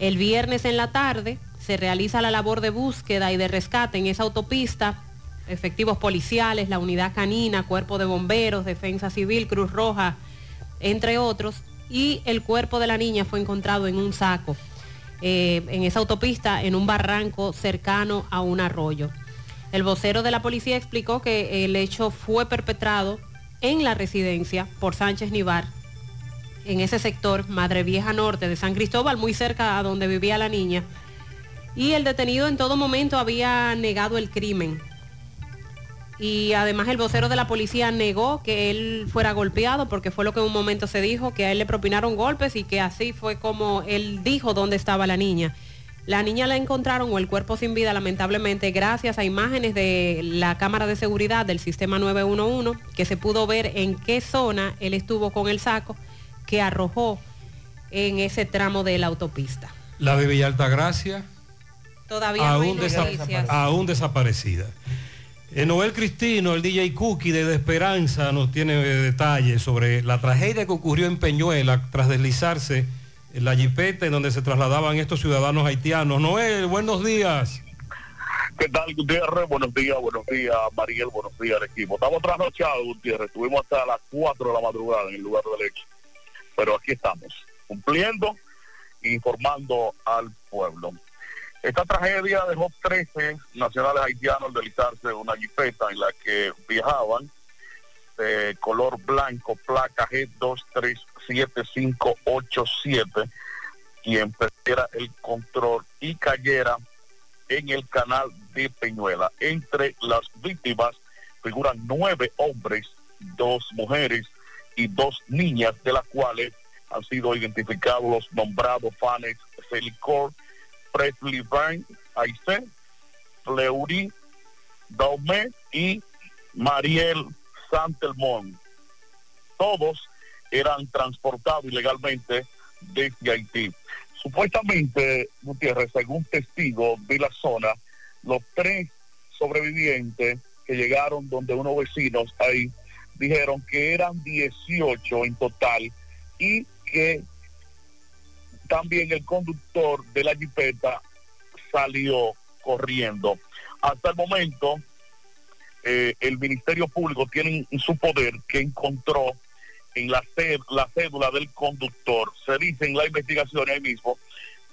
El viernes en la tarde se realiza la labor de búsqueda y de rescate en esa autopista. Efectivos policiales, la unidad canina, cuerpo de bomberos, defensa civil, Cruz Roja, entre otros. Y el cuerpo de la niña fue encontrado en un saco, eh, en esa autopista, en un barranco cercano a un arroyo. El vocero de la policía explicó que el hecho fue perpetrado en la residencia por Sánchez Nivar, en ese sector, Madre Vieja Norte de San Cristóbal, muy cerca a donde vivía la niña. Y el detenido en todo momento había negado el crimen. Y además el vocero de la policía negó que él fuera golpeado, porque fue lo que en un momento se dijo, que a él le propinaron golpes y que así fue como él dijo dónde estaba la niña. La niña la encontraron o el cuerpo sin vida lamentablemente gracias a imágenes de la cámara de seguridad del sistema 911 que se pudo ver en qué zona él estuvo con el saco que arrojó en ese tramo de la autopista. La de Villa Altagracia, Todavía no hay aún desaparecida. Eh, Noel Cristino, el DJ Cookie de, Esperanza, nos tiene eh, detalles sobre la tragedia que ocurrió en Peñuela tras deslizarse la jipeta en donde se trasladaban estos ciudadanos haitianos. Noel, buenos días. ¿Qué tal, Gutiérrez? Buenos días, buenos días, Mariel, buenos días al equipo. Estamos trasnochados, Gutiérrez. Estuvimos hasta las 4 de la madrugada en el lugar del hecho. Pero aquí estamos, cumpliendo e informando al pueblo. Esta tragedia dejó 13 nacionales haitianos deslizarse de una jipeta en la que viajaban de color blanco, placa G237587, quien perdiera el control y cayera en el canal de Peñuela. Entre las víctimas figuran nueve hombres, dos mujeres y dos niñas, de las cuales han sido identificados los nombrados Fanes Felicor, Presley Vine, Aise, Fleury, Daume y Mariel Santelmont. Todos eran transportados ilegalmente desde Haití. Supuestamente, Gutiérrez, según testigos de la zona, los tres sobrevivientes que llegaron donde unos vecinos ahí dijeron que eran 18 en total y que también el conductor de la jipeta salió corriendo. Hasta el momento, eh, el Ministerio Público tiene en su poder que encontró en la cédula del conductor. Se dice en la investigación ahí mismo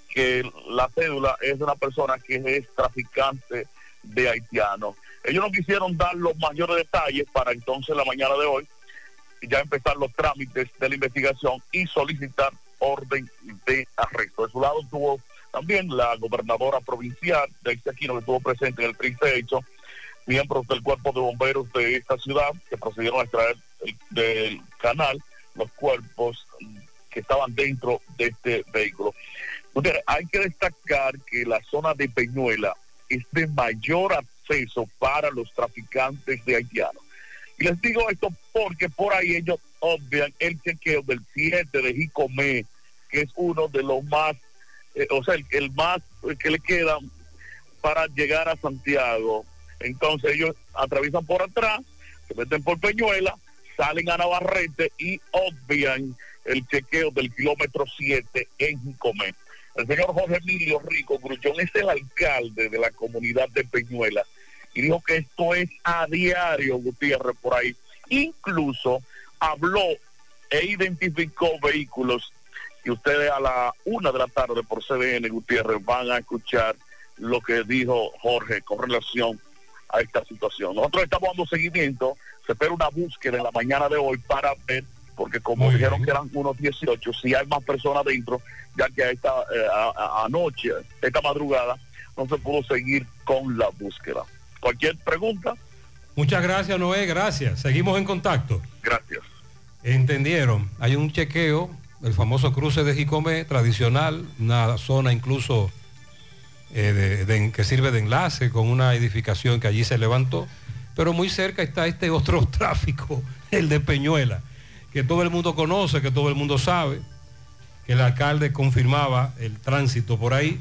que la cédula es de una persona que es traficante de haitianos. Ellos no quisieron dar los mayores detalles para entonces la mañana de hoy ya empezar los trámites de la investigación y solicitar orden de arresto. De su lado tuvo también la gobernadora provincial de Aquino que estuvo presente en el triste hecho, miembros del cuerpo de bomberos de esta ciudad que procedieron a extraer el- del canal los cuerpos que estaban dentro de este vehículo. Hay que destacar que la zona de Peñuela es de mayor acceso para los traficantes de haitianos. Y les digo esto porque por ahí ellos obvian el chequeo del 7 de Jicomé, que es uno de los más, eh, o sea, el, el más que le quedan para llegar a Santiago. Entonces ellos atraviesan por atrás, se meten por Peñuela, salen a Navarrete y obvian el chequeo del kilómetro 7 en Jicomé. El señor Jorge Emilio Rico Grullón es el alcalde de la comunidad de Peñuela y dijo que esto es a diario, Gutiérrez, por ahí. Incluso habló e identificó vehículos que ustedes a la una de la tarde por CDN, Gutiérrez, van a escuchar lo que dijo Jorge con relación a esta situación. Nosotros estamos dando seguimiento, se espera una búsqueda en la mañana de hoy para ver, porque como dijeron que eran unos 18, si hay más personas dentro, ya que a esta eh, a- a- anoche, esta madrugada, no se pudo seguir con la búsqueda. Cualquier pregunta, Muchas gracias, Noé, gracias. Seguimos en contacto. gracias. Entendieron. Hay un chequeo, el famoso cruce de Jicomé, tradicional, una zona incluso eh, de- de- que sirve de enlace con una edificación que allí se levantó. Pero muy cerca está este otro (laughs) tráfico, el de Peñuela, que todo el mundo conoce, que todo el mundo sabe, que el alcalde confirmaba el tránsito por ahí,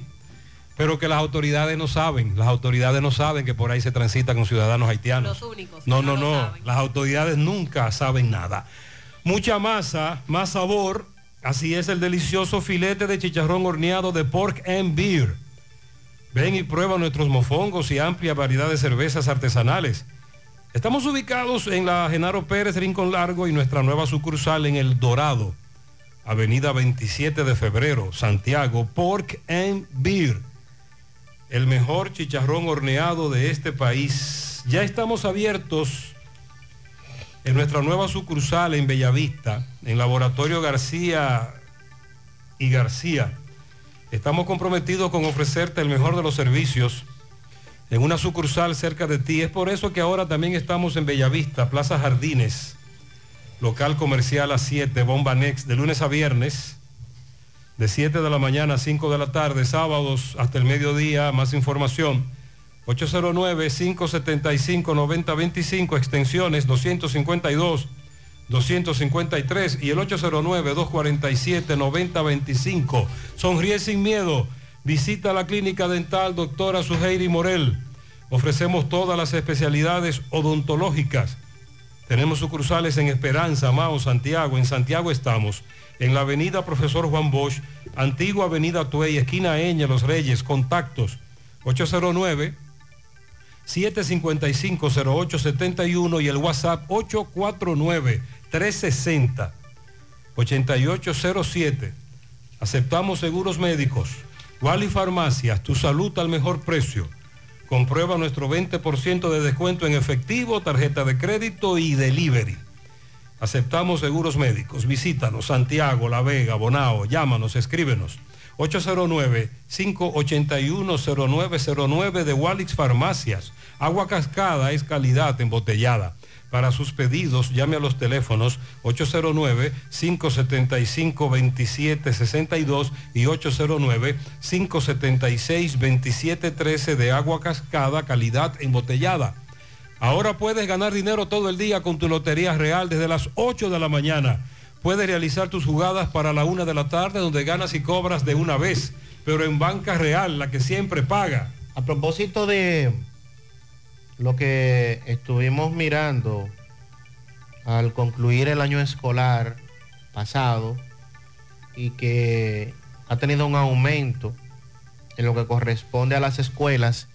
pero que las autoridades no saben, las autoridades no saben que por ahí se transita con ciudadanos haitianos. Los únicos. No, no, no. Las autoridades nunca saben nada. Mucha masa, más sabor. Así es el delicioso filete de chicharrón horneado de Pork and Beer. Ven y prueba nuestros mofongos y amplia variedad de cervezas artesanales. Estamos ubicados en la Genaro Pérez Rincón Largo y nuestra nueva sucursal en El Dorado, Avenida 27 de Febrero, Santiago, Pork and Beer el mejor chicharrón horneado de este país. Ya estamos abiertos en nuestra nueva sucursal en Bellavista, en Laboratorio García y García. Estamos comprometidos con ofrecerte el mejor de los servicios en una sucursal cerca de ti. Es por eso que ahora también estamos en Bellavista, Plaza Jardines, local comercial a 7, Bomba Next, de lunes a viernes de 7 de la mañana a 5 de la tarde, sábados hasta el mediodía. Más información, 809-575-9025, extensiones 252, 253 y el 809-247-9025. Sonríe sin miedo. Visita la clínica dental doctora Suheiri Morel. Ofrecemos todas las especialidades odontológicas. Tenemos sucursales en Esperanza, Mao, Santiago. En Santiago estamos en la avenida Profesor Juan Bosch, antigua avenida Tuey, esquina Eña, Los Reyes, contactos 809 755-0871 y el WhatsApp 849-360-8807. Aceptamos seguros médicos. Wally Farmacias, tu salud al mejor precio. Comprueba nuestro 20% de descuento en efectivo, tarjeta de crédito y delivery. Aceptamos seguros médicos. Visítanos, Santiago, La Vega, Bonao. Llámanos, escríbenos. 809-581-0909 de Walix Farmacias. Agua cascada es calidad embotellada. Para sus pedidos, llame a los teléfonos 809-575-2762 y 809-576-2713 de agua cascada, calidad embotellada. Ahora puedes ganar dinero todo el día con tu Lotería Real desde las 8 de la mañana. Puedes realizar tus jugadas para la 1 de la tarde donde ganas y cobras de una vez, pero en banca real, la que siempre paga. A propósito de lo que estuvimos mirando al concluir el año escolar pasado y que ha tenido un aumento en lo que corresponde a las escuelas,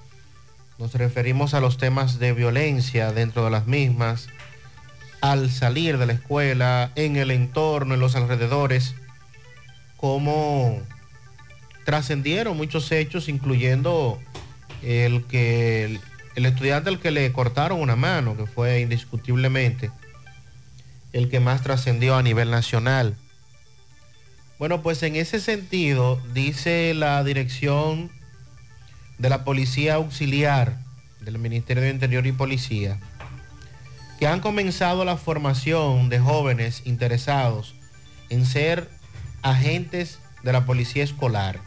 nos referimos a los temas de violencia dentro de las mismas, al salir de la escuela, en el entorno, en los alrededores, cómo trascendieron muchos hechos, incluyendo el que el, el estudiante al que le cortaron una mano, que fue indiscutiblemente el que más trascendió a nivel nacional. Bueno, pues en ese sentido, dice la dirección de la Policía Auxiliar del Ministerio de Interior y Policía, que han comenzado la formación de jóvenes interesados en ser agentes de la Policía Escolar.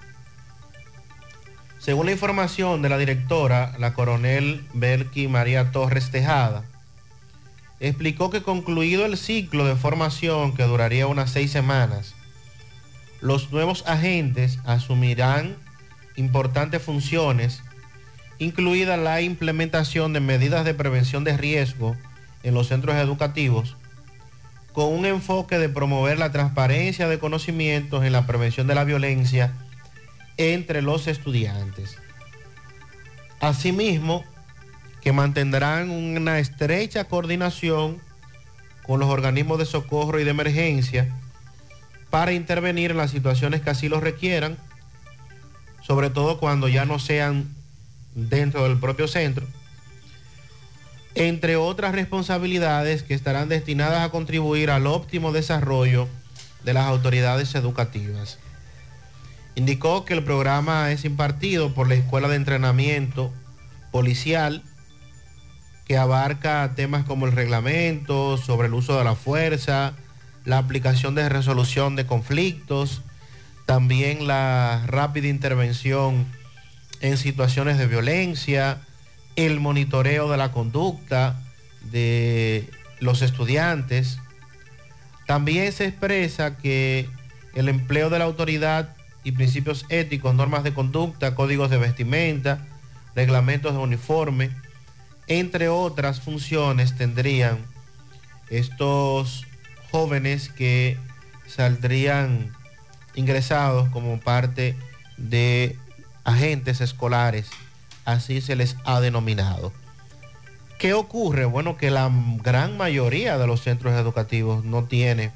Según la información de la directora, la coronel Belki María Torres Tejada, explicó que concluido el ciclo de formación que duraría unas seis semanas, los nuevos agentes asumirán importantes funciones, incluida la implementación de medidas de prevención de riesgo en los centros educativos, con un enfoque de promover la transparencia de conocimientos en la prevención de la violencia entre los estudiantes. Asimismo, que mantendrán una estrecha coordinación con los organismos de socorro y de emergencia para intervenir en las situaciones que así lo requieran, sobre todo cuando ya no sean dentro del propio centro, entre otras responsabilidades que estarán destinadas a contribuir al óptimo desarrollo de las autoridades educativas. Indicó que el programa es impartido por la Escuela de Entrenamiento Policial que abarca temas como el reglamento, sobre el uso de la fuerza, la aplicación de resolución de conflictos, también la rápida intervención en situaciones de violencia, el monitoreo de la conducta de los estudiantes. También se expresa que el empleo de la autoridad y principios éticos, normas de conducta, códigos de vestimenta, reglamentos de uniforme, entre otras funciones tendrían estos jóvenes que saldrían ingresados como parte de agentes escolares, así se les ha denominado. ¿Qué ocurre? Bueno, que la gran mayoría de los centros educativos no tiene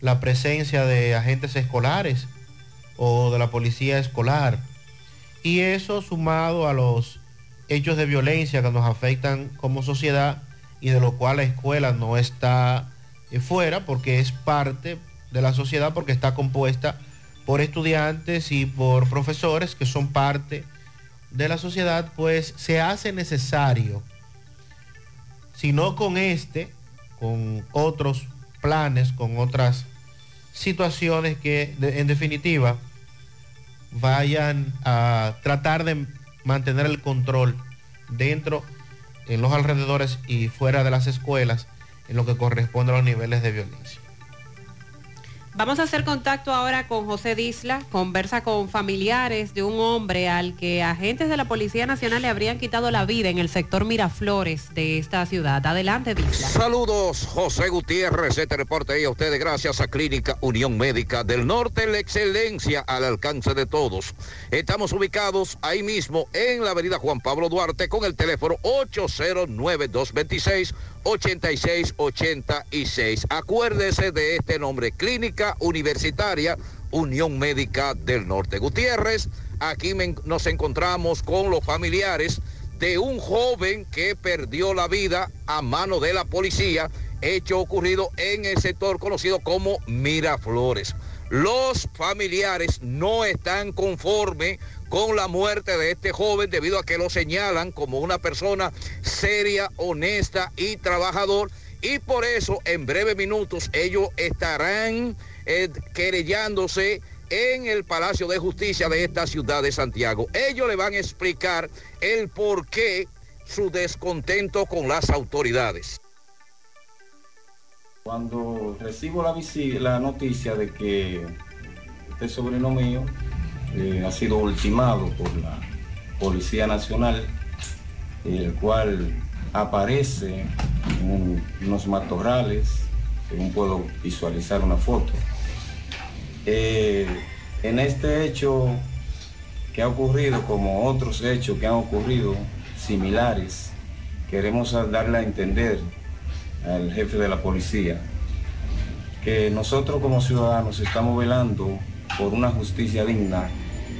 la presencia de agentes escolares o de la policía escolar. Y eso sumado a los hechos de violencia que nos afectan como sociedad y de lo cual la escuela no está eh, fuera porque es parte de la sociedad porque está compuesta por estudiantes y por profesores que son parte de la sociedad, pues se hace necesario, si no con este, con otros planes, con otras situaciones que en definitiva vayan a tratar de mantener el control dentro, en los alrededores y fuera de las escuelas en lo que corresponde a los niveles de violencia. Vamos a hacer contacto ahora con José Disla, conversa con familiares de un hombre al que agentes de la Policía Nacional le habrían quitado la vida en el sector Miraflores de esta ciudad. Adelante, Disla. Saludos, José Gutiérrez. Este reporte ahí a ustedes gracias a Clínica Unión Médica del Norte, la excelencia al alcance de todos. Estamos ubicados ahí mismo en la avenida Juan Pablo Duarte con el teléfono 809-226-8686. Acuérdese de este nombre, Clínica Universitaria Unión Médica del Norte. Gutiérrez, aquí nos encontramos con los familiares de un joven que perdió la vida a mano de la policía, hecho ocurrido en el sector conocido como Miraflores. Los familiares no están conformes con la muerte de este joven debido a que lo señalan como una persona seria, honesta y trabajador. Y por eso en breves minutos ellos estarán eh, querellándose en el Palacio de Justicia de esta ciudad de Santiago. Ellos le van a explicar el por qué su descontento con las autoridades. Cuando recibo la, la noticia de que este sobrino mío eh, ha sido ultimado por la Policía Nacional, el cual aparece en un- unos matorrales, según puedo visualizar una foto. Eh, en este hecho que ha ocurrido, como otros hechos que han ocurrido similares, queremos darle a entender al jefe de la policía que nosotros como ciudadanos estamos velando por una justicia digna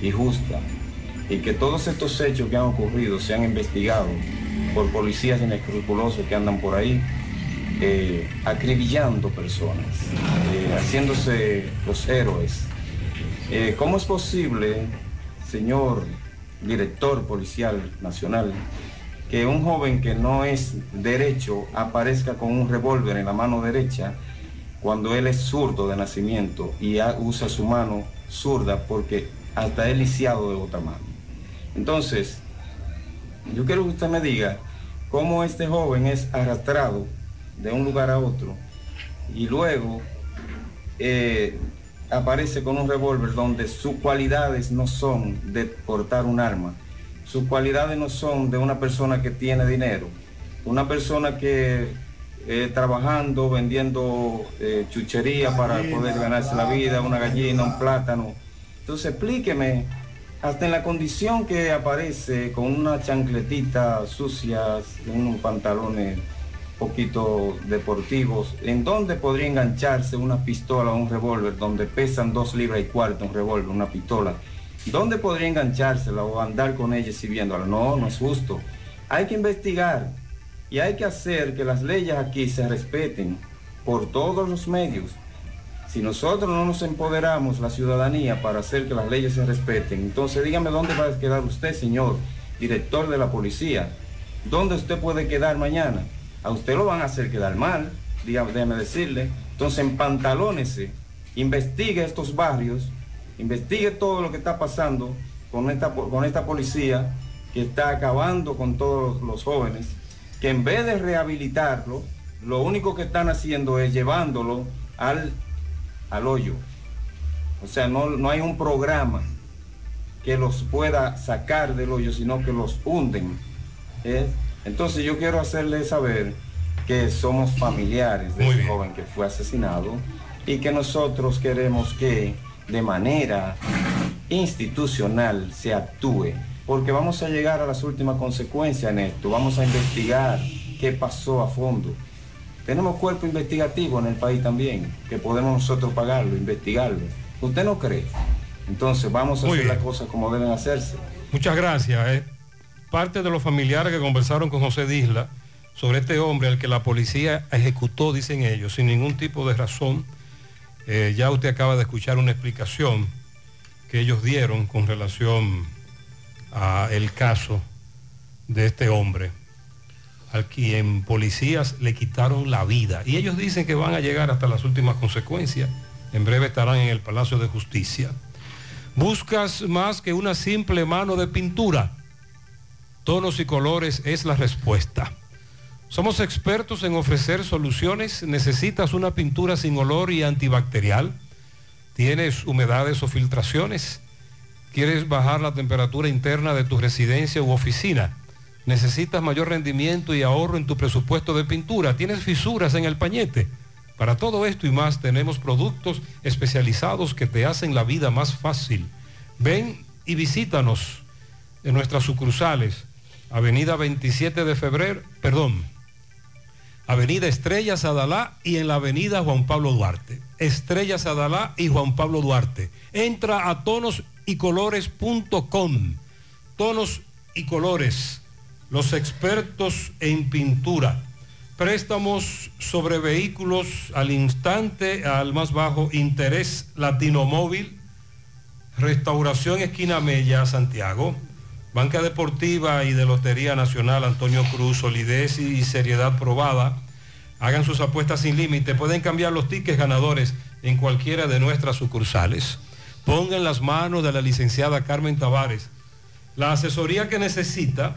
y justa y que todos estos hechos que han ocurrido se han investigado por policías inescrupulosos que andan por ahí eh, acribillando personas, eh, haciéndose los héroes. Eh, ¿Cómo es posible, señor director policial nacional, que un joven que no es derecho aparezca con un revólver en la mano derecha cuando él es zurdo de nacimiento y usa su mano zurda porque hasta es lisiado de otra mano? Entonces, yo quiero que usted me diga cómo este joven es arrastrado de un lugar a otro y luego eh, aparece con un revólver donde sus cualidades no son de portar un arma, sus cualidades no son de una persona que tiene dinero, una persona que eh, trabajando, vendiendo eh, chuchería para poder ganarse la vida, una gallina, un plátano. Entonces explíqueme, hasta en la condición que aparece con una chancletita sucias, unos pantalones poquito deportivos, ¿en dónde podría engancharse una pistola o un revólver donde pesan dos libras y cuarto un revólver, una pistola? ¿Dónde podría enganchársela o andar con ella exhibiéndola? No, no es justo. Hay que investigar y hay que hacer que las leyes aquí se respeten por todos los medios. Si nosotros no nos empoderamos, la ciudadanía, para hacer que las leyes se respeten, entonces dígame dónde va a quedar usted, señor director de la policía. ¿Dónde usted puede quedar mañana? A usted lo van a hacer quedar mal, déjeme decirle. Entonces empantalónese, investigue estos barrios, investigue todo lo que está pasando con esta, con esta policía que está acabando con todos los jóvenes, que en vez de rehabilitarlo, lo único que están haciendo es llevándolo al, al hoyo. O sea, no, no hay un programa que los pueda sacar del hoyo, sino que los hunden. ¿eh? Entonces yo quiero hacerle saber que somos familiares de ese joven que fue asesinado y que nosotros queremos que de manera institucional se actúe, porque vamos a llegar a las últimas consecuencias en esto, vamos a investigar qué pasó a fondo. Tenemos cuerpo investigativo en el país también, que podemos nosotros pagarlo, investigarlo. ¿Usted no cree? Entonces vamos a Muy hacer bien. las cosas como deben hacerse. Muchas gracias. eh. Parte de los familiares que conversaron con José Disla sobre este hombre al que la policía ejecutó, dicen ellos, sin ningún tipo de razón. Eh, ya usted acaba de escuchar una explicación que ellos dieron con relación a el caso de este hombre al quien policías le quitaron la vida. Y ellos dicen que van a llegar hasta las últimas consecuencias. En breve estarán en el Palacio de Justicia. Buscas más que una simple mano de pintura. Tonos y colores es la respuesta. Somos expertos en ofrecer soluciones. ¿Necesitas una pintura sin olor y antibacterial? ¿Tienes humedades o filtraciones? ¿Quieres bajar la temperatura interna de tu residencia u oficina? ¿Necesitas mayor rendimiento y ahorro en tu presupuesto de pintura? ¿Tienes fisuras en el pañete? Para todo esto y más tenemos productos especializados que te hacen la vida más fácil. Ven y visítanos en nuestras sucursales. Avenida 27 de febrero, perdón, Avenida Estrellas Adalá y en la Avenida Juan Pablo Duarte. Estrellas Adalá y Juan Pablo Duarte. Entra a tonosycolores.com. Tonos y colores, los expertos en pintura. préstamos sobre vehículos al instante, al más bajo interés Latino Móvil, Restauración Esquina Mella, Santiago, Banca Deportiva y de Lotería Nacional Antonio Cruz, solidez y seriedad probada. Hagan sus apuestas sin límite, pueden cambiar los tickets ganadores en cualquiera de nuestras sucursales. Ponga en las manos de la licenciada Carmen Tavares la asesoría que necesita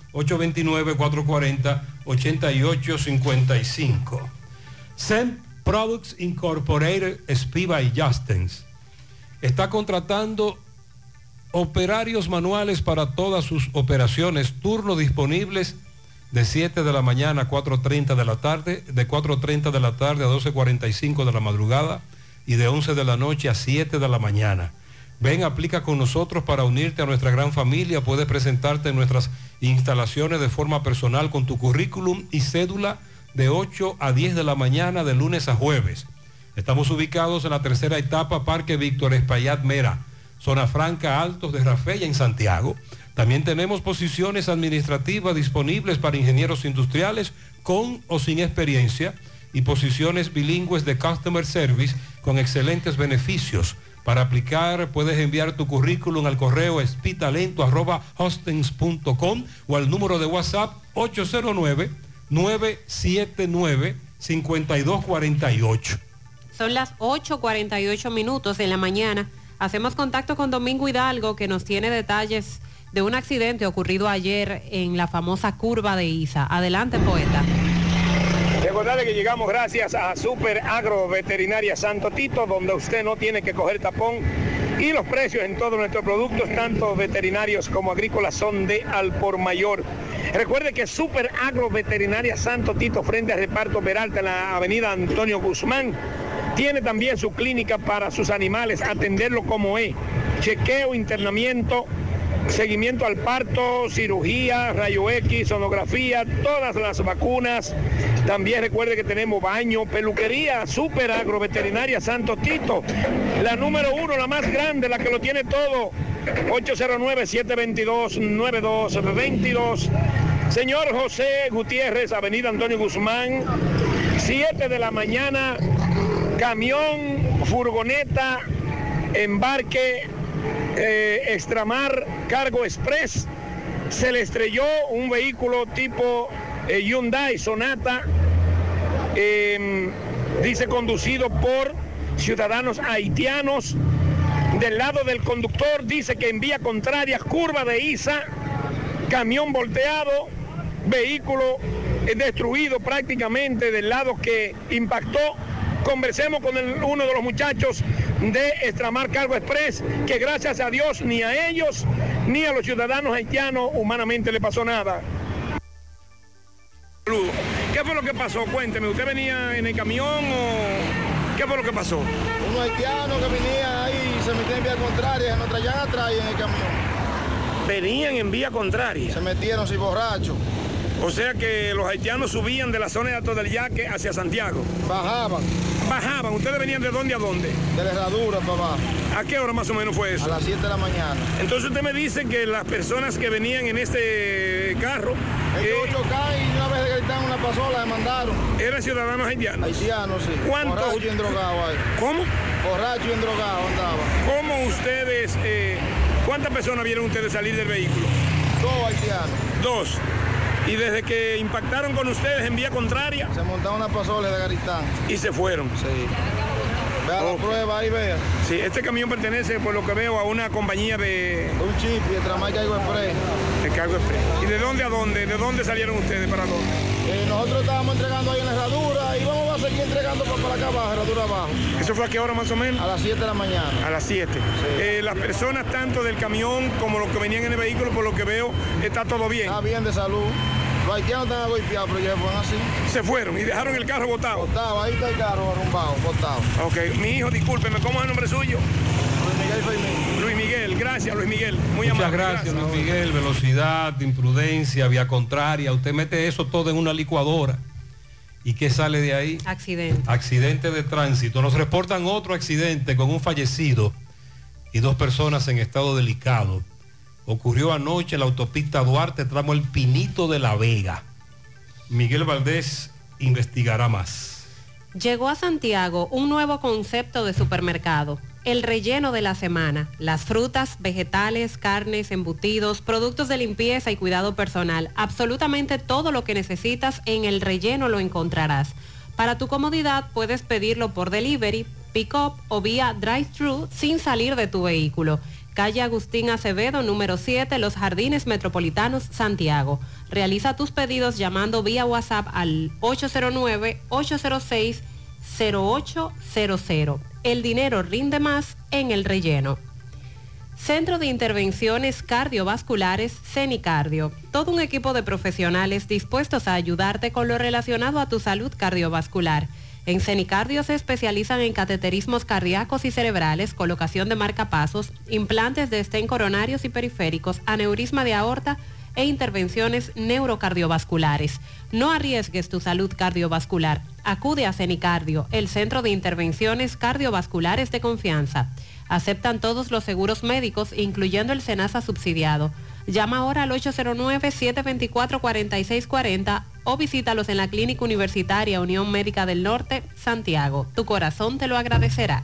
829-440-8855. SEM Products Incorporated Spiva y Justens está contratando operarios manuales para todas sus operaciones, turnos disponibles de 7 de la mañana a 4.30 de la tarde, de 4.30 de la tarde a 12.45 de la madrugada y de 11 de la noche a 7 de la mañana. Ven, aplica con nosotros para unirte a nuestra gran familia. Puedes presentarte en nuestras instalaciones de forma personal con tu currículum y cédula de 8 a 10 de la mañana de lunes a jueves. Estamos ubicados en la tercera etapa Parque Víctor Espaillat Mera, zona franca Altos de Rafella en Santiago. También tenemos posiciones administrativas disponibles para ingenieros industriales con o sin experiencia y posiciones bilingües de Customer Service con excelentes beneficios. Para aplicar puedes enviar tu currículum al correo espitalento.hostings.com o al número de WhatsApp 809-979-5248. Son las 8.48 minutos de la mañana. Hacemos contacto con Domingo Hidalgo que nos tiene detalles de un accidente ocurrido ayer en la famosa curva de Isa. Adelante, poeta. Recordarle que llegamos gracias a Super Agro Veterinaria Santo Tito, donde usted no tiene que coger tapón. Y los precios en todos nuestros productos, tanto veterinarios como agrícolas, son de al por mayor. Recuerde que Super Agro Veterinaria Santo Tito, frente al reparto Peralta en la avenida Antonio Guzmán, tiene también su clínica para sus animales, atenderlo como es, chequeo, internamiento, seguimiento al parto, cirugía, rayo X, sonografía, todas las vacunas. También recuerde que tenemos baño, peluquería, super agroveterinaria Santo Tito. La número uno, la más grande, la que lo tiene todo. 809-722-9222. Señor José Gutiérrez, Avenida Antonio Guzmán, 7 de la mañana, camión, furgoneta, embarque, eh, extramar, cargo express, se le estrelló un vehículo tipo eh, Hyundai Sonata, eh, dice conducido por ciudadanos haitianos. Del lado del conductor dice que en vía contraria, curva de Isa, camión volteado, vehículo eh, destruido prácticamente del lado que impactó. Conversemos con el- uno de los muchachos de Extramar Cargo Express, que gracias a Dios ni a ellos ni a los ciudadanos haitianos humanamente le pasó nada. ¿Qué fue lo que pasó? Cuénteme, ¿usted venía en el camión o qué fue lo que pasó? Un haitiano que venía ahí y se metía en vía contraria, nos traían atrás en el camión. Venían en vía contraria. Se metieron sin borrachos. O sea que los haitianos subían de la zona de Alto del Yaque hacia Santiago. Bajaban. Bajaban. ¿Ustedes venían de dónde a dónde? De la herradura para abajo. ¿A qué hora más o menos fue eso? A las 7 de la mañana. Entonces usted me dice que las personas que venían en este carro Ellos chocaron y una vez gritaron una pasola, demandaron. eran ciudadanos haitianos. Haitianos, sí. ¿Cuántos? Borracho y endrogado ahí. ¿Cómo? Borracho y endrogado andaba. ¿Cómo ustedes, eh, cuántas personas vieron ustedes salir del vehículo? Dos haitianos. Dos. Y desde que impactaron con ustedes en vía contraria. Se montaron una pasola de Garitán. Y se fueron. Sí. Vea la prueba ahí, vea. Sí, este camión pertenece, por lo que veo, a una compañía de... Un chip y el tramay Cargo Express. De Cargo Express. ¿Y de dónde a dónde? ¿De dónde salieron ustedes para dónde? Eh, nosotros estábamos entregando ahí en la herradura y vamos a seguir entregando para, para acá abajo, herradura abajo. ¿Eso fue a qué hora más o menos? A las 7 de la mañana. A las 7. Eh, las personas tanto del camión como los que venían en el vehículo, por lo que veo, está todo bien. Está bien de salud. Los haitianos están golpeados, pero ya fueron así. Se fueron y dejaron el carro botado. Botado, ahí está el carro arrumbado, botado. Ok, mi hijo, discúlpeme, ¿cómo es el nombre suyo? Luis Miguel gracias Luis Miguel. Muy Muchas amable. gracias, Luis Miguel. Velocidad, imprudencia, vía contraria. Usted mete eso todo en una licuadora. ¿Y qué sale de ahí? Accidente. Accidente de tránsito. Nos reportan otro accidente con un fallecido y dos personas en estado delicado. Ocurrió anoche en la autopista Duarte, tramo El Pinito de la Vega. Miguel Valdés investigará más. Llegó a Santiago un nuevo concepto de supermercado, el relleno de la semana. Las frutas, vegetales, carnes, embutidos, productos de limpieza y cuidado personal. Absolutamente todo lo que necesitas en el relleno lo encontrarás. Para tu comodidad puedes pedirlo por delivery, pick-up o vía drive-thru sin salir de tu vehículo. Calle Agustín Acevedo, número 7, Los Jardines Metropolitanos, Santiago. Realiza tus pedidos llamando vía WhatsApp al 809-806-0800. El dinero rinde más en el relleno. Centro de Intervenciones Cardiovasculares CENICardio. Todo un equipo de profesionales dispuestos a ayudarte con lo relacionado a tu salud cardiovascular. En CENICardio se especializan en cateterismos cardíacos y cerebrales, colocación de marcapasos, implantes de estén coronarios y periféricos, aneurisma de aorta e intervenciones neurocardiovasculares. No arriesgues tu salud cardiovascular. Acude a CENICardio, el centro de intervenciones cardiovasculares de confianza. Aceptan todos los seguros médicos, incluyendo el SENASA subsidiado. Llama ahora al 809-724-4640 o visítalos en la Clínica Universitaria Unión Médica del Norte, Santiago. Tu corazón te lo agradecerá.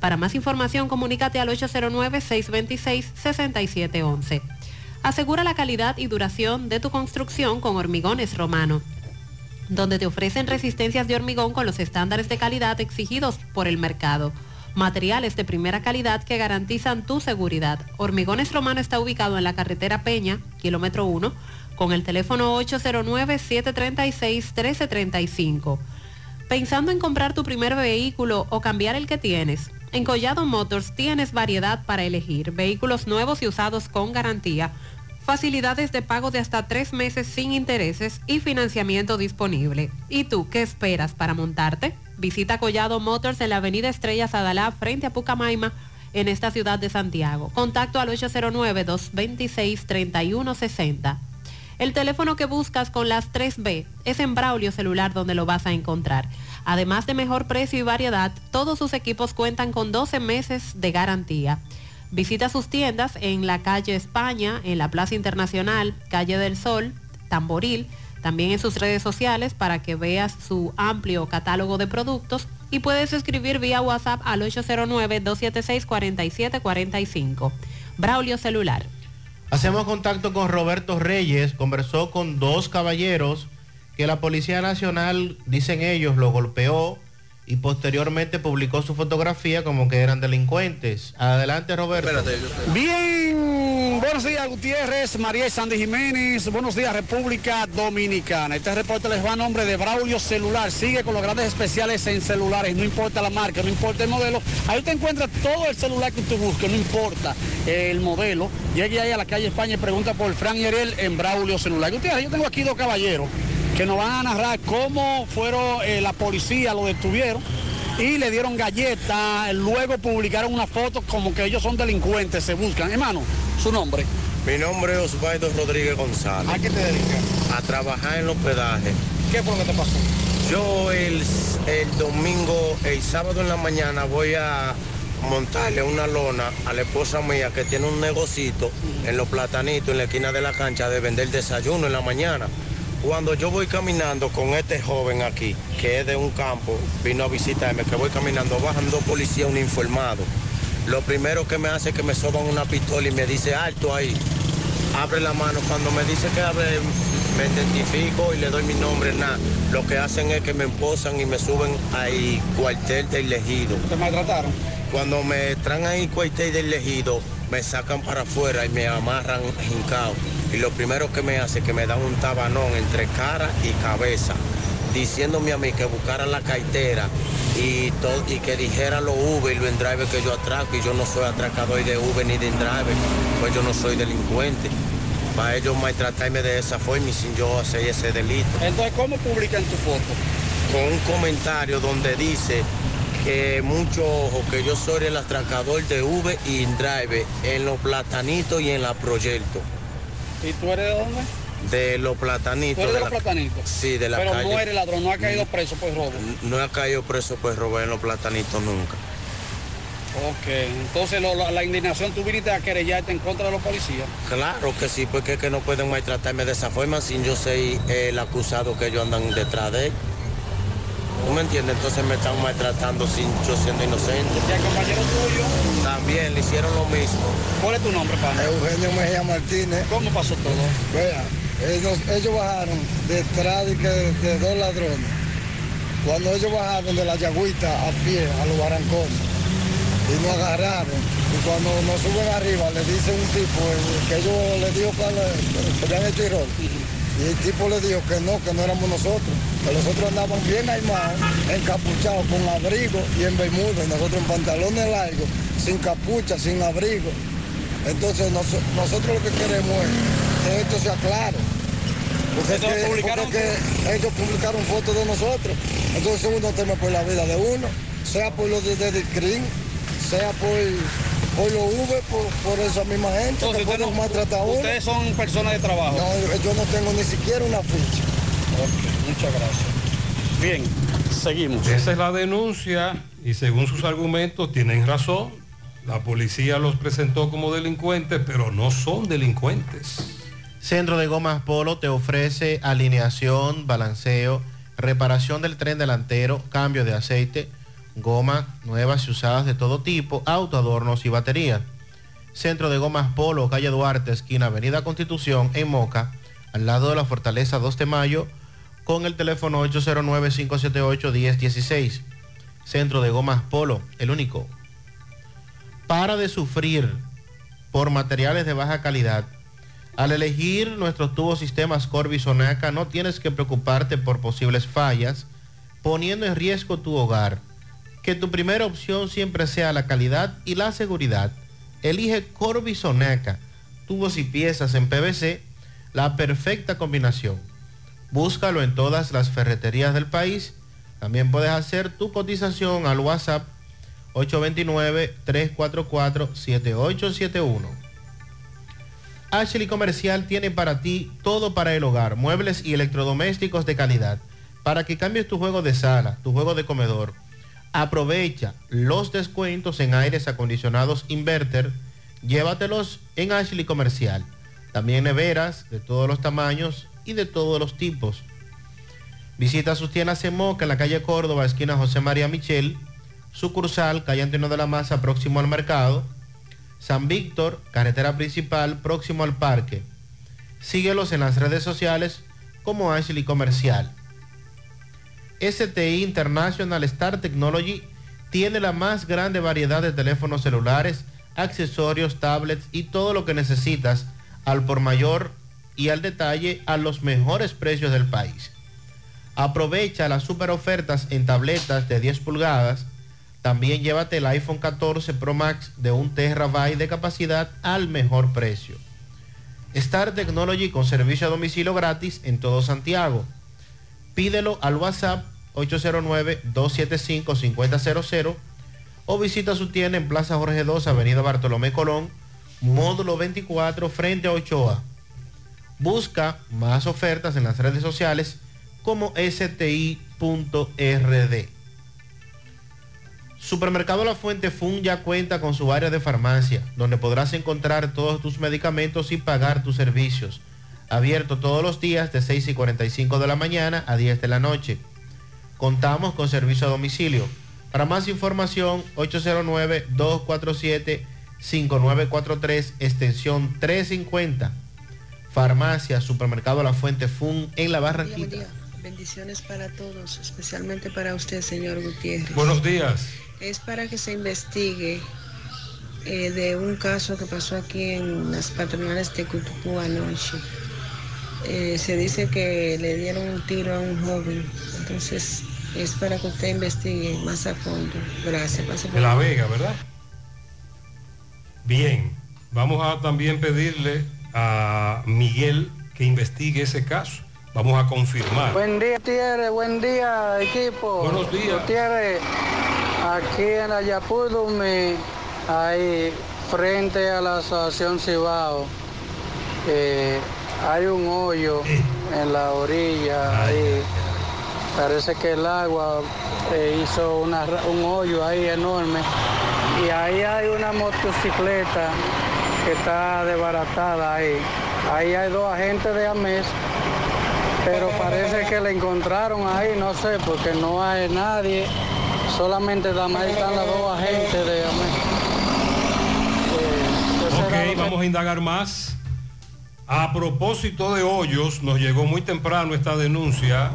Para más información, comunícate al 809-626-6711. Asegura la calidad y duración de tu construcción con Hormigones Romano, donde te ofrecen resistencias de hormigón con los estándares de calidad exigidos por el mercado. Materiales de primera calidad que garantizan tu seguridad. Hormigones Romano está ubicado en la carretera Peña, kilómetro 1, con el teléfono 809-736-1335. Pensando en comprar tu primer vehículo o cambiar el que tienes, en Collado Motors tienes variedad para elegir, vehículos nuevos y usados con garantía, facilidades de pago de hasta tres meses sin intereses y financiamiento disponible. ¿Y tú qué esperas para montarte? Visita Collado Motors en la avenida Estrellas Adalá frente a Pucamaima en esta ciudad de Santiago. Contacto al 809-226-3160. El teléfono que buscas con las 3B es en Braulio Celular donde lo vas a encontrar. Además de mejor precio y variedad, todos sus equipos cuentan con 12 meses de garantía. Visita sus tiendas en la calle España, en la Plaza Internacional, Calle del Sol, Tamboril, también en sus redes sociales para que veas su amplio catálogo de productos y puedes escribir vía WhatsApp al 809-276-4745. Braulio Celular. Hacemos contacto con Roberto Reyes, conversó con dos caballeros que la Policía Nacional, dicen ellos, lo golpeó y posteriormente publicó su fotografía como que eran delincuentes. Adelante, Roberto. Bien, buenos días Gutiérrez, María Sandy Jiménez, buenos días República Dominicana. Este reporte les va a nombre de Braulio Celular, sigue con los grandes especiales en celulares, no importa la marca, no importa el modelo, ahí usted encuentra todo el celular que usted busque, no importa el modelo. Llegue ahí a la calle España y pregunta por Fran y Ariel en Braulio Celular. Gutiérrez, yo tengo aquí dos caballeros que nos van a narrar cómo fueron eh, la policía, lo detuvieron y le dieron galletas, luego publicaron una foto como que ellos son delincuentes, se buscan. Hermano, su nombre. Mi nombre es Osvaldo Rodríguez González. ¿A qué te dedicas? A trabajar en hospedaje. ¿Qué fue lo que te pasó? Yo el, el domingo, el sábado en la mañana voy a montarle una lona a la esposa mía que tiene un negocito en los platanitos en la esquina de la cancha de vender desayuno en la mañana. Cuando yo voy caminando con este joven aquí, que es de un campo, vino a visitarme, que voy caminando, bajan dos policías uniformados. Lo primero que me hace es que me soban una pistola y me dice, alto ahí. Abre la mano. Cuando me dice que abre, me identifico y le doy mi nombre, nada. Lo que hacen es que me emposan y me suben ahí cuartel del elegido. ¿Te maltrataron? Cuando me traen ahí cuartel del elegido, me sacan para afuera y me amarran hincado. Y lo primero que me hace es que me dan un tabanón entre cara y cabeza, diciéndome a mí que buscara la cartera y, todo, y que dijera los Uber y los driver que yo atraco y yo no soy atracador de Uber ni de driver, pues yo no soy delincuente. Para ellos maltratarme de esa forma y sin yo hacer ese delito. Entonces, ¿cómo publican tu foto? Con un comentario donde dice que mucho ojo, que yo soy el atracador de Uber y driver en los platanitos y en la proyecto. ¿Y tú eres de dónde? De los platanitos. ¿Tú eres de los platanitos? Sí, de la Pero calle. no eres ladrón, no ha caído preso por robo. No ha caído preso por robar en los platanitos nunca. Ok, entonces lo- la, la indignación, tú viniste a querellarte en contra de los policías. Claro que sí, porque es que no pueden maltratarme de esa forma sin yo ser el acusado que ellos andan detrás de él. ¿Tú me entiendes? Entonces me están maltratando sin yo siendo inocente. ¿Y al compañero tuyo? También le hicieron lo mismo. ¿Cuál es tu nombre, pana? Eugenio Mejía Martínez. ¿Cómo pasó todo? Vea, ellos, ellos bajaron detrás de, que, de dos ladrones. Cuando ellos bajaron de la yagüita a pie, a los barrancones, y nos agarraron. Y cuando nos suben arriba, le dice un tipo eh, que ellos le dijo que, habían hecho error. Y el tipo le dijo que no, que no éramos nosotros, que nosotros andaban bien armados, encapuchados, con abrigo y en bermuda, y nosotros en pantalones largos, sin capucha, sin abrigo. Entonces nos- nosotros lo que queremos es que esto se aclare. Porque, es Eso lo que- publicaron porque es que ellos publicaron fotos de nosotros. Entonces uno teme por la vida de uno, sea por los de, de, de sea por, por los V, por, por esa misma gente que pueden maltratar a uno. Ustedes son personas de trabajo. No, yo no tengo ni siquiera una ficha. Ok, muchas gracias. Bien, seguimos. Esa es la denuncia y según sus argumentos tienen razón. La policía los presentó como delincuentes, pero no son delincuentes. Centro de Gomas Polo te ofrece alineación, balanceo, reparación del tren delantero, cambio de aceite, gomas nuevas y usadas de todo tipo, autoadornos y baterías. Centro de Gomas Polo, calle Duarte, esquina Avenida Constitución, en Moca, al lado de la Fortaleza 2 de Mayo, con el teléfono 809-578-1016. Centro de Gomas Polo, el único. Para de sufrir por materiales de baja calidad. Al elegir nuestros tubos sistemas Corby Sonaca no tienes que preocuparte por posibles fallas, poniendo en riesgo tu hogar. Que tu primera opción siempre sea la calidad y la seguridad. Elige Corby Sonaca, tubos y piezas en PVC, la perfecta combinación. Búscalo en todas las ferreterías del país. También puedes hacer tu cotización al WhatsApp 829-344-7871. Ashley Comercial tiene para ti todo para el hogar, muebles y electrodomésticos de calidad, para que cambies tu juego de sala, tu juego de comedor. Aprovecha los descuentos en aires acondicionados inverter, llévatelos en Ashley Comercial. También neveras de todos los tamaños y de todos los tipos. Visita sus tiendas en Moca, en la calle Córdoba, esquina José María Michel, sucursal, calle Antonio de la Maza, próximo al mercado. San Víctor, carretera principal, próximo al parque. Síguelos en las redes sociales como Ashley Comercial. STI International Star Technology tiene la más grande variedad de teléfonos celulares, accesorios, tablets y todo lo que necesitas al por mayor y al detalle a los mejores precios del país. Aprovecha las super ofertas en tabletas de 10 pulgadas. También llévate el iPhone 14 Pro Max de 1 terabyte de capacidad al mejor precio. Star Technology con servicio a domicilio gratis en todo Santiago. Pídelo al WhatsApp 809-275-5000 o visita su tienda en Plaza Jorge II, Avenida Bartolomé Colón, módulo 24, frente a Ochoa. Busca más ofertas en las redes sociales como sti.rd. Supermercado La Fuente Fun ya cuenta con su área de farmacia, donde podrás encontrar todos tus medicamentos y pagar tus servicios. Abierto todos los días de 6 y 45 de la mañana a 10 de la noche. Contamos con servicio a domicilio. Para más información, 809-247-5943, extensión 350. farmacia, supermercado La Fuente Fun en la Barranquita. Día. Bendiciones para todos, especialmente para usted, señor Gutiérrez. Buenos días. Es para que se investigue eh, de un caso que pasó aquí en las patronales de Cutupú anoche. Eh, se dice que le dieron un tiro a un joven, entonces es para que usted investigue más a fondo. Gracias. pase De La Vega, ¿verdad? Bien, vamos a también pedirle a Miguel que investigue ese caso. Vamos a confirmar. Buen día, Gutiérrez. Buen día, equipo. Buenos días. Gutiérrez, aquí en Ayapudumi, ahí frente a la asociación Cibao, eh, hay un hoyo en la orilla. ahí. Parece que el agua eh, hizo una un hoyo ahí enorme. Y ahí hay una motocicleta que está desbaratada ahí. Ahí hay dos agentes de AMES pero parece que la encontraron ahí, no sé, porque no hay nadie, solamente nada más están las dos agentes de Ok, vamos a indagar más. A propósito de hoyos, nos llegó muy temprano esta denuncia.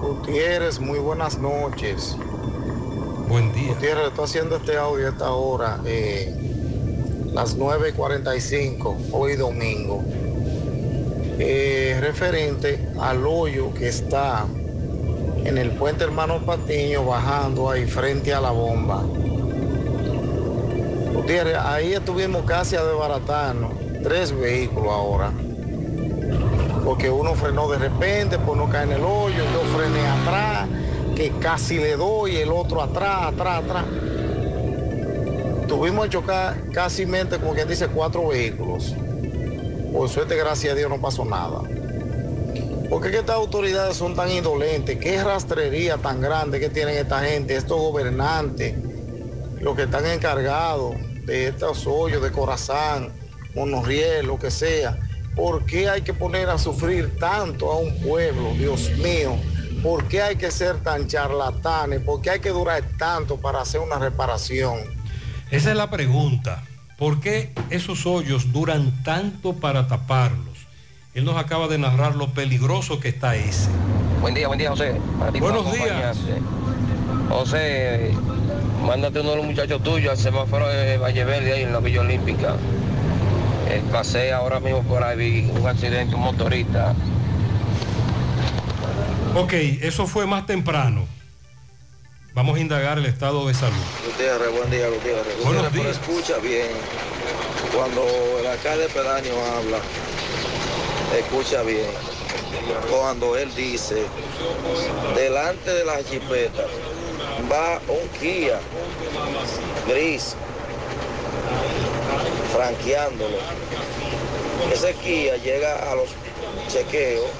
Gutiérrez, muy buenas noches. Buen día. Gutiérrez, estoy haciendo este audio a esta hora, eh, las 9.45, hoy domingo. Eh, referente al hoyo que está en el puente Hermano Patiño bajando ahí frente a la bomba. Gutiérrez, ahí estuvimos casi a desbaratarnos, tres vehículos ahora. Porque uno frenó de repente, pues no cae en el hoyo, yo frené atrás, que casi le doy, el otro atrás, atrás, atrás. Tuvimos que chocar casi mente, como quien dice, cuatro vehículos. Por suerte, gracias a Dios, no pasó nada. ¿Por qué estas autoridades son tan indolentes? ¿Qué rastrería tan grande que tienen esta gente, estos gobernantes, los que están encargados de estos hoyos de Corazán, Monorriel, lo que sea? ¿Por qué hay que poner a sufrir tanto a un pueblo, Dios mío? ¿Por qué hay que ser tan charlatanes? ¿Por qué hay que durar tanto para hacer una reparación? Esa es la pregunta. ¿Por qué esos hoyos duran tanto para taparlos? Él nos acaba de narrar lo peligroso que está ese. Buen día, buen día, José. Para ti, Buenos días. acompañarte. José, mándate uno de los muchachos tuyos al semáforo de Valle Verde ahí en la Villa Olímpica. Eh, pasé ahora mismo por ahí, vi un accidente, un motorista. Ok, eso fue más temprano. Vamos a indagar el estado de salud. Gutiérrez, buen día, Gutiérrez. Buenos días. escucha bien. Cuando el alcalde pedáneo habla, escucha bien. Cuando él dice, delante de la jipeta va un Kia gris, franqueándolo. Ese Kia llega a los chequeos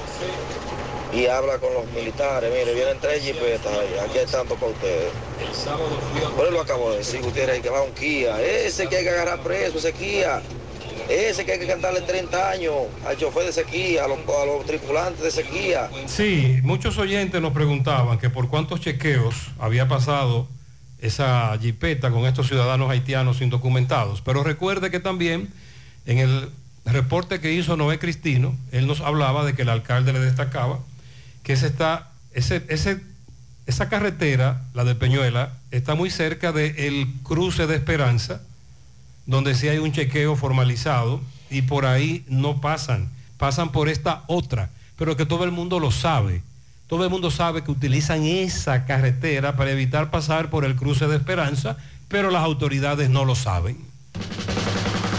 y habla con los militares. Mire, vienen tres jipetas aquí hay tanto para ustedes. Por eso lo acabo de decir, Gutiérrez, que va un Kia. Ese que hay que agarrar preso, ese Kia. Ese que hay que cantarle 30 años al chofer de Kia, a los, a los tripulantes de Kia. Sí, muchos oyentes nos preguntaban que por cuántos chequeos había pasado esa jipeta con estos ciudadanos haitianos indocumentados. Pero recuerde que también en el reporte que hizo Noé Cristino, él nos hablaba de que el alcalde le destacaba que esa carretera, la de Peñuela, está muy cerca del cruce de Esperanza, donde sí hay un chequeo formalizado y por ahí no pasan, pasan por esta otra, pero que todo el mundo lo sabe. Todo el mundo sabe que utilizan esa carretera para evitar pasar por el cruce de Esperanza, pero las autoridades no lo saben.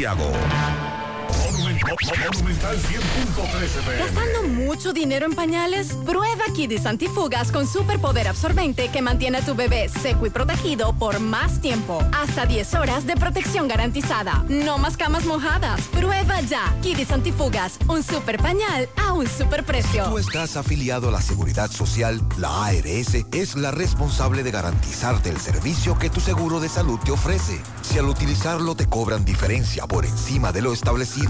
Santiago. Monumental 100.13 pm. ¿Gastando mucho dinero en pañales? Prueba Kidis Antifugas con superpoder absorbente que mantiene a tu bebé seco y protegido por más tiempo. Hasta 10 horas de protección garantizada. No más camas mojadas. Prueba ya. Kidis Antifugas, un super pañal a un super precio. Tú estás afiliado a la Seguridad Social, la ARS es la responsable de garantizarte el servicio que tu seguro de salud te ofrece. Si al utilizarlo te cobran diferencia por encima de lo establecido,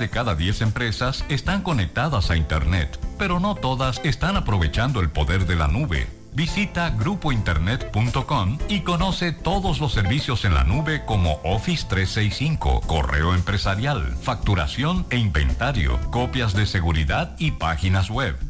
De cada diez empresas están conectadas a Internet, pero no todas están aprovechando el poder de la nube. Visita grupointernet.com y conoce todos los servicios en la nube como Office 365, correo empresarial, facturación e inventario, copias de seguridad y páginas web.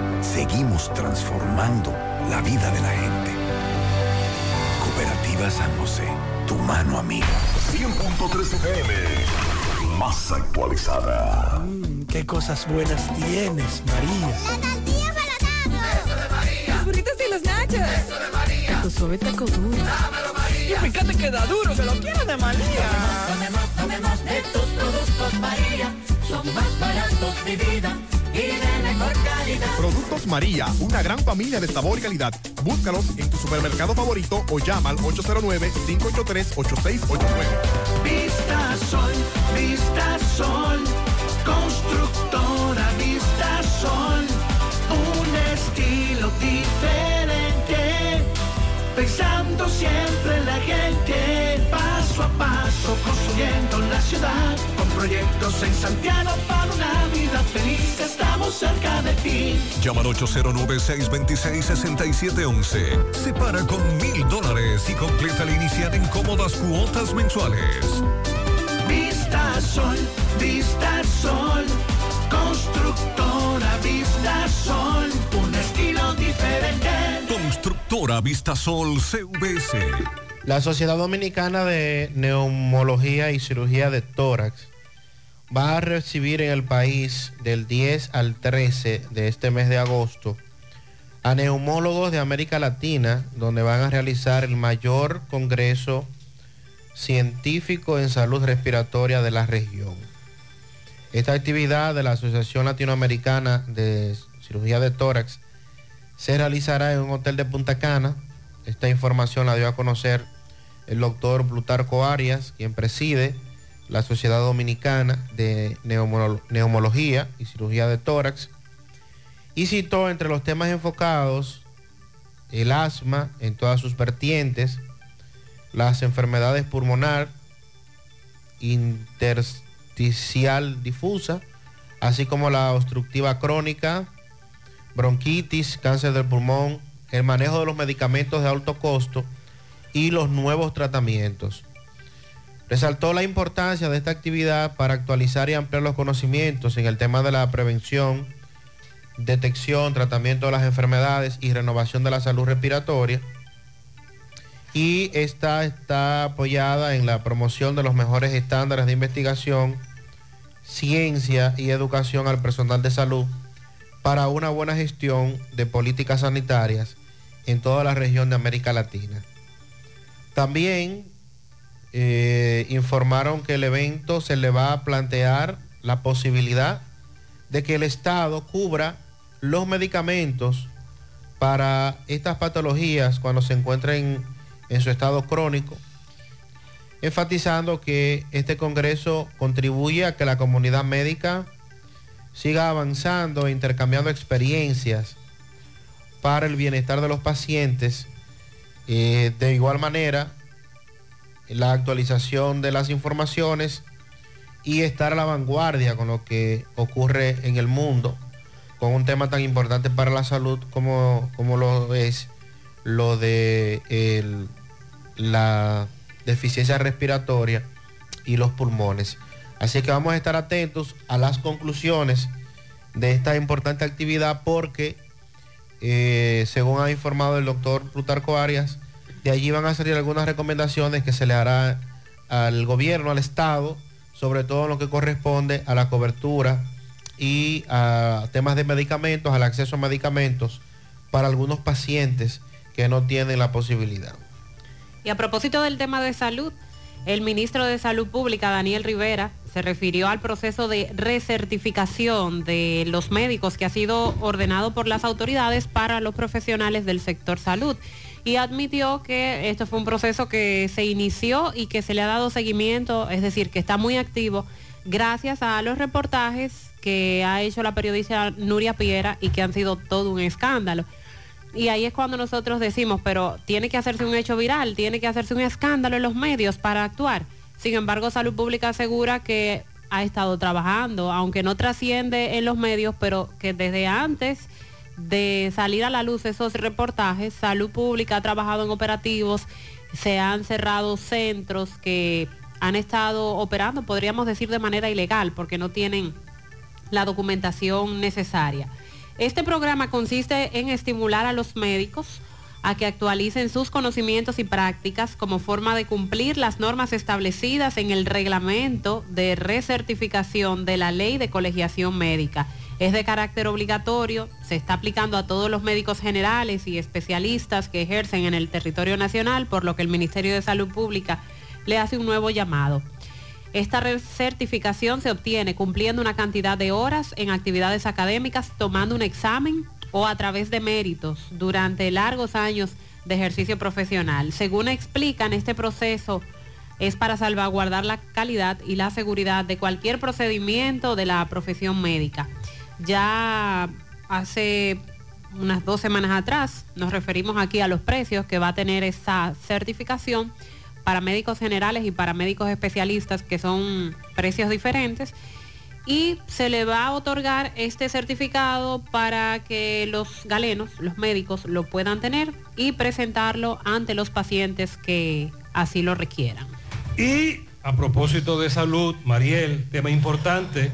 seguimos transformando la vida de la gente. Cooperativa San José, tu mano amiga. 100.3 FM, más actualizada. Mm, qué cosas buenas tienes, María. La tortilla para Eso de María. Los burritos y los nachos. Eso de María. Tu suave taco duro. Dámelo, María. Y fíjate que da duro, que lo quiero de María. Tomemos, tomemos de tus productos, María. Son más baratos de vida y de mejor calidad. Productos María, una gran familia de sabor y calidad. Búscalos en tu supermercado favorito o llama al 809-583-8689. Vista Sol, Vista Sol, constructora Vista Sol, un estilo diferente, pensando siempre en la gente, paso a paso construyendo la ciudad, con proyectos en Santiago vida feliz, estamos cerca de ti. Llama al 809-626-6711. Separa con mil dólares y completa la inicial en cómodas cuotas mensuales. Vista Sol, Vista Sol, constructora Vista Sol, un estilo diferente. Constructora Vistasol CVS. La Sociedad Dominicana de Neumología y Cirugía de Tórax va a recibir en el país del 10 al 13 de este mes de agosto a neumólogos de América Latina, donde van a realizar el mayor congreso científico en salud respiratoria de la región. Esta actividad de la Asociación Latinoamericana de Cirugía de Tórax se realizará en un hotel de Punta Cana. Esta información la dio a conocer el doctor Plutarco Arias, quien preside la Sociedad Dominicana de Neumolo- Neumología y Cirugía de Tórax, y citó entre los temas enfocados el asma en todas sus vertientes, las enfermedades pulmonar, intersticial difusa, así como la obstructiva crónica, bronquitis, cáncer del pulmón, el manejo de los medicamentos de alto costo y los nuevos tratamientos. Resaltó la importancia de esta actividad para actualizar y ampliar los conocimientos en el tema de la prevención, detección, tratamiento de las enfermedades y renovación de la salud respiratoria. Y esta está apoyada en la promoción de los mejores estándares de investigación, ciencia y educación al personal de salud para una buena gestión de políticas sanitarias en toda la región de América Latina. También eh, informaron que el evento se le va a plantear la posibilidad de que el Estado cubra los medicamentos para estas patologías cuando se encuentren en su estado crónico, enfatizando que este Congreso contribuye a que la comunidad médica siga avanzando e intercambiando experiencias para el bienestar de los pacientes. Eh, de igual manera, la actualización de las informaciones y estar a la vanguardia con lo que ocurre en el mundo, con un tema tan importante para la salud como, como lo es lo de la deficiencia respiratoria y los pulmones. Así que vamos a estar atentos a las conclusiones de esta importante actividad porque, eh, según ha informado el doctor Plutarco Arias, de allí van a salir algunas recomendaciones que se le hará al gobierno, al Estado, sobre todo en lo que corresponde a la cobertura y a temas de medicamentos, al acceso a medicamentos para algunos pacientes que no tienen la posibilidad. Y a propósito del tema de salud, el ministro de Salud Pública, Daniel Rivera, se refirió al proceso de recertificación de los médicos que ha sido ordenado por las autoridades para los profesionales del sector salud y admitió que esto fue un proceso que se inició y que se le ha dado seguimiento, es decir, que está muy activo gracias a los reportajes que ha hecho la periodista Nuria Piera y que han sido todo un escándalo. Y ahí es cuando nosotros decimos, pero tiene que hacerse un hecho viral, tiene que hacerse un escándalo en los medios para actuar. Sin embargo, Salud Pública asegura que ha estado trabajando, aunque no trasciende en los medios, pero que desde antes de salir a la luz esos reportajes, Salud Pública ha trabajado en operativos, se han cerrado centros que han estado operando, podríamos decir, de manera ilegal, porque no tienen la documentación necesaria. Este programa consiste en estimular a los médicos a que actualicen sus conocimientos y prácticas como forma de cumplir las normas establecidas en el reglamento de recertificación de la ley de colegiación médica. Es de carácter obligatorio, se está aplicando a todos los médicos generales y especialistas que ejercen en el territorio nacional, por lo que el Ministerio de Salud Pública le hace un nuevo llamado. Esta certificación se obtiene cumpliendo una cantidad de horas en actividades académicas, tomando un examen o a través de méritos durante largos años de ejercicio profesional. Según explican, este proceso es para salvaguardar la calidad y la seguridad de cualquier procedimiento de la profesión médica. Ya hace unas dos semanas atrás nos referimos aquí a los precios que va a tener esta certificación para médicos generales y para médicos especialistas, que son precios diferentes. Y se le va a otorgar este certificado para que los galenos, los médicos, lo puedan tener y presentarlo ante los pacientes que así lo requieran. Y a propósito de salud, Mariel, tema importante,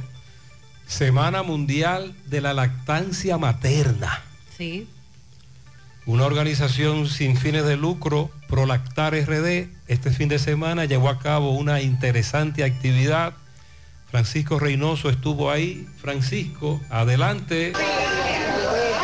Semana Mundial de la Lactancia Materna. Sí. Una organización sin fines de lucro, Prolactar RD, este fin de semana llevó a cabo una interesante actividad. Francisco Reynoso estuvo ahí. Francisco, adelante.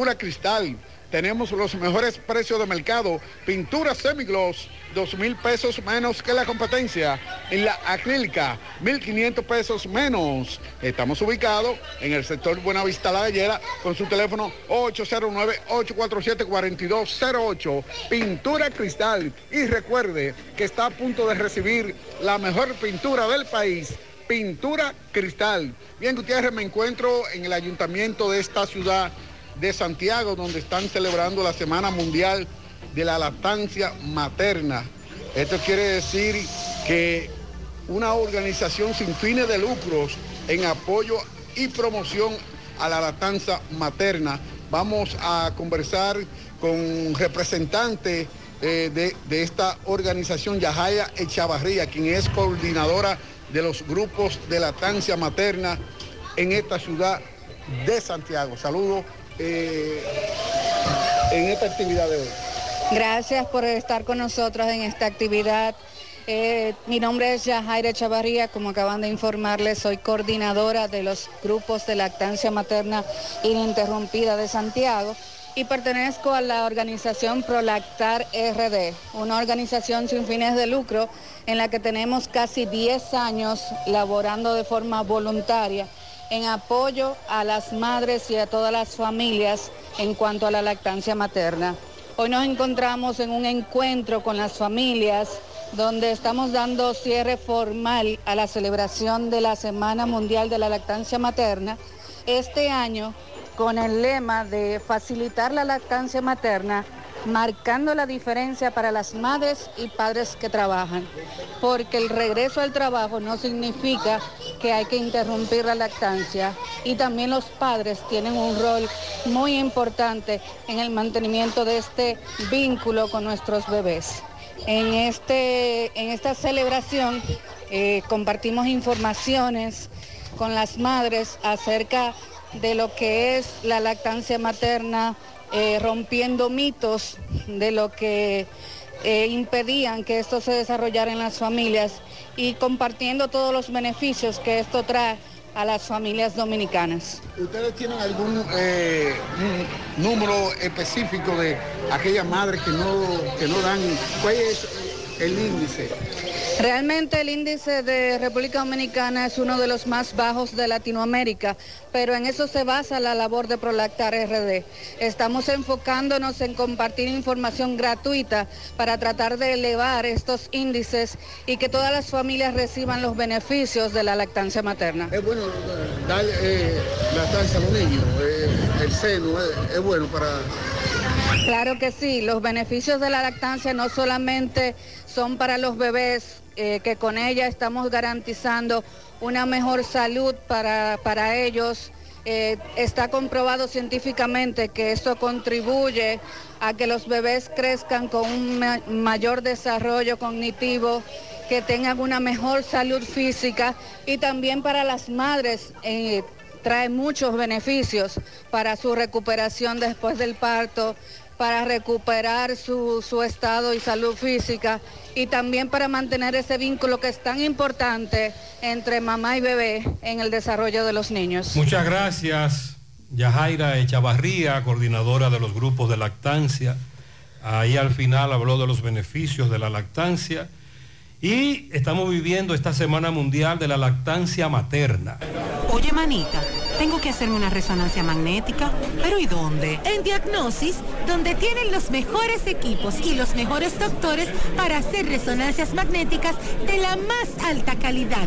Cristal. tenemos los mejores precios de mercado. Pintura semigloss, dos mil pesos menos que la competencia. En la acrílica, 1.500 pesos menos. Estamos ubicados en el sector Buenavista La Gallera con su teléfono 809-847-4208. Pintura cristal. Y recuerde que está a punto de recibir la mejor pintura del país. Pintura cristal. Bien, Gutiérrez, me encuentro en el ayuntamiento de esta ciudad de Santiago, donde están celebrando la Semana Mundial de la Lactancia Materna. Esto quiere decir que una organización sin fines de lucros en apoyo y promoción a la lactancia materna. Vamos a conversar con representantes eh, de, de esta organización, Yahaya Echavarría, quien es coordinadora de los grupos de lactancia materna en esta ciudad de Santiago. Saludos eh, en esta actividad de hoy. Gracias por estar con nosotros en esta actividad. Eh, mi nombre es Yajaira Chavarría, como acaban de informarles, soy coordinadora de los grupos de lactancia materna ininterrumpida de Santiago y pertenezco a la organización Prolactar RD, una organización sin fines de lucro en la que tenemos casi 10 años laborando de forma voluntaria en apoyo a las madres y a todas las familias en cuanto a la lactancia materna. Hoy nos encontramos en un encuentro con las familias donde estamos dando cierre formal a la celebración de la Semana Mundial de la Lactancia Materna. Este año con el lema de facilitar la lactancia materna, marcando la diferencia para las madres y padres que trabajan, porque el regreso al trabajo no significa que hay que interrumpir la lactancia y también los padres tienen un rol muy importante en el mantenimiento de este vínculo con nuestros bebés. En, este, en esta celebración eh, compartimos informaciones con las madres acerca de lo que es la lactancia materna, eh, rompiendo mitos de lo que eh, impedían que esto se desarrollara en las familias y compartiendo todos los beneficios que esto trae a las familias dominicanas. ¿Ustedes tienen algún eh, número específico de aquellas madres que no, que no dan? ¿Cuál es el índice? Realmente el índice de República Dominicana es uno de los más bajos de Latinoamérica, pero en eso se basa la labor de Prolactar RD. Estamos enfocándonos en compartir información gratuita para tratar de elevar estos índices y que todas las familias reciban los beneficios de la lactancia materna. Es bueno dar eh, lactancia a los niños, eh, el seno, eh, es bueno para... Claro que sí, los beneficios de la lactancia no solamente son para los bebés, eh, que con ella estamos garantizando una mejor salud para, para ellos. Eh, está comprobado científicamente que esto contribuye a que los bebés crezcan con un ma- mayor desarrollo cognitivo, que tengan una mejor salud física y también para las madres. eh, trae muchos beneficios para su recuperación después del parto, para recuperar su, su estado y salud física y también para mantener ese vínculo que es tan importante entre mamá y bebé en el desarrollo de los niños. Muchas gracias, Yajaira Echavarría, coordinadora de los grupos de lactancia. Ahí al final habló de los beneficios de la lactancia. Y estamos viviendo esta Semana Mundial de la Lactancia Materna. Oye, manita, tengo que hacerme una resonancia magnética, pero ¿y dónde? En Diagnosis, donde tienen los mejores equipos y los mejores doctores para hacer resonancias magnéticas de la más alta calidad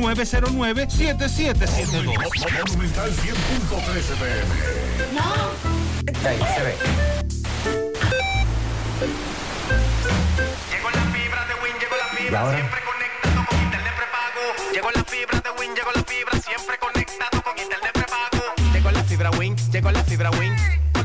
829-909-7772. Monumental 100.13 pm. Ahí se ve. Y ahora, Llegó la fibra de Win, llegó la fibra, siempre conectado con internet prepago. Llegó la fibra Win, llegó la fibra Win.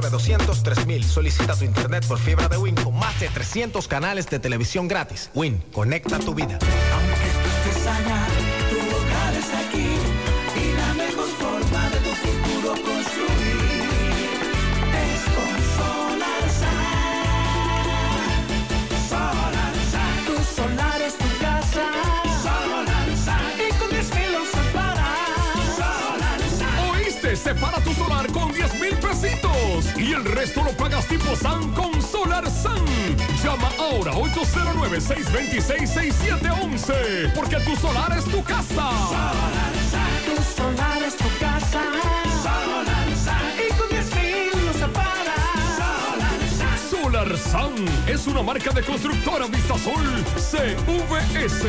809-200-3000. Solicita tu internet por fibra de Win con más de 300 canales de televisión gratis. Win, conecta tu vida. Estés allá, tu hogar está aquí Separa tu solar con 10 mil pesitos y el resto lo pagas tipo SAN con Solar SAN. Llama ahora 809-626-6711 porque tu solar es tu casa. Tu solar es tu casa. Solarsa. Y con 10 mil usos para. Solarsa. Solar SAN es una marca de constructora Vistasol CVS.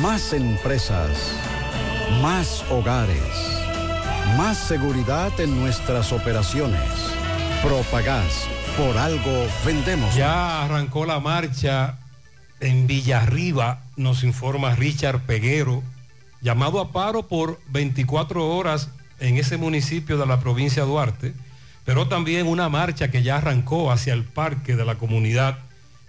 Más empresas. Más hogares. Más seguridad en nuestras operaciones. Propagás. Por algo vendemos. Ya arrancó la marcha en Villarriba, nos informa Richard Peguero, llamado a paro por 24 horas en ese municipio de la provincia de Duarte, pero también una marcha que ya arrancó hacia el parque de la comunidad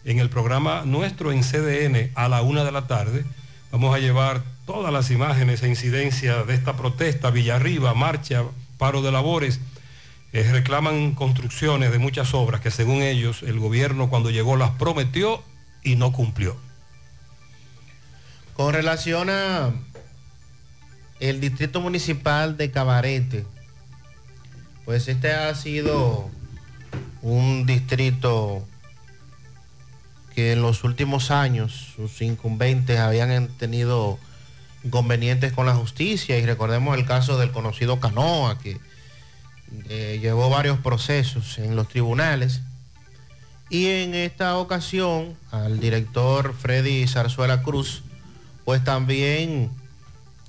en el programa nuestro en CDN a la una de la tarde. Vamos a llevar todas las imágenes e incidencias de esta protesta, Villarriba, marcha, paro de labores. Eh, reclaman construcciones de muchas obras que según ellos el gobierno cuando llegó las prometió y no cumplió. Con relación a el distrito municipal de Cabarete, pues este ha sido un distrito que en los últimos años sus incumbentes habían tenido inconvenientes con la justicia. Y recordemos el caso del conocido Canoa que eh, llevó varios procesos en los tribunales. Y en esta ocasión al director Freddy Zarzuela Cruz pues también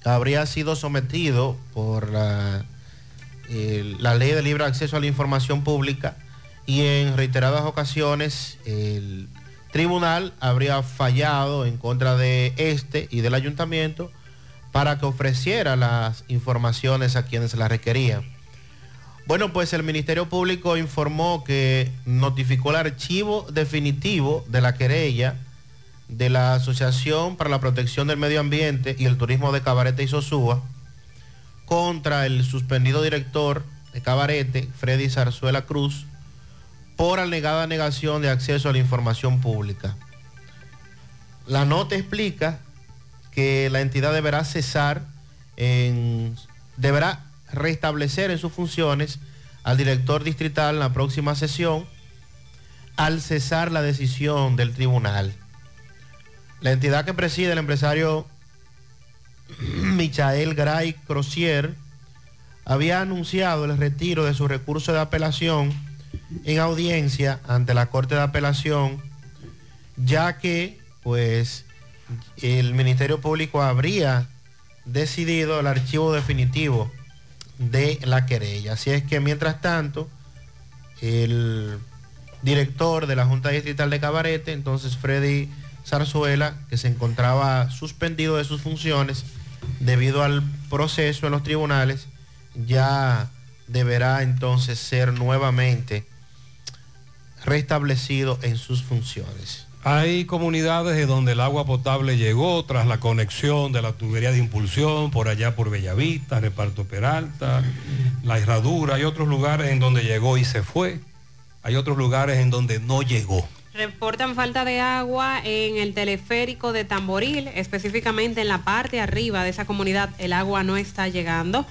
habría sido sometido por la, eh, la ley de libre acceso a la información pública. Y en reiteradas ocasiones el tribunal habría fallado en contra de este y del ayuntamiento para que ofreciera las informaciones a quienes las requerían. Bueno, pues el Ministerio Público informó que notificó el archivo definitivo de la querella de la Asociación para la Protección del Medio Ambiente y el Turismo de Cabarete y Sosúa contra el suspendido director de Cabarete, Freddy Zarzuela Cruz, por alegada negación de acceso a la información pública. La nota explica que la entidad deberá cesar, deberá restablecer en sus funciones al director distrital en la próxima sesión al cesar la decisión del tribunal. La entidad que preside el empresario (clears throat) Michael Gray Crocier había anunciado el retiro de su recurso de apelación en audiencia ante la Corte de Apelación, ya que pues el Ministerio Público habría decidido el archivo definitivo de la querella. Así es que mientras tanto, el director de la Junta Distrital de Cabarete, entonces Freddy Zarzuela, que se encontraba suspendido de sus funciones debido al proceso en los tribunales, ya deberá entonces ser nuevamente restablecido en sus funciones. Hay comunidades de donde el agua potable llegó tras la conexión de la tubería de impulsión por allá por Bellavista, Reparto Peralta, La Herradura. Hay otros lugares en donde llegó y se fue. Hay otros lugares en donde no llegó. Reportan falta de agua en el teleférico de Tamboril, específicamente en la parte arriba de esa comunidad. El agua no está llegando.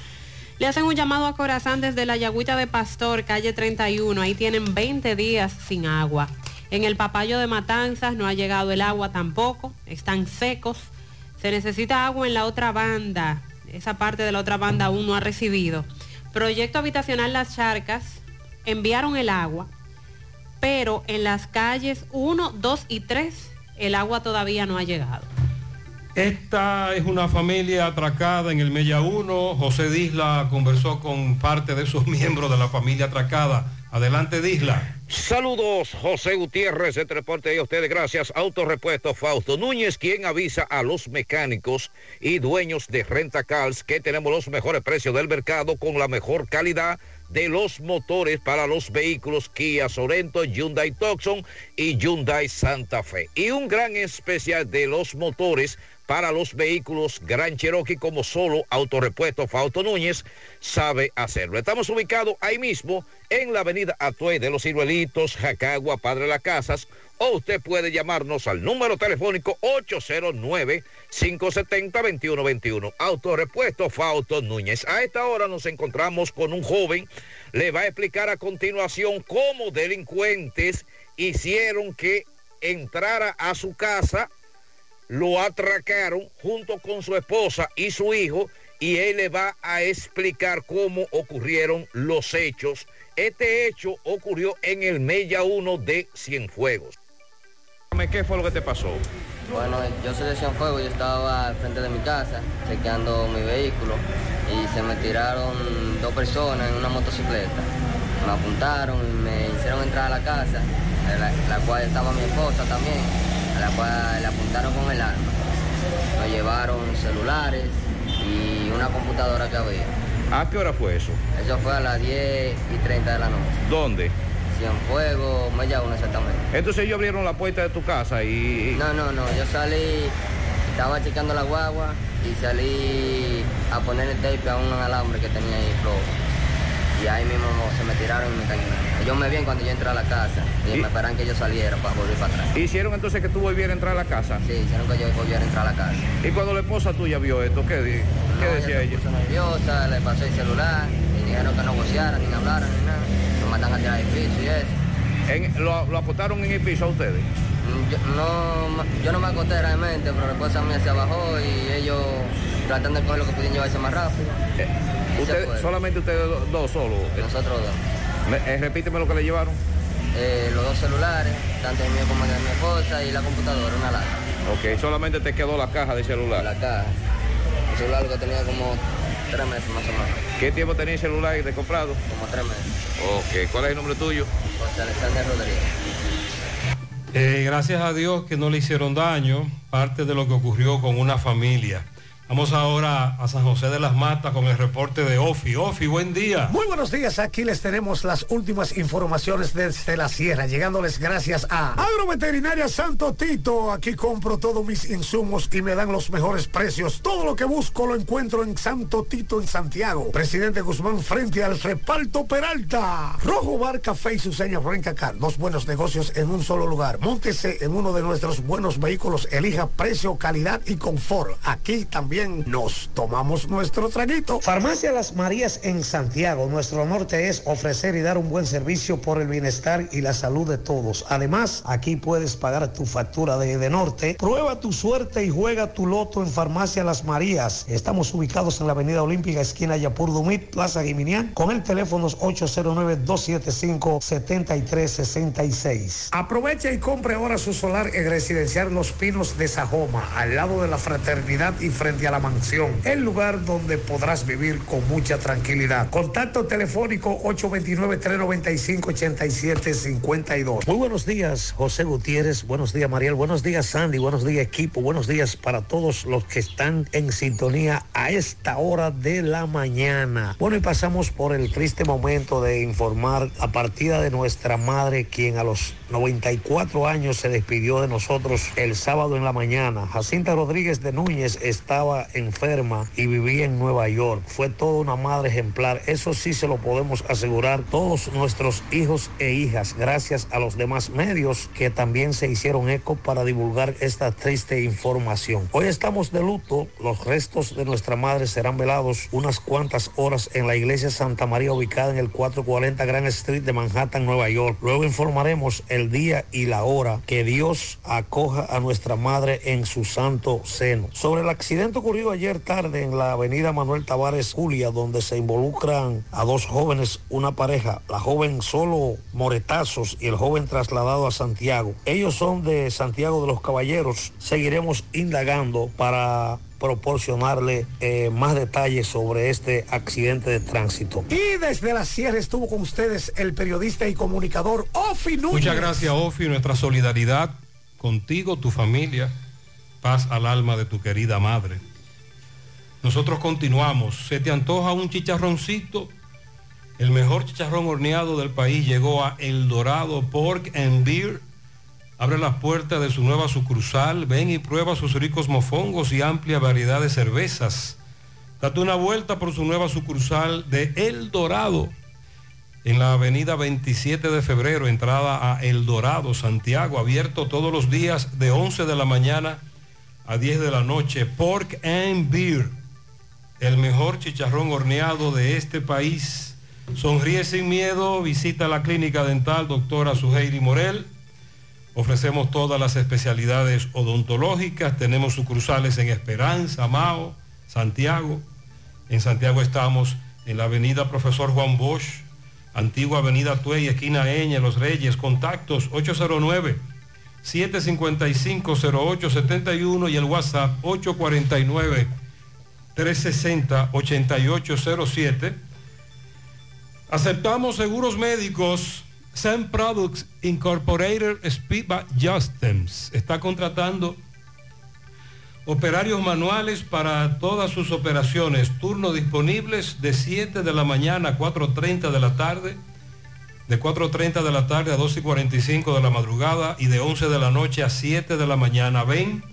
Le hacen un llamado a Corazán desde la Yagüita de Pastor, calle 31. Ahí tienen 20 días sin agua. En el Papayo de Matanzas no ha llegado el agua tampoco. Están secos. Se necesita agua en la otra banda. Esa parte de la otra banda aún no ha recibido. Proyecto Habitacional Las Charcas enviaron el agua, pero en las calles 1, 2 y 3 el agua todavía no ha llegado. Esta es una familia atracada en el Mella 1. José Disla conversó con parte de sus (laughs) miembros de la familia atracada. Adelante, Disla. Saludos, José Gutiérrez, de Transporte y a ustedes gracias. Autorepuesto Fausto Núñez, quien avisa a los mecánicos y dueños de Rentacals que tenemos los mejores precios del mercado con la mejor calidad de los motores para los vehículos Kia Sorento, Hyundai Tucson y Hyundai Santa Fe. Y un gran especial de los motores para los vehículos Gran Cherokee como solo Autorepuesto Fausto Núñez sabe hacerlo. Estamos ubicados ahí mismo en la avenida Atuey de los Ciruelitos, Jacagua, Padre las Casas, o usted puede llamarnos al número telefónico 809-570-2121. Autorepuesto Fausto Núñez. A esta hora nos encontramos con un joven. Le va a explicar a continuación cómo delincuentes hicieron que entrara a su casa lo atracaron junto con su esposa y su hijo y él le va a explicar cómo ocurrieron los hechos. Este hecho ocurrió en el Mella 1 de Cienfuegos. ¿Qué fue lo que te pasó? Bueno, yo soy de Cienfuegos, yo estaba al frente de mi casa chequeando mi vehículo y se me tiraron dos personas en una motocicleta. Me apuntaron y me hicieron entrar a la casa, en la, la cual estaba mi esposa también la cual le apuntaron con el arma. Nos llevaron celulares y una computadora que había. ¿A qué hora fue eso? Eso fue a las 10 y 30 de la noche. ¿Dónde? Cienfuegos, Mella 1 exactamente. Entonces ellos abrieron la puerta de tu casa y... No, no, no, yo salí, estaba chequeando la guagua y salí a poner el tape a un alambre que tenía ahí flojo. Y ahí mismo se me tiraron y me cayeron. Ellos me vieron cuando yo entré a la casa y, me esperan que yo saliera para volver para atrás. ¿Hicieron entonces que tú volvieras a entrar a la casa? Sí, hicieron que yo volviera a entrar a la casa. ¿Y cuando la esposa tuya vio esto, qué, di- qué No, decía ella? ella? Se puso nerviosa, le pasé el celular y dijeron que no gocearan ni hablaran ni nada. Nos mandan a tirar el piso y eso. En- lo, lo acotaron en el piso a ustedes? Yo no, yo no me acosté realmente, pero la esposa mía se bajó y ellos tratando de coger lo que pudieron llevarse más rápido. Usted, fueron. solamente ustedes do- dos solos. Nosotros dos. Eh, repíteme lo que le llevaron. Eh, los dos celulares, tanto el mío como el de mi esposa y la computadora, una lata. Ok, solamente te quedó la caja de celular. La caja. El celular que tenía como tres meses más o menos. ¿Qué tiempo tenía el celular de comprado? Como tres meses. Ok, ¿cuál es el nombre tuyo? José Alexander Rodríguez. Eh, gracias a Dios que no le hicieron daño, parte de lo que ocurrió con una familia. Vamos ahora a San José de las Matas con el reporte de Ofi. Ofi, buen día. Muy buenos días, aquí les tenemos las últimas informaciones desde la sierra, llegándoles gracias a Agroveterinaria Santo Tito. Aquí compro todos mis insumos y me dan los mejores precios. Todo lo que busco lo encuentro en Santo Tito en Santiago. Presidente Guzmán frente al reparto Peralta. Rojo Bar Café y su seña Car. Dos buenos negocios en un solo lugar. Móntese en uno de nuestros buenos vehículos. Elija precio, calidad y confort. Aquí también nos tomamos nuestro traguito. Farmacia Las Marías en Santiago. Nuestro norte es ofrecer y dar un buen servicio por el bienestar y la salud de todos. Además, aquí puedes pagar tu factura de, de norte. Prueba tu suerte y juega tu loto en Farmacia Las Marías. Estamos ubicados en la Avenida Olímpica, esquina Yapur Dumit, Plaza Guiminián, con el teléfono 809-275-7366. Aprovecha y compre ahora su solar en Residencial Los Pinos de Sajoma, al lado de la Fraternidad y frente a la mansión, el lugar donde podrás vivir con mucha tranquilidad. Contacto telefónico 829-395-8752. Muy buenos días, José Gutiérrez. Buenos días, Mariel. Buenos días, Sandy. Buenos días, equipo. Buenos días para todos los que están en sintonía a esta hora de la mañana. Bueno, y pasamos por el triste momento de informar la partida de nuestra madre, quien a los 94 años se despidió de nosotros el sábado en la mañana. Jacinta Rodríguez de Núñez estaba enferma y vivía en Nueva York. Fue toda una madre ejemplar. Eso sí se lo podemos asegurar todos nuestros hijos e hijas, gracias a los demás medios que también se hicieron eco para divulgar esta triste información. Hoy estamos de luto. Los restos de nuestra madre serán velados unas cuantas horas en la iglesia Santa María ubicada en el 440 Grand Street de Manhattan, Nueva York. Luego informaremos el día y la hora que Dios acoja a nuestra madre en su santo seno. Sobre el accidente ocurrido ayer tarde en la avenida Manuel Tavares Julia, donde se involucran a dos jóvenes, una pareja, la joven solo moretazos y el joven trasladado a Santiago. Ellos son de Santiago de los Caballeros. Seguiremos indagando para proporcionarle eh, más detalles sobre este accidente de tránsito. Y desde la sierra estuvo con ustedes el periodista y comunicador Ofi Núñez. Muchas gracias, Ofi. Nuestra solidaridad contigo, tu familia. Paz al alma de tu querida madre. Nosotros continuamos. ¿Se te antoja un chicharroncito? El mejor chicharrón horneado del país llegó a El Dorado Pork and Beer. Abre las puertas de su nueva sucursal. Ven y prueba sus ricos mofongos y amplia variedad de cervezas. Date una vuelta por su nueva sucursal de El Dorado en la avenida 27 de febrero, entrada a El Dorado, Santiago, abierto todos los días de 11 de la mañana a 10 de la noche. Pork and Beer, el mejor chicharrón horneado de este país. Sonríe sin miedo, visita la clínica dental doctora Suheiri Morel. Ofrecemos todas las especialidades odontológicas, tenemos sucursales en Esperanza, Mao, Santiago. En Santiago estamos en la avenida Profesor Juan Bosch, antigua avenida Tuey, esquina Eña, Los Reyes, contactos 809. 755-0871 y el WhatsApp 849-360-8807. Aceptamos seguros médicos. Sam Products Incorporated Speedback Justems está contratando operarios manuales para todas sus operaciones. Turnos disponibles de 7 de la mañana a 4.30 de la tarde de 4.30 de la tarde a 2.45 de la madrugada y de 11 de la noche a 7 de la mañana. Ven,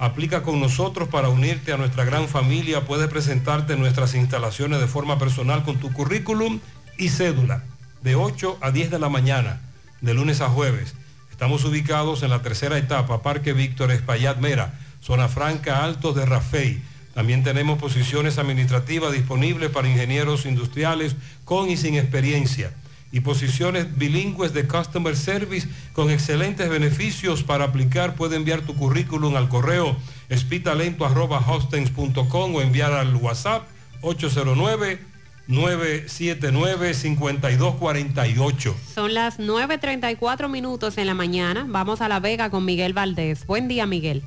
aplica con nosotros para unirte a nuestra gran familia. Puedes presentarte en nuestras instalaciones de forma personal con tu currículum y cédula de 8 a 10 de la mañana, de lunes a jueves. Estamos ubicados en la tercera etapa, Parque Víctor Espaillat Mera, zona franca Altos de Rafey. También tenemos posiciones administrativas disponibles para ingenieros industriales con y sin experiencia y posiciones bilingües de Customer Service con excelentes beneficios para aplicar. Puede enviar tu currículum al correo espitalento.hostings.com o enviar al WhatsApp 809-979-5248. Son las 9.34 minutos en la mañana. Vamos a La Vega con Miguel Valdés. Buen día, Miguel.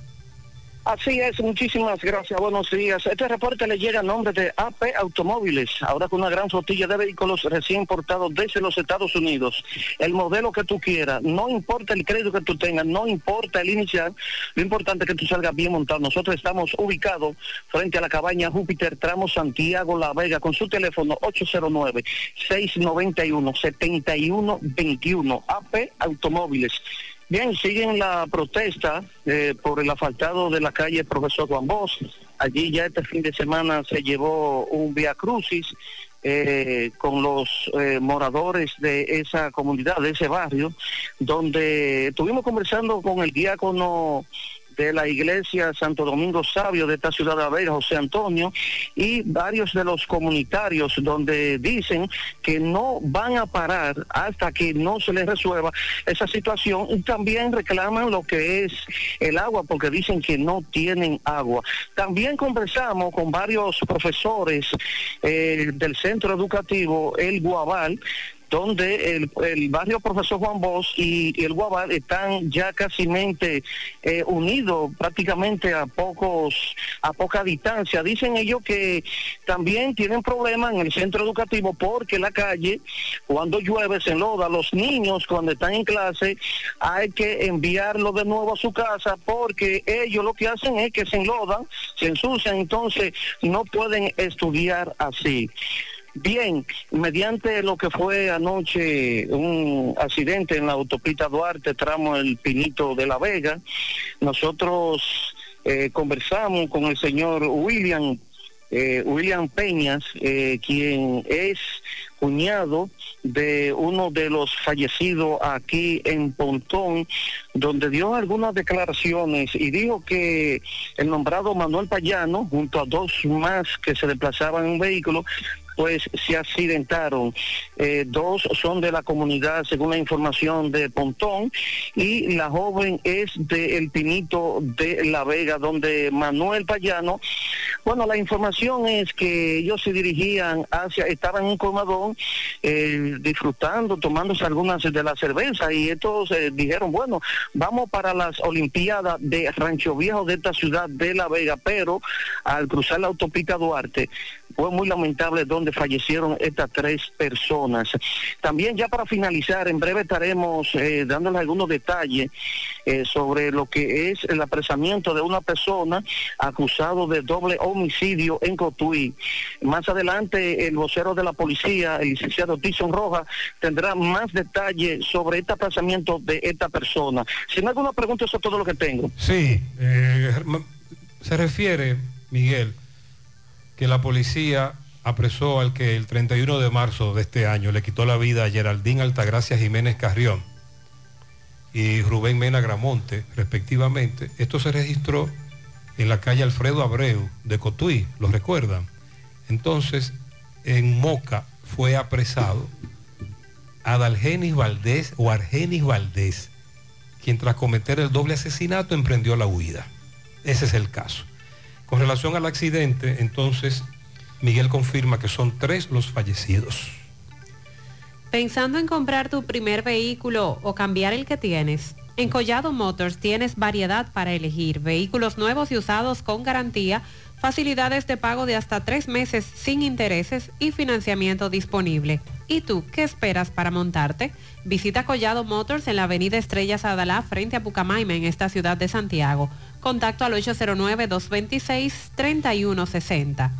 Así es, muchísimas gracias, buenos días. Este reporte le llega a nombre de AP Automóviles, ahora con una gran flotilla de vehículos recién importados desde los Estados Unidos. El modelo que tú quieras, no importa el crédito que tú tengas, no importa el inicial, lo importante es que tú salgas bien montado. Nosotros estamos ubicados frente a la cabaña Júpiter, tramo Santiago La Vega, con su teléfono 809-691-7121, AP Automóviles. Bien, siguen la protesta eh, por el asfaltado de la calle Profesor Juan Bosch. Allí ya este fin de semana se llevó un vía crucis eh, con los eh, moradores de esa comunidad, de ese barrio, donde estuvimos conversando con el diácono de la iglesia Santo Domingo Sabio de esta ciudad de Vega, José Antonio, y varios de los comunitarios donde dicen que no van a parar hasta que no se les resuelva esa situación y también reclaman lo que es el agua porque dicen que no tienen agua. También conversamos con varios profesores eh, del centro educativo El Guabal donde el, barrio Profesor Juan Bosch y, y el Guabal están ya casi eh, unidos prácticamente a pocos a poca distancia. Dicen ellos que también tienen problemas en el centro educativo porque la calle cuando llueve se enloda. Los niños cuando están en clase hay que enviarlos de nuevo a su casa porque ellos lo que hacen es que se enlodan, se ensucian, entonces no pueden estudiar así. Bien, mediante lo que fue anoche un accidente en la autopista Duarte, tramo El Pinito de la Vega, nosotros eh, conversamos con el señor William, eh, William Peñas, eh, quien es cuñado de uno de los fallecidos aquí en Pontón, donde dio algunas declaraciones y dijo que el nombrado Manuel Payano, junto a dos más que se desplazaban en un vehículo, pues se accidentaron. Eh, dos son de la comunidad, según la información de Pontón, y la joven es de El Pinito de La Vega, donde Manuel Payano, bueno, la información es que ellos se dirigían hacia, estaban en un comadón, eh, disfrutando, tomándose algunas de la cerveza, y estos eh, dijeron, bueno, vamos para las Olimpiadas de Rancho Viejo de esta ciudad de La Vega, pero al cruzar la autopista Duarte, fue muy lamentable donde fallecieron estas tres personas. También ya para finalizar, en breve estaremos eh, dándoles algunos detalles eh, sobre lo que es el apresamiento de una persona acusado de doble homicidio en Cotuí. Más adelante, el vocero de la policía, el licenciado Tison Rojas, tendrá más detalles sobre este apresamiento de esta persona. Si no hay alguna pregunta, eso es todo lo que tengo. Sí, eh, se refiere, Miguel, que la policía apresó al que el 31 de marzo de este año le quitó la vida a Geraldine Altagracia Jiménez Carrión y Rubén Mena Gramonte, respectivamente. Esto se registró en la calle Alfredo Abreu de Cotuí, ¿lo recuerdan? Entonces, en Moca fue apresado Adalgenis Valdés o Argenis Valdés, quien tras cometer el doble asesinato emprendió la huida. Ese es el caso. Con relación al accidente, entonces, Miguel confirma que son tres los fallecidos. Pensando en comprar tu primer vehículo o cambiar el que tienes, en Collado Motors tienes variedad para elegir, vehículos nuevos y usados con garantía, facilidades de pago de hasta tres meses sin intereses y financiamiento disponible. ¿Y tú qué esperas para montarte? Visita Collado Motors en la avenida Estrellas Adalá frente a Pucamaima en esta ciudad de Santiago. Contacto al 809-226-3160.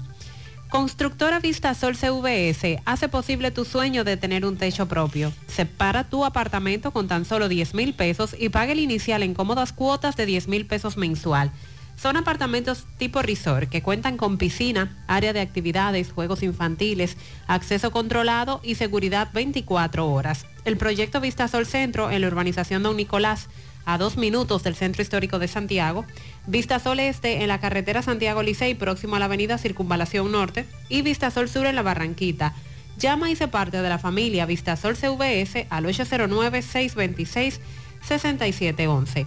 Constructora Vistasol CVS hace posible tu sueño de tener un techo propio. Separa tu apartamento con tan solo 10 mil pesos y paga el inicial en cómodas cuotas de 10 mil pesos mensual. Son apartamentos tipo resort que cuentan con piscina, área de actividades, juegos infantiles, acceso controlado y seguridad 24 horas. El proyecto Vistasol Centro en la urbanización Don Nicolás a dos minutos del Centro Histórico de Santiago, Vistasol Este en la carretera Santiago Licey, próximo a la avenida Circunvalación Norte, y Vistasol Sur en la Barranquita. Llama y se parte de la familia Vistasol CVS al 809-626-6711.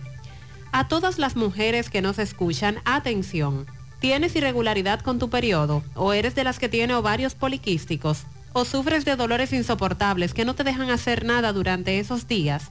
A todas las mujeres que nos escuchan, atención. ¿Tienes irregularidad con tu periodo o eres de las que tiene ovarios poliquísticos o sufres de dolores insoportables que no te dejan hacer nada durante esos días?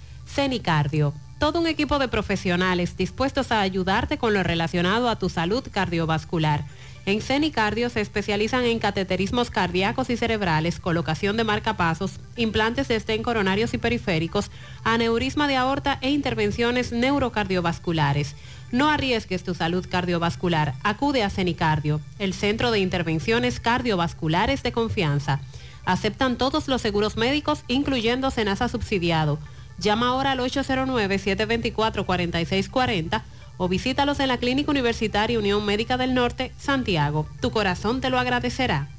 CENICardio. Todo un equipo de profesionales dispuestos a ayudarte con lo relacionado a tu salud cardiovascular. En CENICardio se especializan en cateterismos cardíacos y cerebrales, colocación de marcapasos, implantes de estén coronarios y periféricos, aneurisma de aorta e intervenciones neurocardiovasculares. No arriesgues tu salud cardiovascular. Acude a CENICardio, el centro de intervenciones cardiovasculares de confianza. Aceptan todos los seguros médicos, incluyendo Senasa subsidiado. Llama ahora al 809-724-4640 o visítalos en la Clínica Universitaria Unión Médica del Norte, Santiago. Tu corazón te lo agradecerá.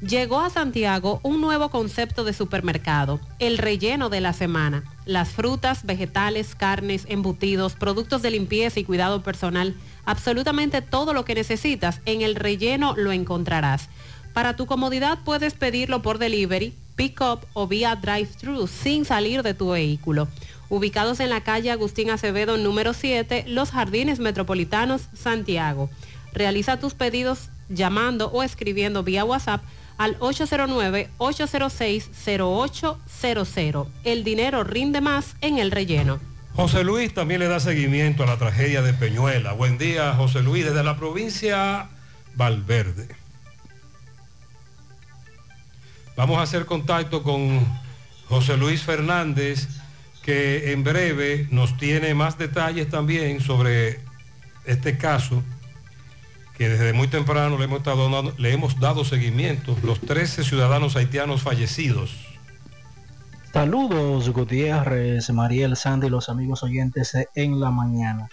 Llegó a Santiago un nuevo concepto de supermercado, el relleno de la semana. Las frutas, vegetales, carnes, embutidos, productos de limpieza y cuidado personal, absolutamente todo lo que necesitas en el relleno lo encontrarás. Para tu comodidad puedes pedirlo por delivery, pick-up o vía drive-thru sin salir de tu vehículo. Ubicados en la calle Agustín Acevedo número 7, Los Jardines Metropolitanos, Santiago. Realiza tus pedidos llamando o escribiendo vía WhatsApp al 809-806-0800. El dinero rinde más en el relleno. José Luis también le da seguimiento a la tragedia de Peñuela. Buen día, José Luis, desde la provincia Valverde. Vamos a hacer contacto con José Luis Fernández, que en breve nos tiene más detalles también sobre este caso, que desde muy temprano le hemos, dado, le hemos dado seguimiento, los 13 ciudadanos haitianos fallecidos. Saludos Gutiérrez, Mariel Sandy y los amigos oyentes en la mañana.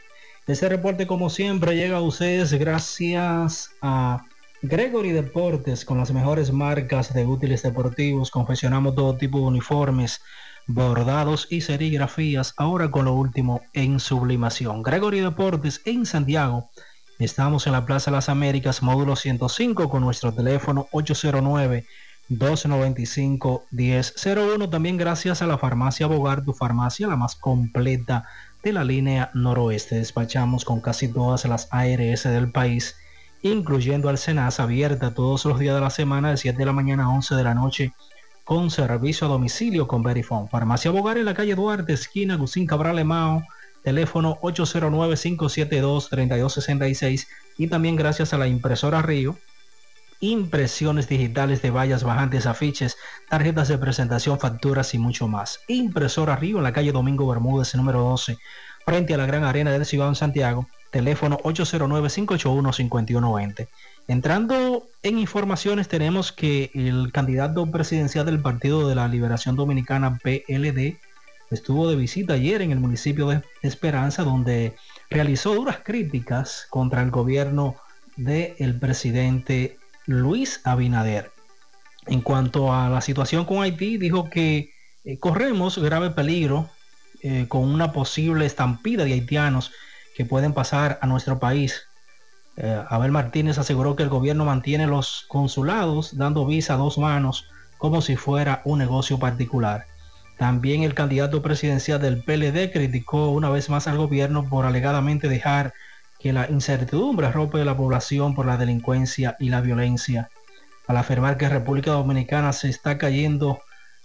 Este reporte como siempre llega a ustedes gracias a Gregory Deportes con las mejores marcas de útiles deportivos. Confeccionamos todo tipo de uniformes, bordados y serigrafías. Ahora con lo último en sublimación. Gregory Deportes en Santiago. Estamos en la Plaza de las Américas, módulo 105 con nuestro teléfono 809 295-1001. También gracias a la farmacia Bogar, tu farmacia, la más completa de la línea noroeste. Despachamos con casi todas las ARS del país, incluyendo al Senasa, abierta todos los días de la semana de 7 de la mañana a 11 de la noche, con servicio a domicilio con Verifone. Farmacia Bogar en la calle Duarte, esquina Gusín Cabral Emao, teléfono 809-572-3266 y también gracias a la impresora Río impresiones digitales de vallas bajantes, afiches, tarjetas de presentación, facturas y mucho más. Impresora Río en la calle Domingo Bermúdez, número 12, frente a la Gran Arena del Cibao en Santiago, teléfono 809-581-5120. Entrando en informaciones, tenemos que el candidato presidencial del Partido de la Liberación Dominicana, PLD, estuvo de visita ayer en el municipio de Esperanza, donde realizó duras críticas contra el gobierno del presidente Luis Abinader. En cuanto a la situación con Haití, dijo que eh, corremos grave peligro eh, con una posible estampida de haitianos que pueden pasar a nuestro país. Eh, Abel Martínez aseguró que el gobierno mantiene los consulados dando visa a dos manos como si fuera un negocio particular. También el candidato presidencial del PLD criticó una vez más al gobierno por alegadamente dejar que la incertidumbre rompe la población por la delincuencia y la violencia. Al afirmar que República Dominicana se está cayendo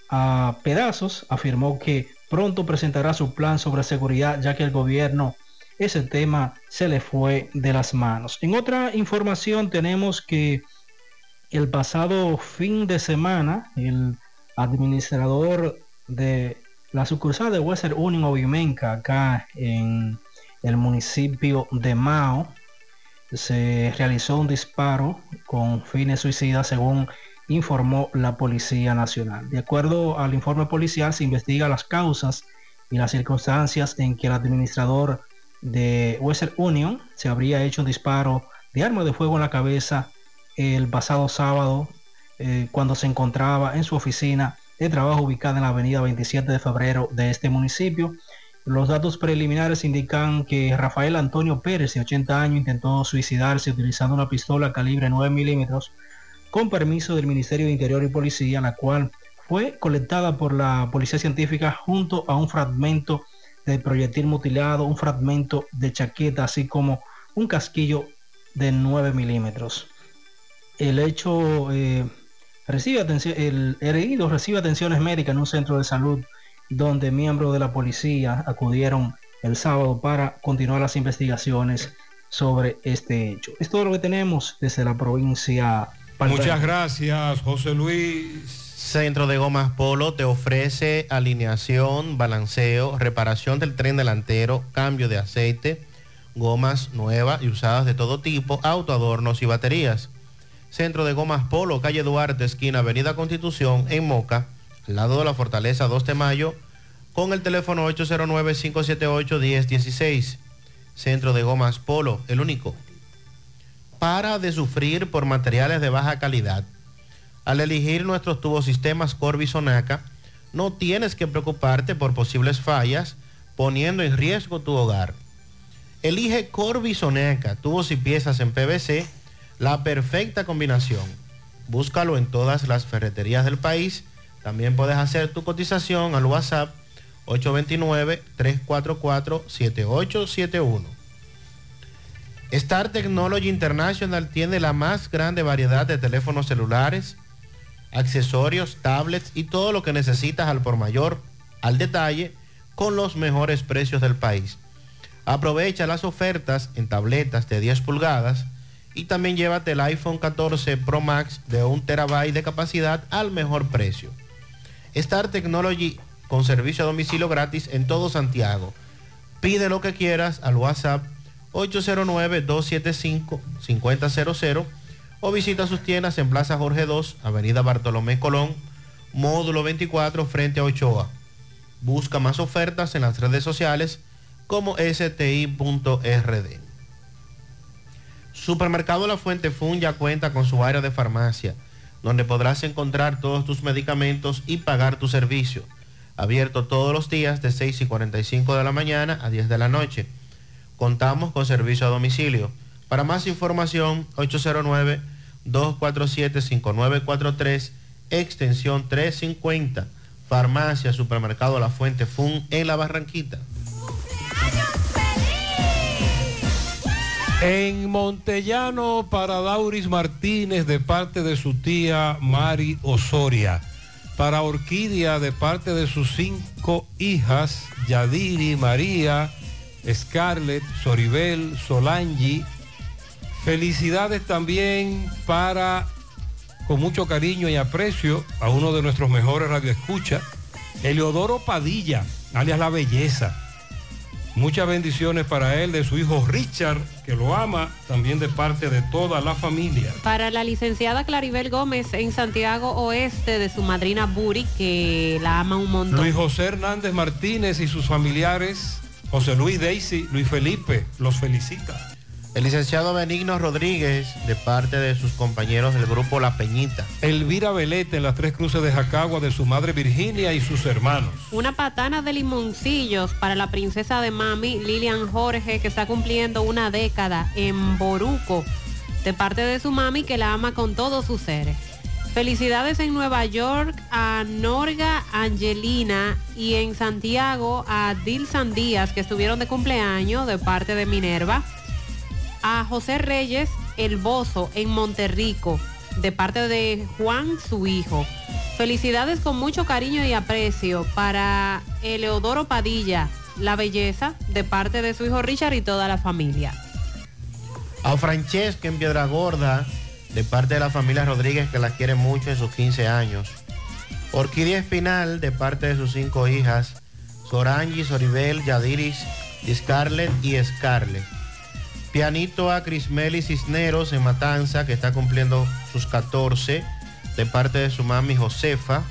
a pedazos, afirmó que pronto presentará su plan sobre seguridad ya que el gobierno ese tema se le fue de las manos. En otra información tenemos que el pasado fin de semana el administrador de la sucursal de Western Union Ovimenca acá en el municipio de Mao se realizó un disparo con fines suicidas según informó la Policía Nacional. De acuerdo al informe policial se investiga las causas y las circunstancias en que el administrador de Western Union se habría hecho un disparo de arma de fuego en la cabeza el pasado sábado eh, cuando se encontraba en su oficina de trabajo ubicada en la avenida 27 de febrero de este municipio. Los datos preliminares indican que Rafael Antonio Pérez, de 80 años, intentó suicidarse utilizando una pistola calibre 9 milímetros con permiso del Ministerio de Interior y Policía, la cual fue colectada por la Policía Científica junto a un fragmento de proyectil mutilado, un fragmento de chaqueta, así como un casquillo de 9 milímetros. El hecho eh, recibe atención, el herido recibe atenciones médicas en un centro de salud donde miembros de la policía acudieron el sábado para continuar las investigaciones sobre este hecho. Es todo lo que tenemos desde la provincia. Muchas gracias, José Luis. Centro de Gomas Polo te ofrece alineación, balanceo, reparación del tren delantero, cambio de aceite, gomas nuevas y usadas de todo tipo, autoadornos y baterías. Centro de Gomas Polo, calle Duarte, esquina Avenida Constitución, en Moca al lado de la Fortaleza 2 de Mayo, con el teléfono 809-578-1016. Centro de Gomas Polo, el único. Para de sufrir por materiales de baja calidad. Al elegir nuestros tubosistemas Corby Sonaca, no tienes que preocuparte por posibles fallas poniendo en riesgo tu hogar. Elige Corby Soneca, tubos y piezas en PVC, la perfecta combinación. Búscalo en todas las ferreterías del país. También puedes hacer tu cotización al WhatsApp 829-344-7871. Star Technology International tiene la más grande variedad de teléfonos celulares, accesorios, tablets y todo lo que necesitas al por mayor, al detalle, con los mejores precios del país. Aprovecha las ofertas en tabletas de 10 pulgadas y también llévate el iPhone 14 Pro Max de 1 terabyte de capacidad al mejor precio. Star Technology con servicio a domicilio gratis en todo Santiago. Pide lo que quieras al WhatsApp 809-275-5000 o visita sus tiendas en Plaza Jorge 2, Avenida Bartolomé Colón, módulo 24 frente a Ochoa. Busca más ofertas en las redes sociales como sti.rd. Supermercado La Fuente Fun ya cuenta con su área de farmacia, donde podrás encontrar todos tus medicamentos y pagar tu servicio. Abierto todos los días de 6 y 45 de la mañana a 10 de la noche. Contamos con servicio a domicilio. Para más información, 809-247-5943, extensión 350, Farmacia Supermercado La Fuente Fun en La Barranquita. En Montellano para Dauris Martínez de parte de su tía Mari Osoria. Para Orquídea de parte de sus cinco hijas, Yadiri, María, Scarlett, Soribel, Solangi. Felicidades también para, con mucho cariño y aprecio, a uno de nuestros mejores radioescuchas, Eleodoro Padilla, alias La Belleza. Muchas bendiciones para él, de su hijo Richard, que lo ama, también de parte de toda la familia. Para la licenciada Claribel Gómez en Santiago Oeste, de su madrina Buri, que la ama un montón. Luis José Hernández Martínez y sus familiares, José Luis Daisy, Luis Felipe, los felicita. El licenciado Benigno Rodríguez, de parte de sus compañeros del grupo La Peñita. Elvira Velete en las tres cruces de Jacagua de su madre Virginia y sus hermanos. Una patana de limoncillos para la princesa de mami Lilian Jorge, que está cumpliendo una década en Boruco, de parte de su mami que la ama con todos sus seres. Felicidades en Nueva York a Norga Angelina y en Santiago a Dilsan Díaz, que estuvieron de cumpleaños de parte de Minerva. A José Reyes El Bozo en Monterrico, de parte de Juan, su hijo. Felicidades con mucho cariño y aprecio para Eleodoro Padilla, la belleza, de parte de su hijo Richard y toda la familia. A Francesca en Piedra Gorda, de parte de la familia Rodríguez, que la quiere mucho en sus 15 años. Orquídea Espinal, de parte de sus cinco hijas, Sorangi, Soribel, Yadiris, Scarlett y Scarlett. Pianito a Crismeli Cisneros en Matanza, que está cumpliendo sus 14, de parte de su mami Josefa.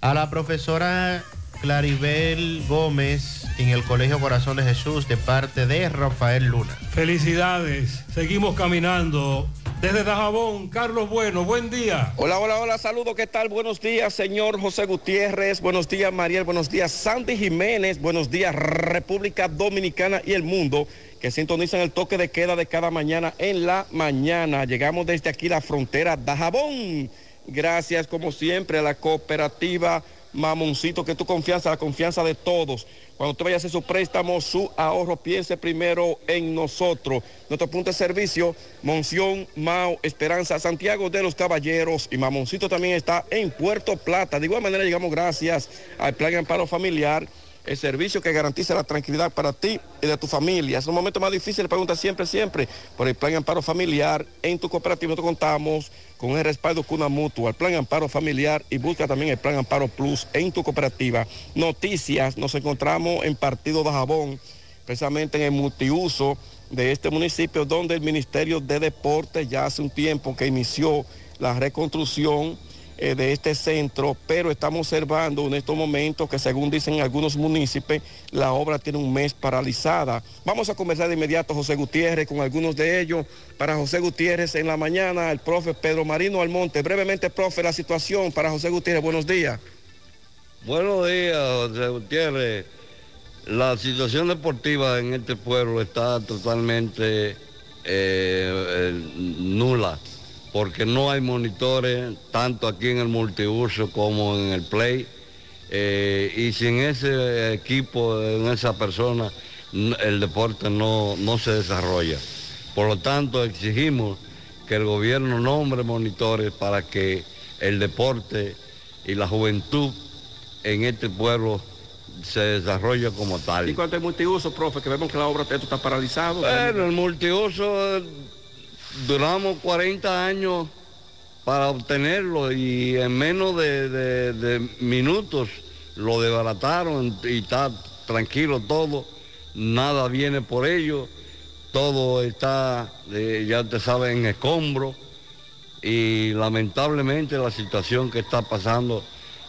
A la profesora Claribel Gómez en el Colegio Corazón de Jesús, de parte de Rafael Luna. Felicidades, seguimos caminando. Desde Dajabón, Carlos Bueno, buen día. Hola, hola, hola, saludos, ¿qué tal? Buenos días, señor José Gutiérrez, buenos días, Mariel, buenos días, Sandy Jiménez, buenos días, República Dominicana y el mundo que sintonizan el toque de queda de cada mañana en la mañana. Llegamos desde aquí la frontera Dajabón. Gracias, como siempre, a la cooperativa Mamoncito, que tu confianza, la confianza de todos. Cuando usted vaya a hacer su préstamo, su ahorro, piense primero en nosotros. Nuestro punto de servicio, Monción, Mao, Esperanza, Santiago de los Caballeros y Mamoncito también está en Puerto Plata. De igual manera llegamos gracias al Plan de Amparo Familiar el servicio que garantiza la tranquilidad para ti y de tu familia. Es un momento más difícil, pregunta siempre, siempre, por el plan amparo familiar. En tu cooperativa nosotros contamos con el respaldo Cuna Mutua, el plan amparo familiar y busca también el plan amparo plus en tu cooperativa. Noticias, nos encontramos en Partido de Jabón, precisamente en el multiuso de este municipio, donde el Ministerio de Deportes ya hace un tiempo que inició la reconstrucción eh, de este centro, pero estamos observando en estos momentos que según dicen algunos municipios, la obra tiene un mes paralizada. Vamos a conversar de inmediato José Gutiérrez con algunos de ellos. Para José Gutiérrez en la mañana, el profe Pedro Marino Almonte. Brevemente, profe, la situación para José Gutiérrez. Buenos días. Buenos días, José Gutiérrez. La situación deportiva en este pueblo está totalmente eh, eh, nula, porque no hay monitores, tanto aquí en el multiuso como en el play. Eh, y sin ese equipo, en esa persona, el deporte no, no se desarrolla. Por lo tanto, exigimos que el gobierno nombre monitores para que el deporte y la juventud en este pueblo se desarrolle como tal. Y cuanto al multiuso, profe, que vemos que la obra esto está paralizado. Bueno, el multiuso duramos 40 años para obtenerlo y en menos de, minutos lo desbarataron y está tranquilo todo, nada viene por ello, todo está, eh, ya te sabe, en escombro y lamentablemente la situación que está pasando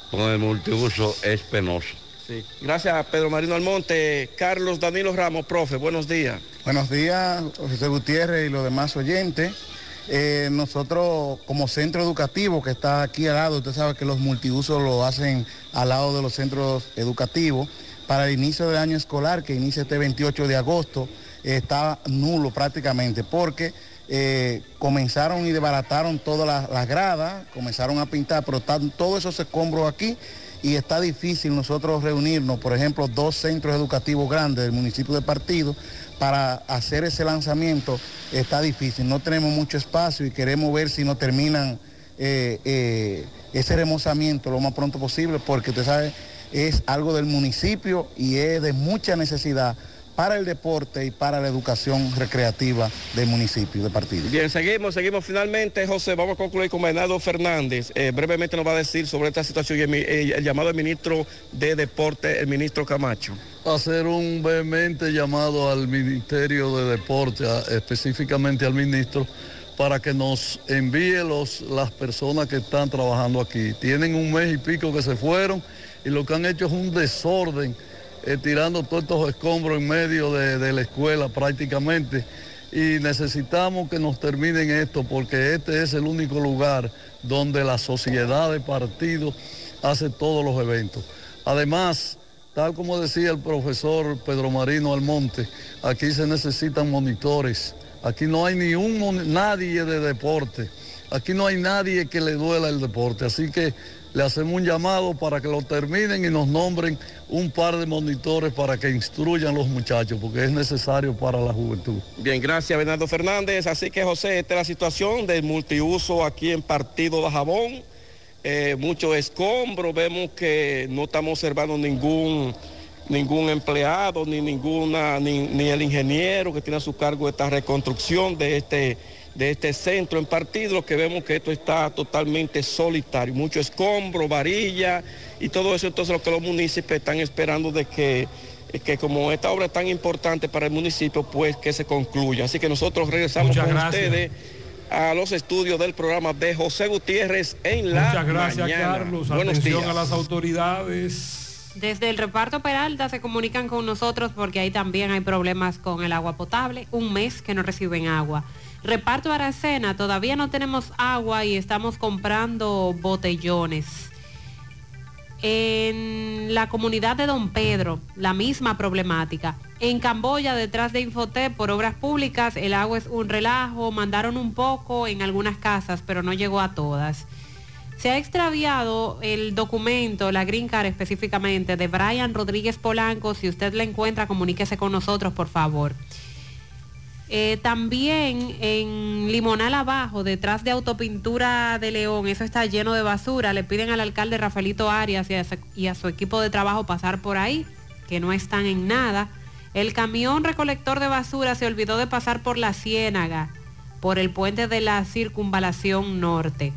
con el multiuso es penosa. Gracias, Pedro Marino Almonte. Carlos Danilo Ramos, profe, buenos días. Buenos días, José Gutiérrez y los demás oyentes. Eh, nosotros como centro educativo que está aquí al lado, usted sabe que los multiusos lo hacen al lado de los centros educativos. Para el inicio del año escolar, que inicia este 28 de agosto, está nulo prácticamente porque eh, comenzaron y desbarataron todas las, las gradas, comenzaron a pintar, pero están todos esos escombros aquí y está difícil nosotros reunirnos, por ejemplo, dos centros educativos grandes del municipio de Partido para hacer ese lanzamiento está difícil. No tenemos mucho espacio y queremos ver si nos terminan eh, eh, ese remozamiento lo más pronto posible porque usted sabe, es algo del municipio y es de mucha necesidad para el deporte y para la educación recreativa del municipio de Partido. Bien, seguimos, seguimos finalmente, José, vamos a concluir con Bernardo Fernández. Eh, brevemente nos va a decir sobre esta situación y el, llamado del ministro de Deporte, el ministro Camacho. hacer un vehemente llamado al Ministerio de Deporte, a- específicamente al ministro, para que nos envíe los, las personas que están trabajando aquí. Tienen un mes y pico que se fueron y lo que han hecho es un desorden, eh, tirando todos estos escombros en medio de, de la escuela prácticamente. Y necesitamos que nos terminen esto porque este es el único lugar donde la sociedad de partido hace todos los eventos. Además, Tal como decía el profesor Pedro Marino Almonte, aquí se necesitan monitores. Aquí no hay ni un nadie de deporte. Aquí no hay nadie que le duela el deporte. Así que le hacemos un llamado para que lo terminen y nos nombren un par de monitores para que instruyan los muchachos, porque es necesario para la juventud. Bien, gracias Bernardo Fernández. Así que José, esta es la situación del multiuso aquí en Partido de Jabón. Eh, mucho escombro, vemos que no estamos observando ningún, ningún empleado, ni ninguna, ni, ni el ingeniero que tiene a su cargo esta reconstrucción de este, de este centro en partido, lo que vemos que esto está totalmente solitario, mucho escombro, varilla y todo eso, entonces lo que los municipios están esperando de que que como esta obra es tan importante para el municipio, pues que se concluya. Así que nosotros regresamos Muchas con gracias. ustedes a los estudios del programa de José Gutiérrez en la Muchas gracias, mañana. Carlos. Buenos Atención días. a las autoridades. Desde el reparto Peralta se comunican con nosotros porque ahí también hay problemas con el agua potable, un mes que no reciben agua. Reparto Aracena, todavía no tenemos agua y estamos comprando botellones. En la comunidad de Don Pedro, la misma problemática. En Camboya, detrás de Infotep, por obras públicas, el agua es un relajo, mandaron un poco en algunas casas, pero no llegó a todas. Se ha extraviado el documento, la Green Card específicamente, de Brian Rodríguez Polanco. Si usted la encuentra, comuníquese con nosotros, por favor. Eh, también en Limonal Abajo, detrás de Autopintura de León, eso está lleno de basura. Le piden al alcalde Rafaelito Arias y a, su- y a su equipo de trabajo pasar por ahí, que no están en nada. El camión recolector de basura se olvidó de pasar por la Ciénaga, por el puente de la circunvalación norte.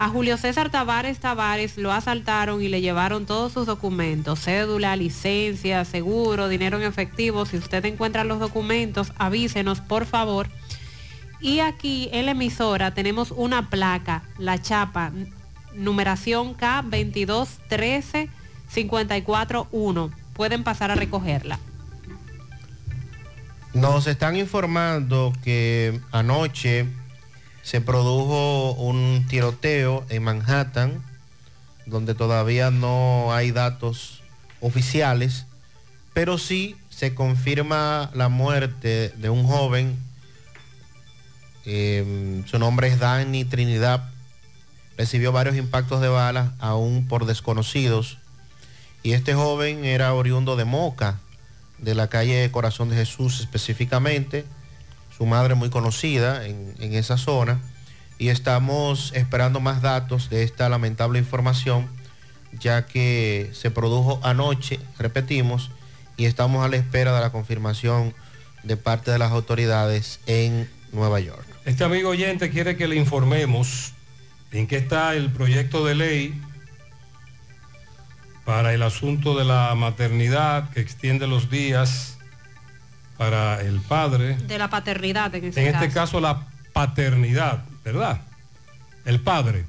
A Julio César Tavares Tavares lo asaltaron y le llevaron todos sus documentos, cédula, licencia, seguro, dinero en efectivo. Si usted encuentra los documentos, avísenos, por favor. Y aquí en la emisora tenemos una placa, la chapa, numeración K2213541. Pueden pasar a recogerla. Nos están informando que anoche se produjo un tiroteo en Manhattan, donde todavía no hay datos oficiales, pero sí se confirma la muerte de un joven. eh, su nombre es Danny Trinidad. Recibió varios impactos de balas, aún por desconocidos. Y este joven era oriundo de Moca, de la calle Corazón de Jesús específicamente. Su madre muy conocida en, en esa zona. Y estamos esperando más datos de esta lamentable información, ya que se produjo anoche, repetimos, y estamos a la espera de la confirmación de parte de las autoridades en Nueva York. Este amigo oyente quiere que le informemos en qué está el proyecto de ley para el asunto de la maternidad que extiende los días para el padre, De la paternidad en este en caso. este caso la paternidad, ¿verdad? El padre.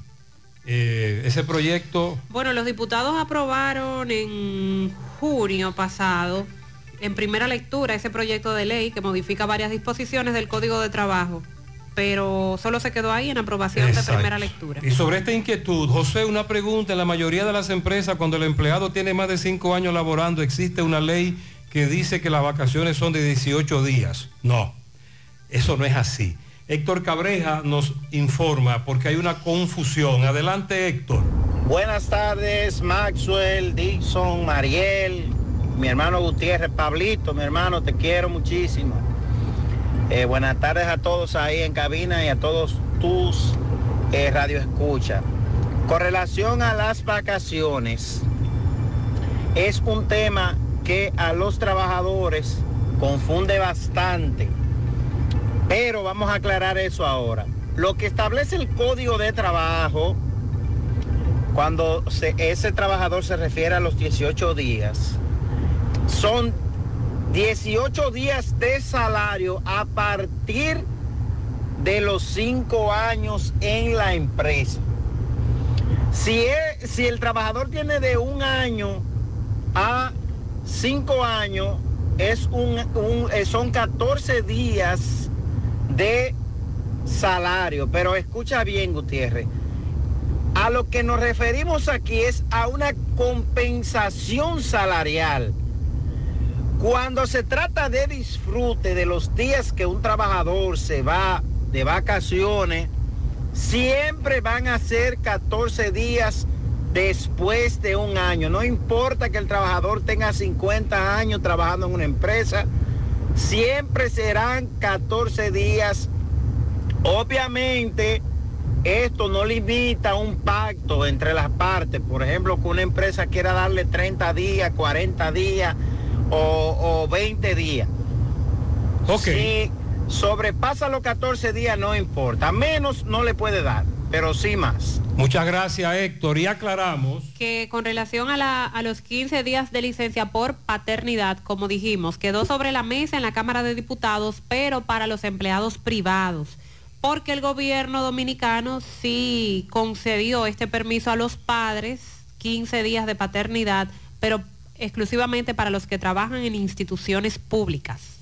Eh, ese proyecto Bueno, los diputados aprobaron en junio pasado, en primera lectura, ese proyecto de ley que modifica varias disposiciones del Código de Trabajo, pero solo se quedó ahí en aprobación Exacto. de primera lectura. Y sobre esta inquietud, José, una pregunta. En la mayoría de las empresas, cuando el empleado tiene más de cinco años laborando, existe una ley que dice que las vacaciones son de 18 días. No, eso no es así. Héctor Cabreja nos informa porque hay una confusión. Adelante, Héctor. Buenas tardes, Maxwell, Dixon, Mariel, mi hermano Gutiérrez, Pablito, mi hermano, te quiero muchísimo. Eh, buenas tardes a todos ahí en cabina y a todos tus eh, radioescuchas. Con relación a las vacaciones, es un tema que a los trabajadores confunde bastante. Pero vamos a aclarar eso ahora. Lo que establece el código de trabajo, cuando se- ese trabajador se refiere a los 18 días, son 18 días de salario a partir de los 5 años en la empresa. Si, es- si el trabajador tiene de un año a 5 años, es un, un- eh, son 14 días de salario. Pero escucha bien, Gutiérrez. A lo que nos referimos aquí es a una compensación salarial. Cuando se trata de disfrute de los días que un trabajador se va de vacaciones, siempre van a ser 14 días después de un año. No importa que el trabajador tenga 50 años trabajando en una empresa, siempre serán 14 días. Obviamente, esto no limita un pacto entre las partes. Por ejemplo, que una empresa quiera darle 30 días, 40 días o, o 20 días. Si sobrepasa los 14 días, no importa. Menos no le puede dar, pero sí más. Muchas gracias, Héctor. Y aclaramos. que con relación a, la- a los 15 días de licencia por paternidad, como dijimos, quedó sobre la mesa en la Cámara de Diputados, pero para los empleados privados, porque el gobierno dominicano sí concedió este permiso a los padres, 15 días de paternidad, pero exclusivamente para los que trabajan en instituciones públicas.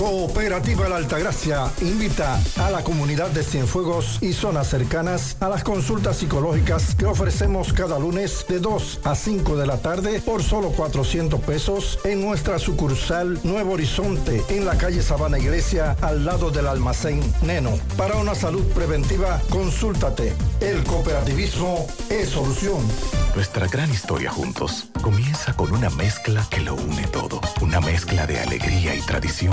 Cooperativa La Altagracia invita a la comunidad de Cienfuegos y zonas cercanas a las consultas psicológicas que ofrecemos cada lunes de 2 a 5 de la tarde por solo 400 pesos en nuestra sucursal Nuevo Horizonte en la calle Sabana Iglesia al lado del almacén Neno. Para una salud preventiva, consúltate. El cooperativismo es solución. Nuestra gran historia juntos comienza con una mezcla que lo une todo. Una mezcla de alegría y tradición.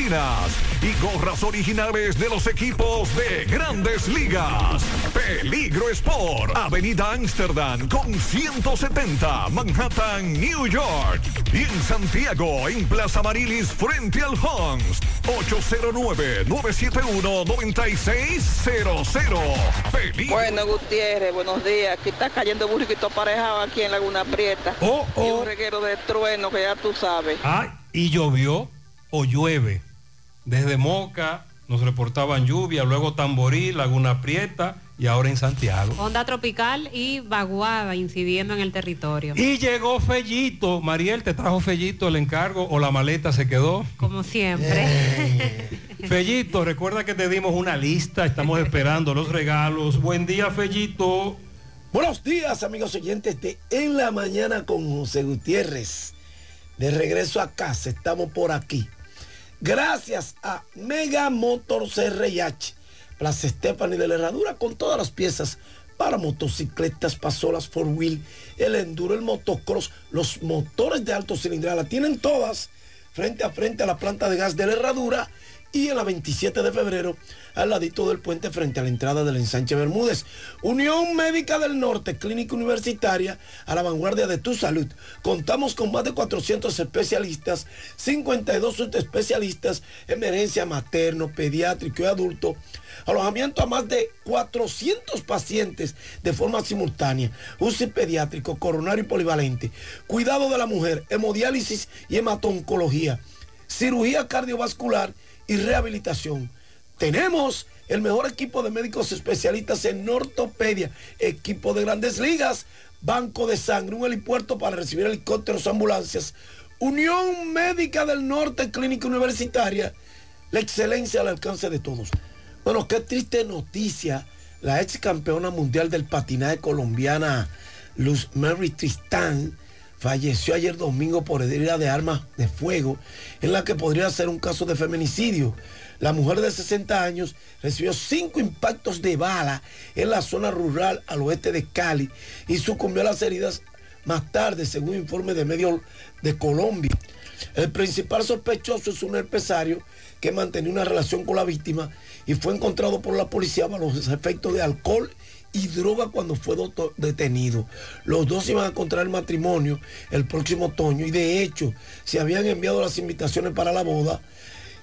y gorras originales de los equipos de grandes ligas. Peligro Sport, Avenida Amsterdam con 170, Manhattan, New York. Y en Santiago, en Plaza Marilis, frente al Hans, 809-971-9600. Peligro. Bueno, Gutiérrez, buenos días. Aquí está cayendo burrito aparejado aquí en Laguna Prieta. Oh, Y un reguero de trueno que ya tú sabes. Ah, y llovió o llueve. Desde Moca nos reportaban lluvia, luego Tamborí, Laguna Prieta y ahora en Santiago. Onda tropical y vaguada incidiendo en el territorio. Y llegó Fellito. Mariel, ¿te trajo Fellito el encargo o la maleta se quedó? Como siempre. (laughs) Fellito, recuerda que te dimos una lista, estamos esperando los regalos. Buen día, Fellito. Buenos días, amigos oyentes de En la Mañana con José Gutiérrez. De regreso a casa, estamos por aquí. Gracias a Mega Motors RIH, Plaza Stephanie de la Herradura, con todas las piezas para motocicletas, pasolas, four wheel, el enduro, el motocross, los motores de alto cilindrada, la tienen todas frente a frente a la planta de gas de la Herradura y en la 27 de febrero al ladito del puente frente a la entrada del ensanche Bermúdez. Unión Médica del Norte, clínica universitaria a la vanguardia de tu salud. Contamos con más de 400 especialistas, 52 subespecialistas, emergencia materno, pediátrico y adulto. Alojamiento a más de 400 pacientes de forma simultánea. UCI pediátrico, coronario y polivalente. Cuidado de la mujer, hemodiálisis y hematoncología. Cirugía cardiovascular y rehabilitación. Tenemos el mejor equipo de médicos especialistas en ortopedia, equipo de grandes ligas, banco de sangre, un helipuerto para recibir helicópteros, ambulancias, Unión Médica del Norte, clínica universitaria, la excelencia al alcance de todos. Bueno, qué triste noticia. La ex campeona mundial del patinaje colombiana, Luz Mary Tristán, falleció ayer domingo por herida de armas de fuego, en la que podría ser un caso de feminicidio. La mujer de 60 años recibió cinco impactos de bala en la zona rural al oeste de Cali y sucumbió a las heridas más tarde, según informe de medios de Colombia. El principal sospechoso es un empresario que mantenía una relación con la víctima y fue encontrado por la policía bajo los efectos de alcohol y droga cuando fue detenido. Los dos iban a contraer matrimonio el próximo otoño y de hecho se habían enviado las invitaciones para la boda.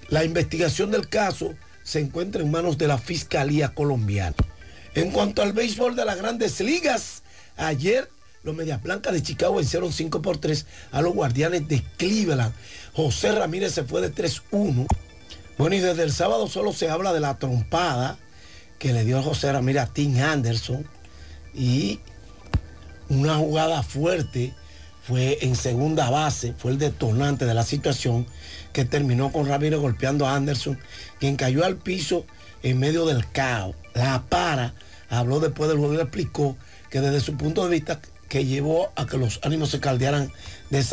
La investigación del caso se encuentra en manos de la Fiscalía colombiana. En cuanto al béisbol de las grandes ligas, ayer los Medias Blancas de Chicago vencieron 5 por 3 a los Guardianes de Cleveland. José Ramírez se fue de 3-1. Bueno, y desde el sábado solo se habla de la trompada que le dio José Ramírez a Tim Anderson y una jugada fuerte fue en segunda base, fue el detonante de la situación que terminó con Ramírez golpeando a Anderson, quien cayó al piso en medio del caos. La para habló después del juego y explicó que desde su punto de vista que llevó a que los ánimos se caldearan